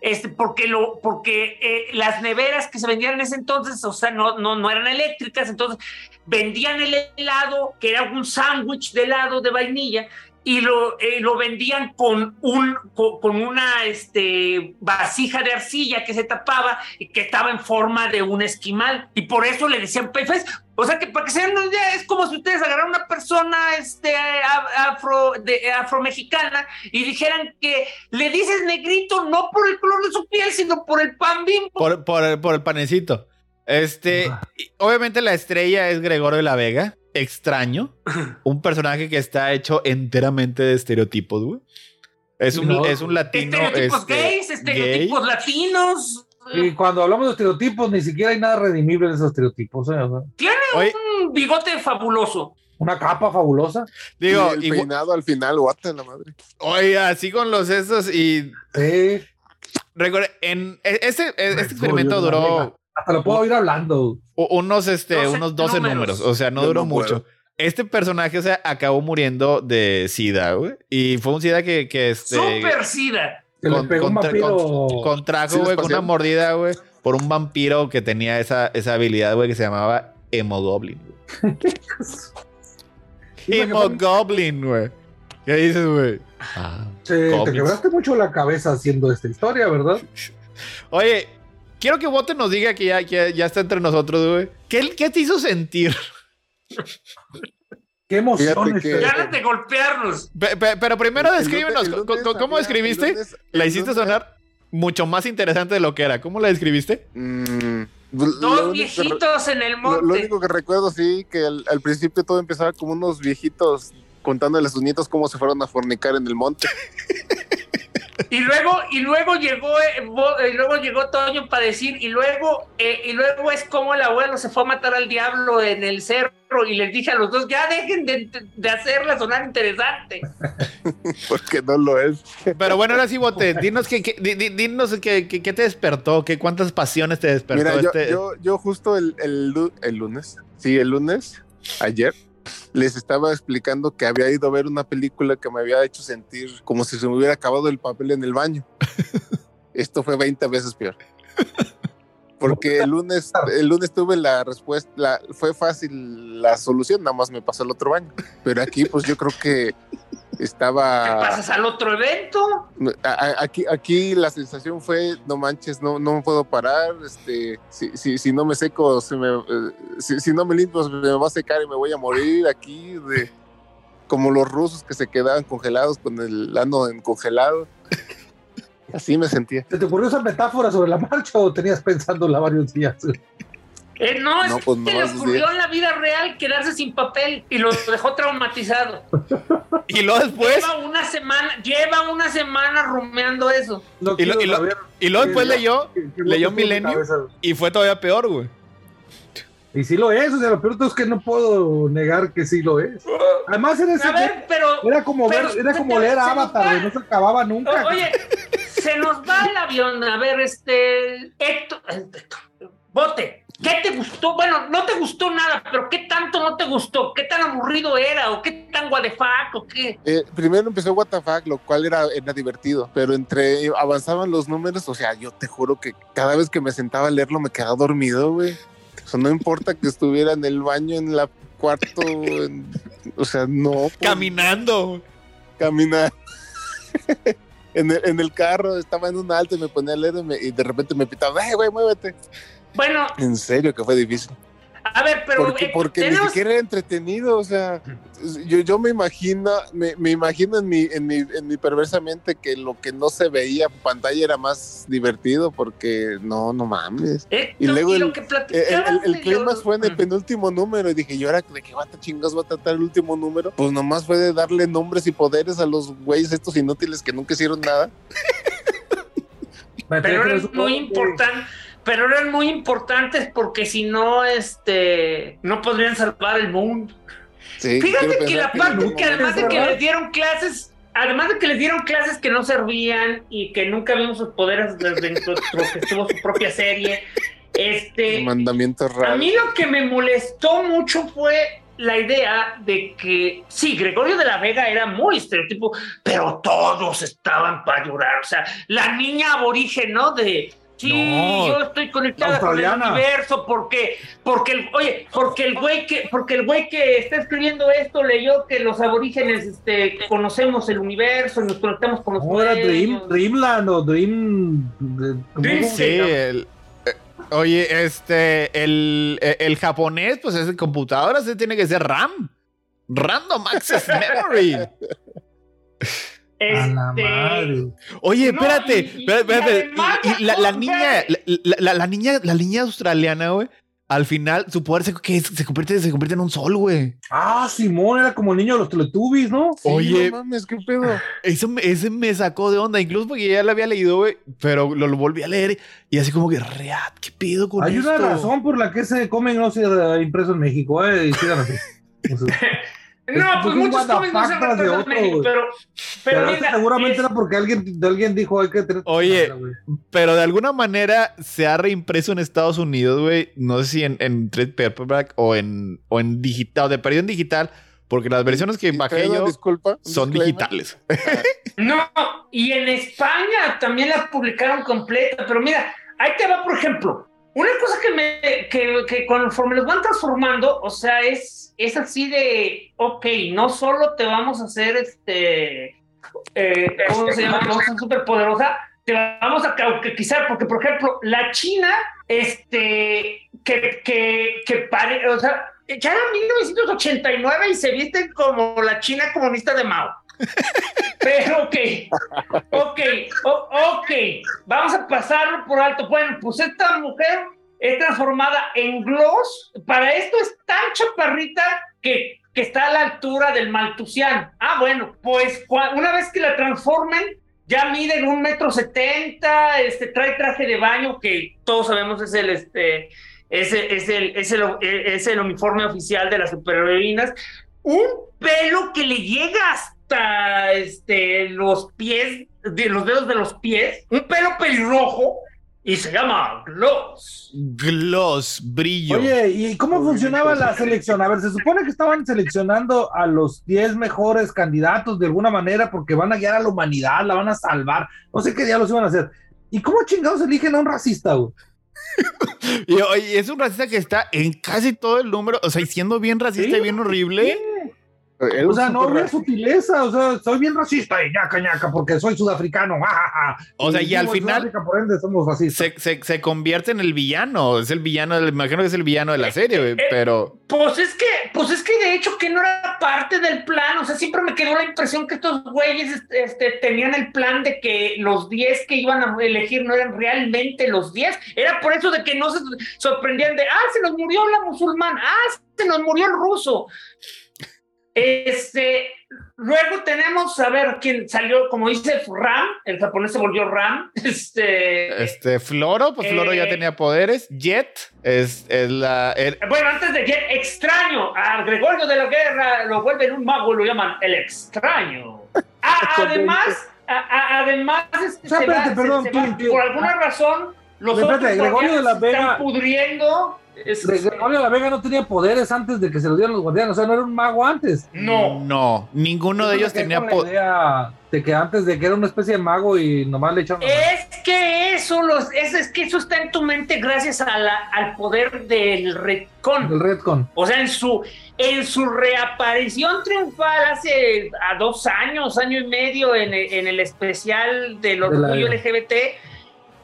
este, porque, lo, porque eh, las neveras que se vendían en ese entonces, o sea, no, no, no eran eléctricas, entonces vendían el helado, que era un sándwich de helado de vainilla, y lo, eh, lo vendían con, un, con, una este, vasija de arcilla que se tapaba y que estaba en forma de un esquimal. Y por eso le decían pefes. O sea que para que se den una idea, es como si ustedes agarraran una persona este, afro, de, afromexicana y dijeran que le dices negrito no por el color de su piel, sino por el pan bimbo. Por, por, por el panecito. Este, obviamente la estrella es Gregorio de la Vega. Extraño. un personaje que está hecho enteramente de estereotipos, güey. Es un, No. es un latino. Estereotipos este, gays, estereotipos latinos. Y cuando hablamos de estereotipos, ni siquiera hay nada redimible en esos estereotipos. ¿eh? O sea, Tiene Oye. un bigote fabuloso. una capa fabulosa. Digo, y el igual- peinado al final, what la madre. oye, así con los esos y Sí. recuerde, en e- este, este Me experimento duró. Hasta lo puedo ir hablando. Unos, este, 12 unos 12 números. números. O sea, no Yo duró no mucho. puedo. Este personaje, o sea, acabó muriendo de SIDA, güey. Y fue un SIDA que, que este. Super sida. Se Con- le pegó un contra- vampiro. contrajo, ¿Sí güey, con una mordida, güey, por un vampiro que tenía esa, esa habilidad, güey, que se llamaba Hemogoblin. Hemogoblin, güey. ¿Qué dices, güey? Ah. Te cómics. quebraste mucho la cabeza haciendo esta historia, ¿verdad? Oye, quiero que Bote nos diga que ya, que ya está entre nosotros, güey. ¿Qué, ¿Qué te hizo sentir? Qué este- que- Ganas de golpearnos. Pe- pe- pero primero El descríbenos, el lunes ¿cómo había- describiste? lunes- La hiciste sonar mucho más interesante de lo que era. ¿Cómo la describiste? Mm, Dos que viejitos en el Lo, monte. lo único que recuerdo, sí, que al, al principio todo empezaba como unos viejitos contándole a sus nietos cómo se fueron a fornicar en el monte. Y luego, y luego llegó, eh, Bo- y luego llegó Toño para decir, y luego, eh, y luego es como el abuelo se fue a matar al diablo en el cerro y les dije a los dos, ya dejen de, de hacerla sonar interesante. Porque no lo es. Pero bueno, ahora sí, Bote, dinos que, que- di- di- dinos que, que- qué te despertó, que cuántas pasiones te despertó Mira, yo, este. yo, yo justo el, el lunes, sí, el lunes, ayer, les estaba explicando que había ido a ver una película que me había hecho sentir como si se me hubiera acabado el papel en el baño. Esto fue 20 veces peor. Porque el lunes, el lunes tuve la respuesta, la- fue fácil la solución, nada más me pasó el otro baño. Pero aquí, pues yo creo que ¿Qué estaba. pasas al otro evento? A- a- Aquí, aquí la sensación fue, no manches, no, no me puedo parar, este, si, si, si no me seco, se me, eh, si, si no me limpio, se me va a secar y me voy a morir aquí, de, como los rusos que se quedaban congelados con el ano en congelado. Así me sentía. ¿Se te ocurrió esa metáfora sobre la marcha o tenías pensándola varios días? Eh, no, es No, pues, que no le ocurrió en la vida real quedarse sin papel y lo dejó traumatizado. Y luego después, Lleva una semana, lleva una semana rumeando eso. No Y lo- y lo- saber y luego después leyó leyó Milenio. y fue todavía peor, güey. Y sí lo es, o sea, lo peor es que no puedo negar que sí lo es. Además era, ese- A ver, pero era como ver, era como leer Avatar, no se acababa nunca. Oye, se nos va el avión. A ver, este. Héctor, Héctor, Bote, ¿qué te gustó? Bueno, no te gustó nada, pero ¿qué tanto no te gustó? ¿Qué tan aburrido era? ¿O qué tan what the fuck? ¿O qué? Eh, primero empezó WTF, lo cual era, era divertido, pero entre avanzaban los números, o sea, yo te juro que cada vez que me sentaba a leerlo me quedaba dormido, güey. O sea, no importa que estuviera en el baño, en la cuarto, en- o sea, no. pues, Caminando. caminar. en, el, en el carro estaba en un alto y me ponía a leer y, me- y de repente me pitaba, ¡eh, güey, muévete! Bueno, En serio que fue difícil. A ver, pero. Porque, eh, ni siquiera era entretenido, o sea, yo, yo me imagino, me, me imagino en mi, en, mi, en mi perversa mente que lo que no se veía en pantalla era más divertido, porque no, no mames. Héctor, y luego lo el- que El, el, el los- fue en el penúltimo número y dije, ¿y ahora de qué bata chingas va a tratar el último número? Pues nomás fue de darle nombres y poderes a los güeyes estos inútiles que nunca hicieron nada. Pero su- muy importantes. Pero eran muy importantes porque si no, este, no podrían salvar el mundo. Sí, Fíjate que la parte que además de que les dieron clases, además de que les dieron clases que no servían y que nunca vimos sus poderes desde que estuvo su propia serie, este, mandamientos a raros. mí lo que me molestó mucho fue la idea de que sí, Gregorio de la Vega era muy estereotipo, pero todos estaban para llorar. O sea, la niña aborigen, ¿no? De sí, No. yo estoy conectada con el universo porque, porque el, oye, porque el güey que, porque el güey que está escribiendo esto leyó que los aborígenes este, conocemos el universo y nos conectamos con los ¿Cómo era Dream. Dreamland o Dream? ¿cómo? Dream Sí, el- eh, oye, este, el, eh, el japonés, pues es el computador, así tiene que ser RAM. Random Access Memory. A la Este, madre. Oye, No, espérate, y- y- espérate, espérate. y además, Y- y la, niña, la, la- la niña, la niña australiana, güey, al final su poder se, que se, convierte, se convierte en un sol, güey. Ah, Simón era como el niño de los Teletubbies, ¿no? Sí, Oye. no mames, qué pedo. Eso, me- ese me sacó de onda, incluso porque ya lo había leído, güey, pero lo, lo volví a leer y así como que, reat, ¿qué pido con Hay esto? una razón por la que ese cómic no se ha impreso en México, ¿eh? Y sigan así. No, Es- pues muchos cómics no se de representan en México, pero, pero, pero mira, seguramente es- era porque alguien, alguien dijo hay que tener. Oye. Pero de alguna manera se ha reimpreso en Estados Unidos, güey. No sé si en, en trade paperback o en, o en digital, de periodo en digital, porque las versiones que bajé yo disculpa. son disclaimer. digitales. No, y en España también la publicaron completa, pero mira, ahí te va, por ejemplo, una cosa que me, que, que conforme los van transformando, o sea, es, es así de, ok, no solo te vamos a hacer este, eh, ¿cómo se llama? Te vamos a hacer súper poderosa, te vamos a cauquetizar, porque por ejemplo, la China, este, que, que, que pare, o sea, ya era 1989 y se visten como la China comunista de Mao. Pero ok, ok, ok, vamos a pasarlo por alto. Bueno, pues esta mujer es transformada en gloss. Para esto es tan chaparrita que, que está a la altura del maltusiano. Ah, bueno, pues una vez que la transformen, ya miden un metro setenta, este, trae traje de baño que todos sabemos es el, este, es, el- es el, es el, es el uniforme oficial de las superheroínas. Un pelo que le llega hasta este, los pies, de los dedos de los pies, un pelo pelirrojo y se llama gloss. Gloss, brillo. Oye, ¿y cómo funcionaba la selección? A ver, se supone que estaban seleccionando a los 10 mejores candidatos de alguna manera porque van a guiar a la humanidad, la van a salvar. No sé qué diablos iban a hacer. ¿Y cómo chingados eligen a un racista, güey? Y, oye, es un racista que está en casi todo el número, o sea, y siendo bien racista Sí. y bien horrible. Era O sea, no racista. sutileza, o sea, soy bien racista y ñaca ñaca porque soy sudafricano. O sea, y al final- por ende somos racistas. Se, se, se convierte en el villano. Es el villano, me imagino que es el villano de la serie, güey. eh, Pero Pues es que, pues es que de hecho que no era parte del plan, o sea, siempre me quedó la impresión que estos güeyes este, este, tenían el plan de que los 10 que iban a elegir no eran realmente los 10, era por eso de que no se sorprendían de, ah, se nos murió la musulmana, ah, se nos murió el ruso. Este, luego tenemos, a ver, quién salió, como dice Ram, el japonés se volvió Ram, este... este Floro, pues Floro ya Eh. tenía poderes. Jet es, es la. er- Bueno, antes de Jet, extraño. A Gregorio de la Guerra lo vuelven un mago y lo llaman el extraño. Ah, además, a- a- además, este, O sea, se va- se- perdón, se tú, va- tú. por alguna razón, los Espérate, otros Gregorio de la se Vega- están pudriendo. Es- Gregorio de la Vega no tenía poderes antes de que se lo dieran los guardianes, o sea, no era un mago antes. no. No, ninguno de ellos tenía con la poder. idea de que antes de que era una especie de mago y nomás le echaron. Es que eso, los, es, es que eso está en tu mente gracias a la- al poder del retcon. El Redcon. O sea, en su, en su reaparición triunfal hace a dos años, año y medio, en, el- en el especial del De la- orgullo LGBT,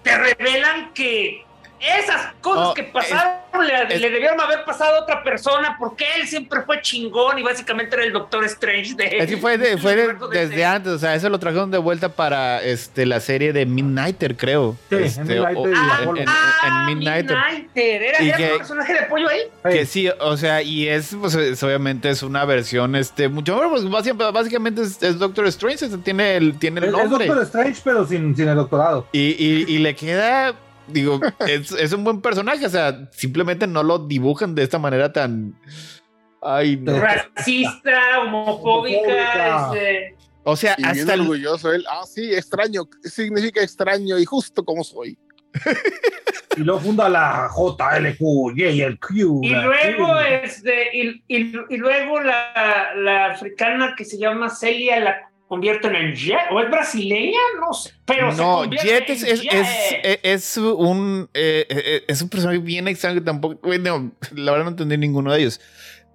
te revelan que esas cosas Oh, que pasaron le, es- le debieron haber pasado a otra persona porque él siempre fue chingón y básicamente era el Doctor Strange de... Es que fue, de- fue de- del universo desde antes, o sea, eso lo trajeron de vuelta para este, la serie de Midnighter, creo. Sí, Este, en Midnighter o- y Ah, en- ah, en Midnighter. Midnighter. Era, Y era que- un personaje de pollo ahí. Que sí, o sea, y es, pues, es- obviamente es una versión, este, mucho, pues básicamente, es, es Doctor Strange, este, tiene el, tiene el Es, es nombre. Doctor Strange, pero sin, sin el doctorado. Y, y- y le queda, digo, es, es un buen personaje, o sea, simplemente no lo dibujan de esta manera tan... Ay, no. Racista, homofóbica, Homofóbica. este, O sea, Y bien hasta el, orgulloso él. Ah, sí, extraño. Significa extraño y justo como soy. Y luego funda la JLQ, y el Q. Y luego, este, y, y- y luego la, la africana que se llama Celia la convierten en Jet, o es brasileña, no sé, pero se no, convierte Jet es, en es, Jet. es, es- un eh, eh, es un personaje bien extraño que tampoco, bueno, la verdad no entendí ninguno de ellos.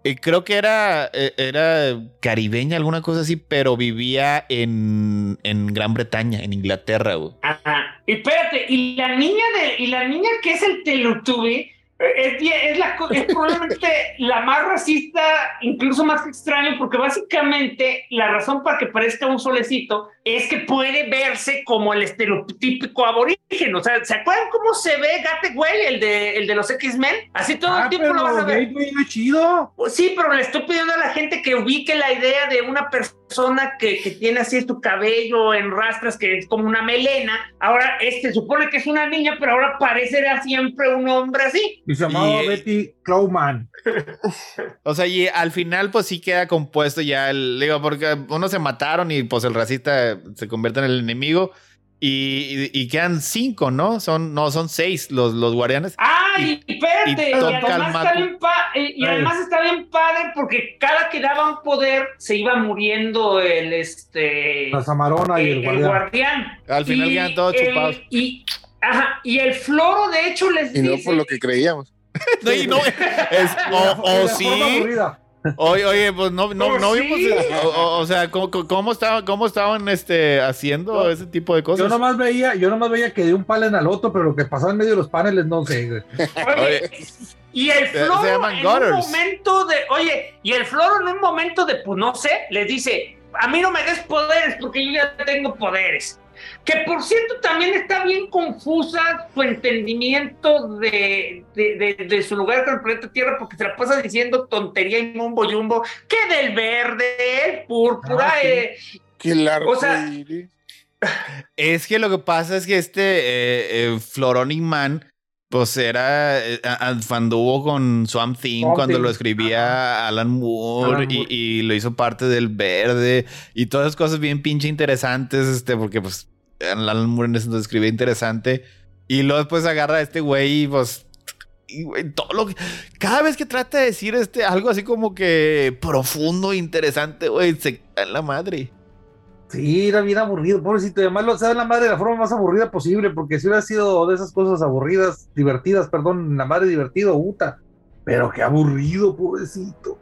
Eh, creo que era, eh, era caribeña, alguna cosa así, pero vivía en, en Gran Bretaña, en Inglaterra, güey. Ajá. Y espérate, y la niña de, y la niña que es el Teletubby Es, bien- es la, es probablemente la más racista, incluso más extraño, porque básicamente la razón para que parezca un solecito es que puede verse como el estereotípico aborigen. O sea, ¿se acuerdan cómo se ve Gateway, el de, el de los X-Men? Así todo Ah, el tiempo lo vas a ver. Gateway no es chido. Pues Sí, pero le estoy pidiendo a la gente que ubique la idea de una persona que, que tiene así tu cabello en rastras, que es como una melena. Ahora, este supone que es una niña, pero ahora parecerá siempre un hombre así. Y se llamaba Y- Betty Clowman. O sea, y al final, pues sí queda compuesto ya el. Digo, porque unos se mataron y pues el racista se convierte en el enemigo. Y, y- y quedan cinco, ¿no? Son, no, son seis los, los guardianes. Ah, y, espérate, y además está bien pa- y, y Ay. además está bien padre porque cada que daba un poder se iba muriendo el este La Zamarona y el guardián. guardián. Al final Y quedan todos el- chupados. Y, ajá, y el floro, de hecho, les Y no dice. por lo que creíamos. No, y no, es- o, o sí. Oye, oye, pues no, no, Pues no sí. vimos. O, o- o sea, ¿cómo, cómo estaban, cómo estaban este, haciendo Yo- ese tipo de cosas? Yo nomás veía, yo nomás veía que de un panel al otro, pero lo que pasaba en medio de los paneles no sé. Oye, Oye. y el Se- se floro llaman en gutters. un momento de, oye, y el floro en un momento de, pues no sé, les dice, a mí no me des poderes porque yo ya tengo poderes. Que por cierto también está bien confusa su entendimiento de, de, de- de su lugar con el planeta Tierra porque se la pasa diciendo tontería y mumbo yumbo, que del verde, el púrpura, Ah, eh, Qué largo. O sea- Es que lo que pasa es que este eh, eh, Man, pues era. eh, a- a- anduvo con Swamp Thing Swamp cuando Thing. lo escribía Alan Moore, Alan y- lo hizo parte del verde y todas esas cosas bien pinche interesantes, este, porque pues Alan Moore en ese entonces escribía interesante. Y luego después agarra a este güey y pues. y, güey, todo lo que- cada vez que trata de decir este algo así como que profundo, interesante, güey, se cae en la madre. Sí, era bien aburrido, pobrecito. Y además lo sabe la madre de la forma más aburrida posible, porque si hubiera sido de esas cosas aburridas, divertidas, perdón, la madre divertido, puta. Pero qué aburrido, pobrecito.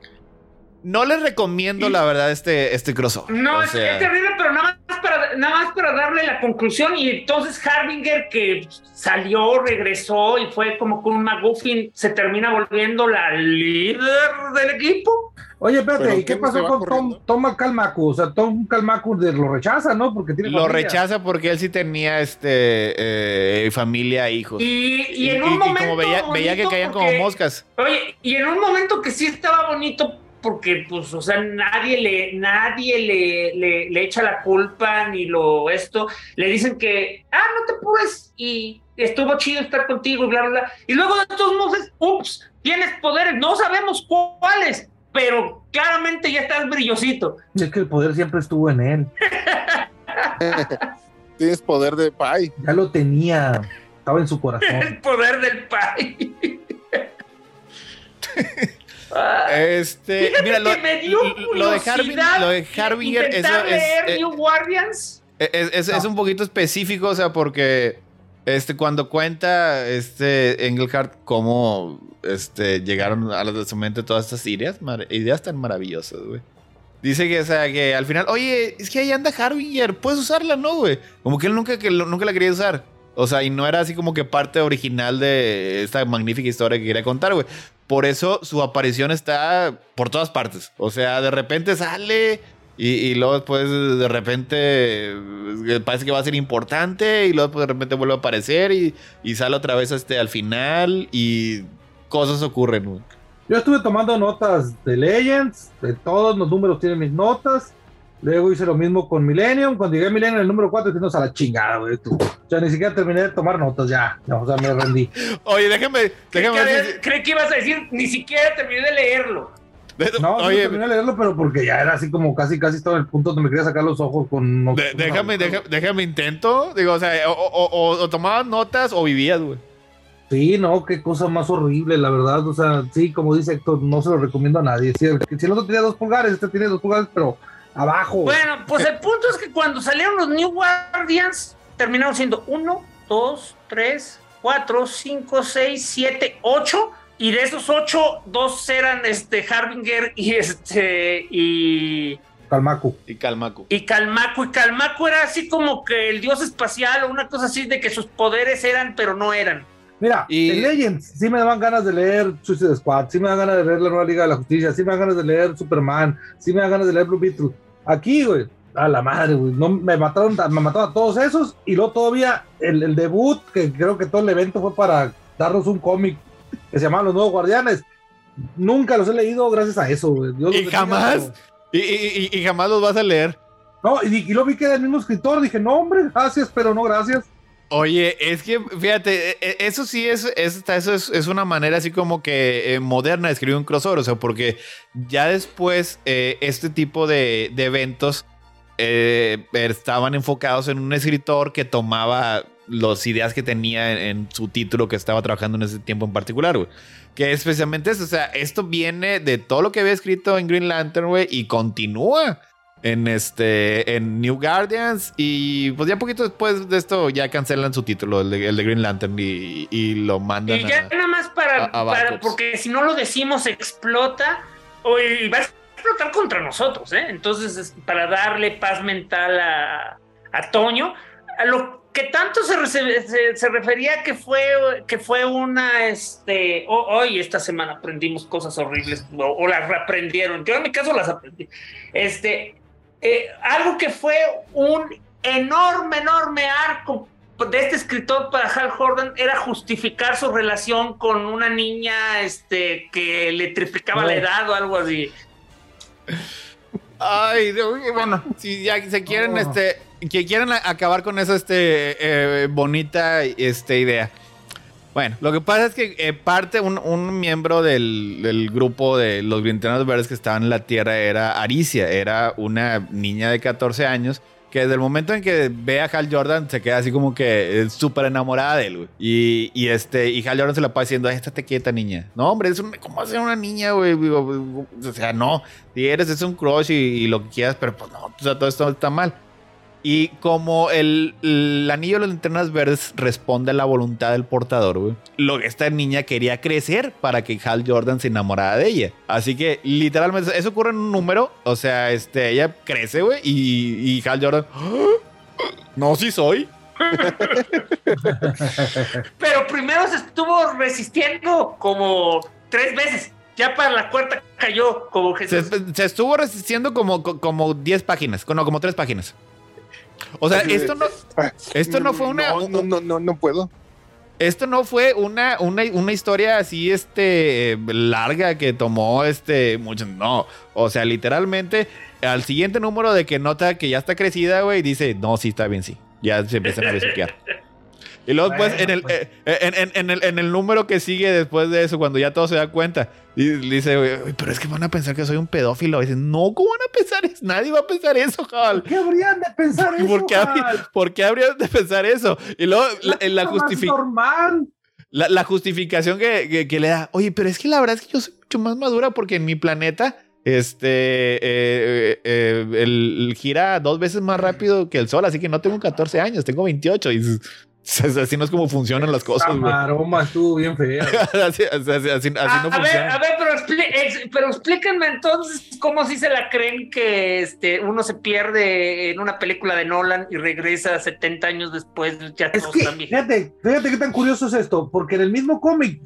No les recomiendo, Y- la verdad, este, este crossover. No, O es, sea, es terrible, pero nada más, para, nada más para darle la conclusión. Y entonces Harbinger, que salió, regresó y fue como con un McGuffin, se termina volviendo la líder del equipo. Oye, espérate, ¿Pero ¿y qué pasó con Tom, corriendo? Tom Calmacu? O sea, Tom Calmacu de- lo rechaza, ¿no? Porque tiene lo familia. rechaza porque él sí tenía este eh, familia, hijos. Y, y en un momento. como veía, veía que caían como moscas. Oye, y en un momento que sí estaba bonito, porque, pues, o sea, nadie le, nadie le, le, le echa la culpa ni lo esto. Le dicen que, ah, no te apures y estuvo chido estar contigo y bla, bla, bla. Y luego de todos modos, ups, tienes poderes, no sabemos cuáles, pero claramente ya estás brillosito. Es que el poder siempre estuvo en él. Tienes poder de pay. Ya lo tenía. Estaba en su corazón. El poder del país. Ah, Este, Fíjate mira, lo, que me dio lo de Harbinger, curiosidad lo de Harbinger es, leer eh, New Guardians. es, es- es un poquito específico, o sea, porque este, cuando cuenta este Engelhardt cómo este, llegaron a la de su mente todas estas ideas, ideas tan maravillosas, güey. Dice que, o sea, que al final, oye, es que ahí anda Harbinger, puedes usarla, ¿no, güey? Como que él nunca, que nunca la quería usar. O sea, y no era así como que parte original de esta magnífica historia que quería contar, güey. Por eso su aparición está por todas partes. O sea, de repente sale y, y luego después de repente eh, parece que va a ser importante y luego de repente vuelve a aparecer y, y sale otra vez este, al final y cosas ocurren, güey. Yo estuve tomando notas de Legends, de todos los números tienen mis notas. Luego hice lo mismo con Millennium. Cuando llegué a Millennium, el número 4, dije, a la chingada, güey. tú". O sea, ni siquiera terminé de tomar notas ya. No, o sea, me rendí. Oye, déjame, déjame que, ver habías- si- creí que ibas a decir, ni siquiera terminé de leerlo. No, Oye, no terminé de leerlo, pero porque ya era así como casi, casi estaba en el punto donde me quería sacar los ojos con... de- déjame, déjame, déjame intento. Digo, o sea, o, o- o- o tomabas notas o vivías, güey. Sí, no, qué cosa más horrible, la verdad. O sea, sí, como dice Héctor, no se lo recomiendo a nadie. Si el, si el otro tenía dos pulgares, este tiene dos pulgares, pero abajo. Bueno, pues el punto es que cuando salieron los New Guardians, terminaron siendo uno, dos, tres, cuatro, cinco, seis, siete, ocho. Y de esos ocho, dos eran este Harbinger y este y, Calmacu. Y Calmaco. y Calmaco. Y Calmaco era así como que el dios espacial o una cosa así de que sus poderes eran, pero no eran. Mira, Y- en Legends sí me daban ganas de leer Suicide Squad, sí me dan ganas de leer la nueva Liga de la Justicia, sí me dan ganas de leer Superman, sí me dan ganas de leer Blue Beetle. Aquí, güey, a la madre, güey, no, me mataron, me mataron a todos esos y luego todavía el, el debut, que creo que todo el evento fue para darnos un cómic que se llamaba Los Nuevos Guardianes. Nunca los he leído gracias a eso, güey. Dios los ¿Y jamás? Y, y- y- y jamás los vas a leer. No, y, y lo vi que era el mismo escritor, dije, no, hombre, gracias, pero no gracias. Oye, es que fíjate, e- e- eso sí es, es- eso es, es una manera así como que eh, moderna de escribir un crossover, o sea, porque ya después eh, este tipo de, de eventos eh, estaban enfocados en un escritor que tomaba las ideas que tenía en, en su título que estaba trabajando en ese tiempo en particular, güey. Que es especialmente eso, o sea, esto viene de todo lo que había escrito en Green Lantern, güey, y continúa en este en New Guardians y pues ya poquito después de esto ya cancelan su título el de, el de Green Lantern y, y lo mandan Y ya a- nada más para, a- a para- Backups. porque si no lo decimos explota o- y va a explotar contra nosotros, ¿eh? Entonces, es para darle paz mental a, a Toño, a lo que tanto se, re- se, se refería que fue que fue una este ho- hoy esta semana aprendimos cosas horribles o, o las reaprendieron. Yo en mi caso las aprendí. Este eh, algo que fue un enorme, enorme arco de este escritor para Hal Jordan era justificar su relación con una niña este, que le triplicaba No. la edad o algo así. Ay, bueno, si ya se quieren, No. este, que quieren acabar con esa, este, eh, bonita, este, idea. Bueno, lo que pasa es que eh, parte, un, un miembro del, del grupo de los Linternas Verdes que estaban en la Tierra era Aricia, era una niña de 14 años que desde el momento en que ve a Hal Jordan se queda así como que es súper enamorada de él, güey. Y, y este, y Hal Jordan se la pasa diciendo, ay, estate quieta, niña. No, hombre, es un, ¿cómo hacer una niña, güey? O sea, no, si eres, es un crush y, y lo que quieras, pero pues no, o sea, todo esto está mal. Y como el, el anillo de las linternas verdes responde a la voluntad del portador, güey, lo que esta niña quería crecer para que Hal Jordan se enamorara de ella. Así que literalmente eso ocurre en un número, o sea, este, ella crece, güey, y, y Hal Jordan, "Ah, no, sí soy. Pero primero se estuvo resistiendo como tres veces. Ya para la cuarta cayó como Se, Jesús. se estuvo resistiendo como, como 10 páginas, no, como 3 páginas. O sea, esto no, esto no fue una, No, no, no, no, no puedo. Esto no fue una, una, una historia así, este, larga que tomó, este, mucho, no. O sea, literalmente, al siguiente número de que nota que ya está crecida, güey, dice, no, sí, está bien, sí. Ya se empiezan a besuquear. Y luego después, Bueno, en, el, pues. eh, en, en- en el, en el número que sigue después de eso, cuando ya todo se da cuenta, y dice, güey, "Uy, pero es que van a pensar que soy un pedófilo. Y dice, no, ¿cómo van a pensar eso? Nadie va a pensar eso, Hal. ¿Qué habrían de pensar eso? ¿Por qué, Hal? ¿Por qué habrían de pensar eso? Y luego la, la más justificación. La, la justificación que, que- que le da, oye, pero es que la verdad es que yo soy mucho más madura porque en mi planeta, este, eh, eh, el, el gira dos veces más rápido que el sol, así que no tengo 14 años, tengo 28 y s- s- así no es como funcionan las cosas, güey. maroma estuvo bien fea. así, así- así- así no a, a ver, funciona. a ver, pero, expli- ex- pero explíquenme entonces cómo si se la creen que este, uno se pierde en una película de Nolan y regresa 70 años después, ya Es todos que, están fíjate, fíjate qué tan curioso es esto, porque en el mismo cómic,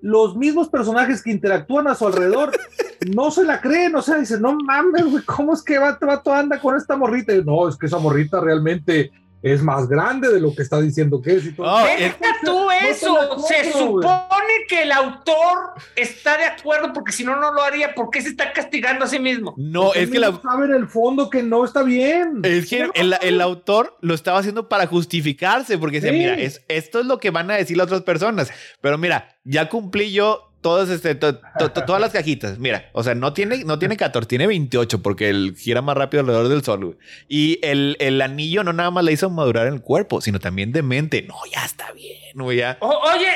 los mismos personajes que interactúan a su alrededor no se la creen, o sea, dicen, no mames, güey, ¿cómo es que vato, vato anda con esta morrita? Y, no, es que esa morrita realmente es más grande de lo que está diciendo que es y todo. Oh, Deja tú eso, compro, se supone que el autor está de acuerdo porque si no, no lo haría. ¿Por qué se está castigando a sí mismo? No, es que la, sabe en el fondo que no está bien. Es que el, el autor lo estaba haciendo para justificarse, porque decía, Sí. mira, es, esto es lo que van a decir las otras personas. Pero mira, ya cumplí yo todas, este, to- to- to- todas las cajitas. Mira, o sea, no tiene, no tiene 14, tiene 28, porque él gira más rápido alrededor del sol. güey. Y el, el anillo no nada más le hizo madurar en el cuerpo, sino también de mente. No, ya está bien, güey, ya. O- oye,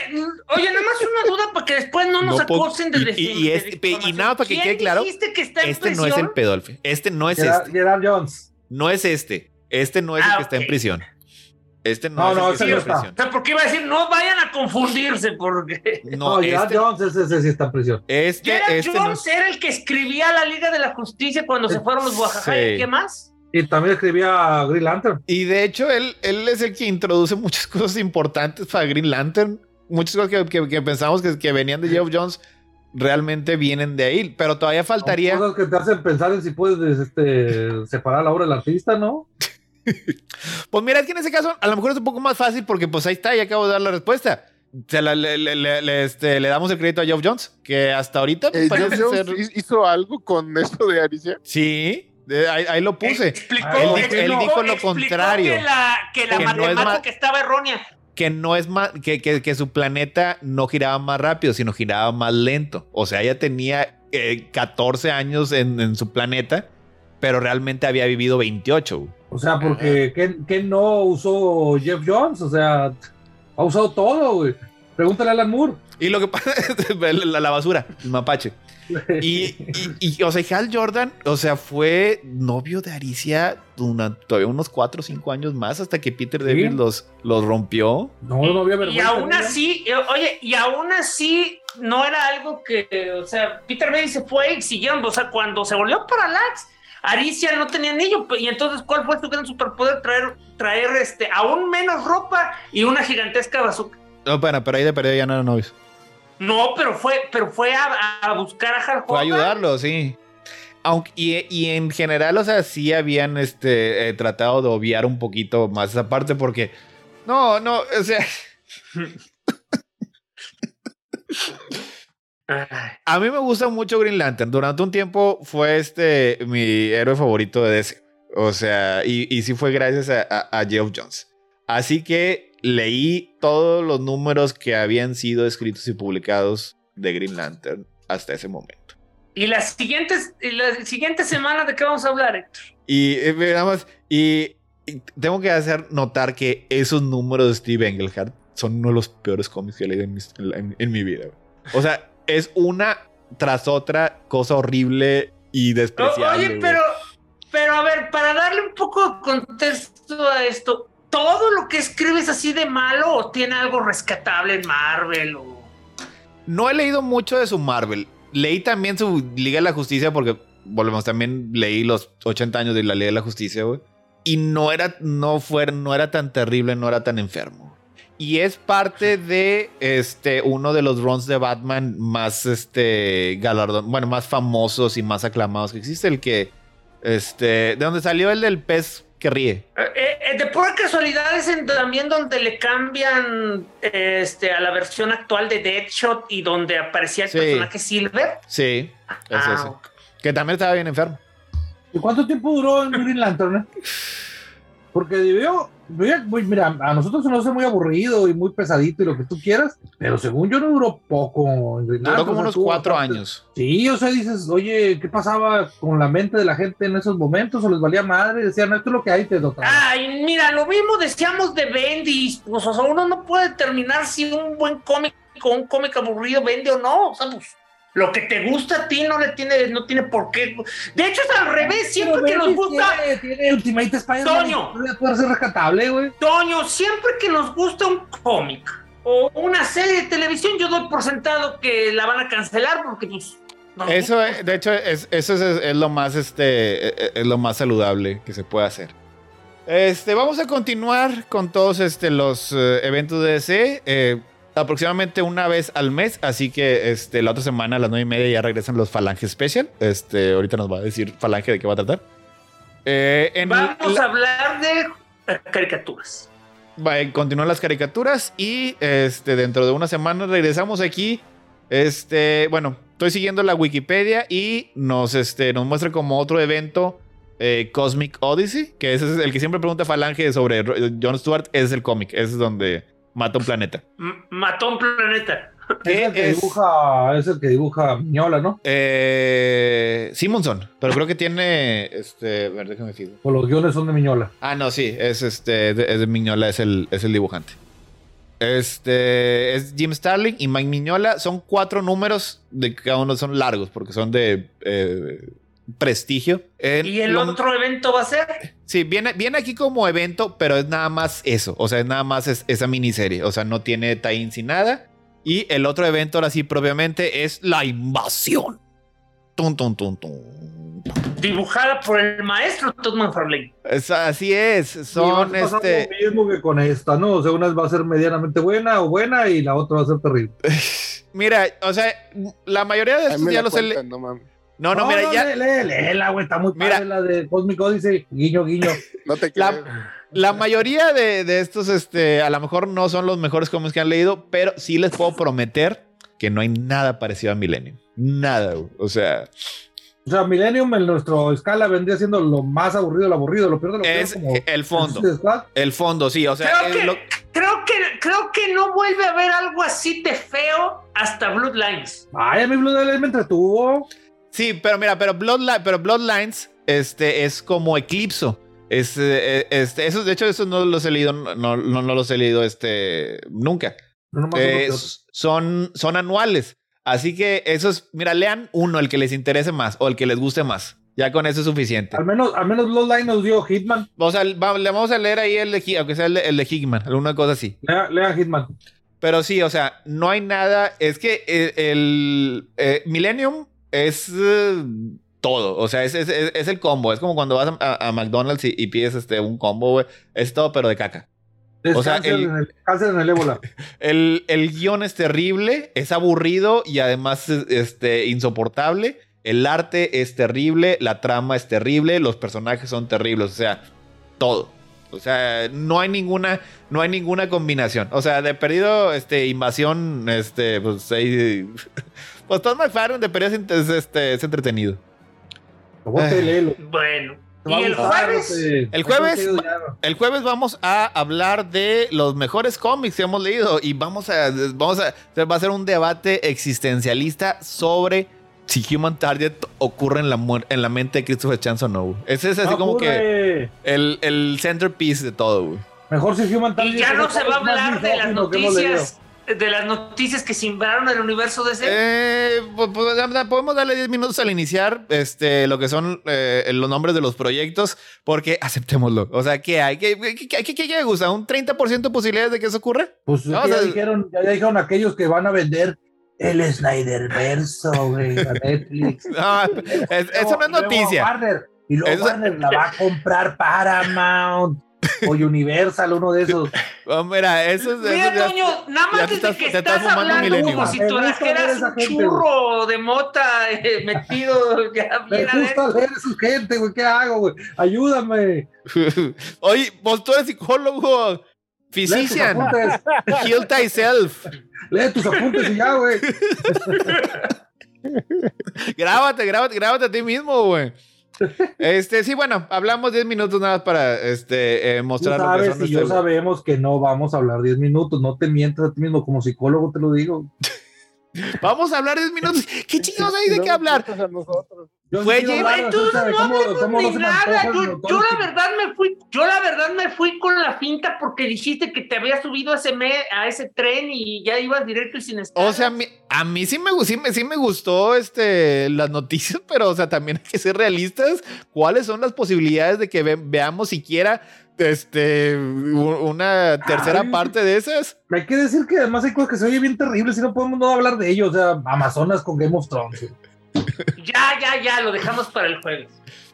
oye, nada más una duda para que después no nos No acusen de, y- y- de este- y nada para que ¿Quién quede claro, dijiste que está en Este no es el pedolfe. Este no es Gerard, este. Gerard Jones. No es este. Este no es el Ah, que está en prisión. Este no, No, es no, no está. prisión. O sea, porque iba a decir, no vayan a confundirse, porque No, No, Gerard este, Jones, ese, ese sí está en prisión. este, Gerard este no Jones era el que escribía la Liga de la Justicia cuando se fueron los Oaxaca. Sí. ¿Y qué más? Y también escribía Green Lantern. Y de hecho, él, él es el que introduce muchas cosas importantes para Green Lantern. muchas cosas que, que- que pensamos que, que venían de Geoff Jones realmente vienen de ahí, pero todavía faltaría. Cosas que te hacen pensar en si puedes este, separar la obra del artista, ¿no? Pues mira, es que en ese caso a lo mejor es un poco más fácil porque pues ahí está, ya acabo de dar la respuesta. Se la- le, le- le- le- este, le damos el crédito a Geoff Jones, que hasta ahorita Eh, parece Jeff Jones ser- hi- hizo algo con esto de Aricia. Sí, de- ahí, ahí lo puse. Explicó, él dijo- explicó- él dijo lo explicó contrario. Que la, que la Que no es matemática ma- estaba errónea. Que no es más, que, que, que su planeta no giraba más rápido, sino giraba más lento. O sea, ella tenía eh, 14 años en, en su planeta, pero realmente había vivido 28. güey. O sea, porque ¿qué, qué no usó Jeff Jones? O sea, ha usado todo, güey. Pregúntale a Alan Moore. Y lo que pasa es la, la basura, el mapache. Y, y, y, o sea, Hal Jordan, o sea, fue novio de Aricia una- todavía unos 4 o 5 años más hasta que Peter David los, los rompió. No, no había Y vergüenza. aún ¿no? así, eh, oye, y aún así no era algo que, o sea, Peter Bailey se fue y siguieron, o sea, cuando se volvió Parallax, Aricia no tenía anillo, y entonces, ¿cuál fue su gran superpoder? Traer, traer este, aún menos ropa y una gigantesca bazooka. No, bueno, pero ahí de perdido ya no eran novios. No, pero fue, pero fue a, a buscar a Hal Fue a ayudarlo, sí. Aunque, y, y en general, o sea, sí habían este, eh, tratado de obviar un poquito más esa parte porque. No, no, o sea. A mí me gusta mucho Green Lantern. Durante un tiempo fue este mi héroe favorito de DC. O sea, y, y sí fue gracias a, a, a Geoff Jones. Así que leí todos los números que habían sido escritos y publicados de Green Lantern hasta ese momento. Y las siguientes, y la siguiente semana de qué vamos a hablar, Héctor? Y eh, nada más, y, y tengo que hacer notar que esos números de Steve Engelhardt son uno de los peores cómics que he leído en, en- en mi vida. O sea, es una tras otra cosa horrible y despreciable. Oye, pero, pero a ver, para darle un poco de contexto a esto, ¿todo lo que escribes así de malo o tiene algo rescatable en Marvel? O... No he leído mucho de su Marvel. Leí también su Liga de la Justicia porque, volvemos, también leí los 80 años de la Liga de la Justicia, güey. Y no era, no fue, no era tan terrible, no era tan enfermo. Y es parte de este, uno de los runs de Batman más este, galardón, bueno, más famosos y más aclamados que existe, el que, este, de donde salió el del pez que ríe. Eh, eh, de pura casualidad es en- también donde le cambian este, a la versión actual de Deadshot y donde aparecía el Sí. personaje Silver. Sí, es Ah, ese. Que también estaba bien enfermo. ¿Y cuánto tiempo duró en Green Lantern? Porque debió, mira, mira, a nosotros se nos hace muy aburrido y muy pesadito y lo que tú quieras, pero según yo no duró poco Green Duró como o sea, unos cuatro bastante- años. Sí, o sea, dices, oye, ¿qué pasaba con la mente de la gente en esos momentos? ¿O les valía madre? Decían, esto es lo que hay, te toca. Ay, mira, lo mismo decíamos de Bendis. Pues, o sea, uno no puede determinar si un buen cómic o un cómic aburrido vende o no. O sea, pues, lo que te gusta a ti no le tiene, no tiene por qué. De hecho, es al revés. Siempre que nos gusta, Tiene, tiene Ultimate Spider-Man. Toño. todavía Puede ser rescatable, güey. Toño, siempre que nos gusta un cómic o una serie de televisión, yo doy por sentado que la van a cancelar porque, pues. no. Eso, eh, de hecho, es, eso es, es lo más, este, eh, es lo más saludable que se puede hacer. Este, vamos a continuar con todos este, los eh, eventos de DC. eh, aproximadamente una vez al mes. Así que este, la otra semana a las nueve y media ya regresan los Falange Special. Este, ahorita nos va a decir Falange de qué va a tratar. Eh, en Vamos la- a hablar de caricaturas. Va, eh, continúan las caricaturas y este, dentro de una semana regresamos aquí. Este, bueno, estoy siguiendo la Wikipedia y nos, este, nos muestra como otro evento eh, Cosmic Odyssey, que ese es el que siempre pregunta Falange sobre Jon Stewart, es el cómic, ese es donde mata un planeta. M- Mató un planeta. ¿Qué Es el que es? dibuja, es el que dibuja Miñola, ¿no? Eh, Simonson, pero creo que tiene, este, a ver, déjame fijo. O los guiones son de Miñola. Ah, no, sí, es este, de- es de Miñola, es el, es el dibujante. Este es Jim Starling y Mike Miñola. Son cuatro números, de cada uno son largos porque son de eh, prestigio. En Y el lo- otro evento va a ser. Sí, viene, viene aquí como evento, pero es nada más eso. O sea, es nada más es- esa miniserie. O sea, no tiene tie-ins y nada. Y el otro evento, ahora sí, propiamente, es la invasión. Tum, tum, tum, tum. Dibujada por el maestro Todd McFarlane. Es- así es, son Y va a pasar este... lo mismo que con esta, ¿no? O sea, una va a ser medianamente buena o buena y la otra va a ser terrible. Mira, o sea, la mayoría de estos ya los he... le- cuentan, no. No, no, mira, ya... Lee, lee, léela, güey, está muy Mira. padre la de Cosmic Odyssey, guiño, guiño. No te La- creo. La mayoría de, de estos, este, a lo mejor no son los mejores cómics que han leído, pero sí les puedo prometer que no hay nada parecido a Millennium. Nada, güey. O sea, O sea, Millennium en nuestro escala vendría siendo lo más aburrido, lo aburrido, lo peor de lo peor. es como el fondo. El fondo, sí. O sea, Creo que, lo- creo, que, creo que no vuelve a haber algo así de feo hasta Bloodlines. Ay, a mi Blue Devil me entretuvo. Sí, pero mira, pero, Bloodli- pero Bloodlines este, es como Eclipso. Es, eh, este, esos, de hecho, esos no los he leído, no, no, no los he leído este, nunca. No, Eh, son, son anuales. Así que esos, mira, lean uno, el que les interese más o el que les guste más. Ya con eso es suficiente. Al menos, al menos Bloodline nos dio Hitman. O sea, le vamos a leer ahí el de, aunque sea el de, el de Hickman, alguna cosa así. Lea, lea Hitman. Pero sí, o sea, no hay nada. Es que el, el, eh, Millennium es eh, todo. O sea, es, es- es- es el combo. Es como cuando vas a, McDonald's y, y pides este, un combo, güey. Es todo, pero de caca. Es O sea, cáncer, el- en el, en el ébola. El, el guion es terrible, es aburrido y además es, este, insoportable. El arte es terrible, la trama es terrible, los personajes son terribles, o sea, todo. O sea, no hay ninguna, no hay ninguna combinación. O sea, de perdido, este, invasión, este, pues ahí. Pues Todd McFarlane de perdido es, es, este, es entretenido. Vos Ay. te léelo. Bueno. Y el jueves, El jueves- ya. El jueves vamos a hablar de los mejores cómics que hemos leído y vamos a, vamos a, va a ser un debate existencialista sobre si Human Target ocurre en la, en la mente de Christopher Chance o no. Ese es así No como que el, el centerpiece de todo, güey. Mejor si Human y Target ya es no se va a hablar de las noticias, de las noticias que simbraron el universo de ese. Eh, po- da- podemos darle 10 minutos al iniciar este, lo que son eh, los nombres de los proyectos, porque aceptémoslo. O sea, ¿qué hay? ¿Qué, qué, qué, qué- qué gusta? ¿Un 30% de posibilidades de que eso ocurra? Pues No, que o ya, sea- dijeron, ya, dijeron aquellos que van a vender el Snyderverso, güey, a Netflix. No, es- eso no es noticia. Warner, y luego Eso- Warner la va a comprar Paramount o Universal, uno de esos. Oh, mira, eso es. Mira, eso ya- Toño, nada ya más te desde estás- que te estás hablando Millennium. como si Me tú esa un gente, churro de mota eh, metido ya Me gusta adentro. leer a su gente, güey. ¿Qué hago, güey? Ayúdame. Oye, vos tú eres psicólogo, physician, apuntes. heal thyself. Lee tus apuntes y ya, güey. Grábate, grábate, grábate a ti mismo, güey. Este, sí, bueno, hablamos 10 minutos nada más para este, eh, Tú mostrar lo que sabes son y yo este- sabemos que no vamos a hablar 10 minutos. No te mientas a ti mismo. Como psicólogo te lo digo. Vamos a hablar 10 minutos. ¿Qué chingados hay de qué hablar? Yo Fue Jim- de no hablemos ni nada. Yo, la verdad me fui, yo la verdad me fui con la finta porque dijiste que te había subido a ese, me- a ese tren y ya ibas directo y sin estar. O sea, a mí, a mí sí, me, sí, me, sí me gustó este, las noticias, pero o sea, también hay que ser realistas. ¿Cuáles son las posibilidades de que ve- veamos siquiera este, una tercera Ay. parte de esas? Hay que decir que además hay cosas que se oye bien terribles y no podemos no hablar de ello. O sea, Amazonas con Game of Thrones. Ya, ya, ya, lo dejamos para el jueves.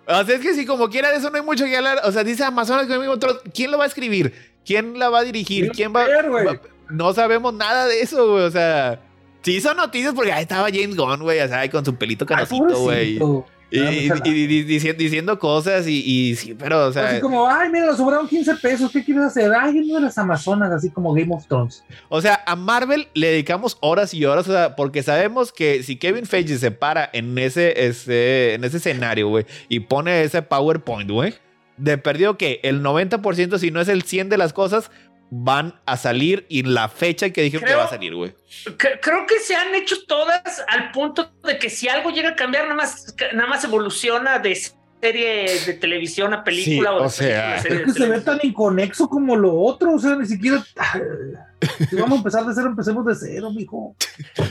O sea, es que si como quiera de eso no hay mucho que hablar. O sea, dice Amazonas conmigo otro. ¿Quién lo va a escribir? ¿Quién la va a dirigir? ¿Quién va, Ver, güey. va- No sabemos nada de eso, güey. O sea, sí son noticias porque ahí estaba James Gunn, güey. O sea, ahí con su pelito canocito, güey. Y, diciendo, diciendo cosas y, y sí, pero, o sea, Así como, ay, mira, nos sobraron 15 pesos, ¿qué quieres hacer? Ay, uno de las Amazonas, así como Game of Thrones. o sea, a Marvel le dedicamos horas y horas, o sea, porque sabemos que si Kevin Feige se para en ese, ese, en ese escenario, güey, y pone ese PowerPoint, güey, de perdido que el 90%, si no es el 100 de las cosas, van a salir y la fecha que dijeron que Creo- va a salir, güey. Cre- Creo que se han hecho todas al punto de que si algo llega a cambiar, nada más, nada más evoluciona de serie de televisión a película Sí, o, de o sea, película Es que se ve tan inconexo como lo otro, o sea, ni siquiera. Si vamos a empezar de cero, empecemos de cero, mijo.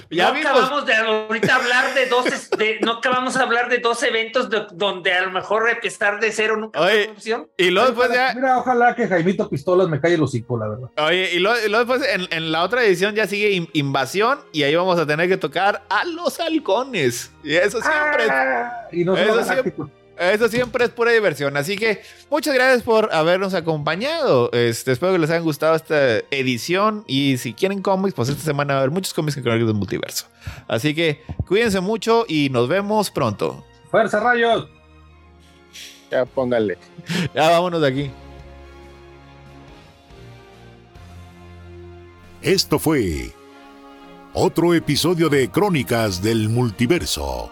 Ya no vimos. acabamos de ahorita hablar de dos, de- no acabamos de hablar de dos eventos de- donde a lo mejor empezar de cero nunca Oye, opción. Y luego después Ojalá- ya. Mira, ojalá que Jaimito Pistolas me calle el hocico, la verdad. Oye, y luego, y luego después en, en la otra edición ya sigue in- invasión y ahí vamos a tener que tocar a los halcones. Y eso siempre, Ah, y no Eso siempre-. Eso siempre es pura diversión. Así que muchas gracias por habernos acompañado. Este, espero que les haya gustado esta edición. Y si quieren cómics, pues esta semana va a haber muchos cómics en Crónicas del Multiverso. Así que cuídense mucho y nos vemos pronto. ¡Fuerza, rayos! Ya póngale. Ya vámonos de aquí. Esto fue otro episodio de Crónicas del Multiverso,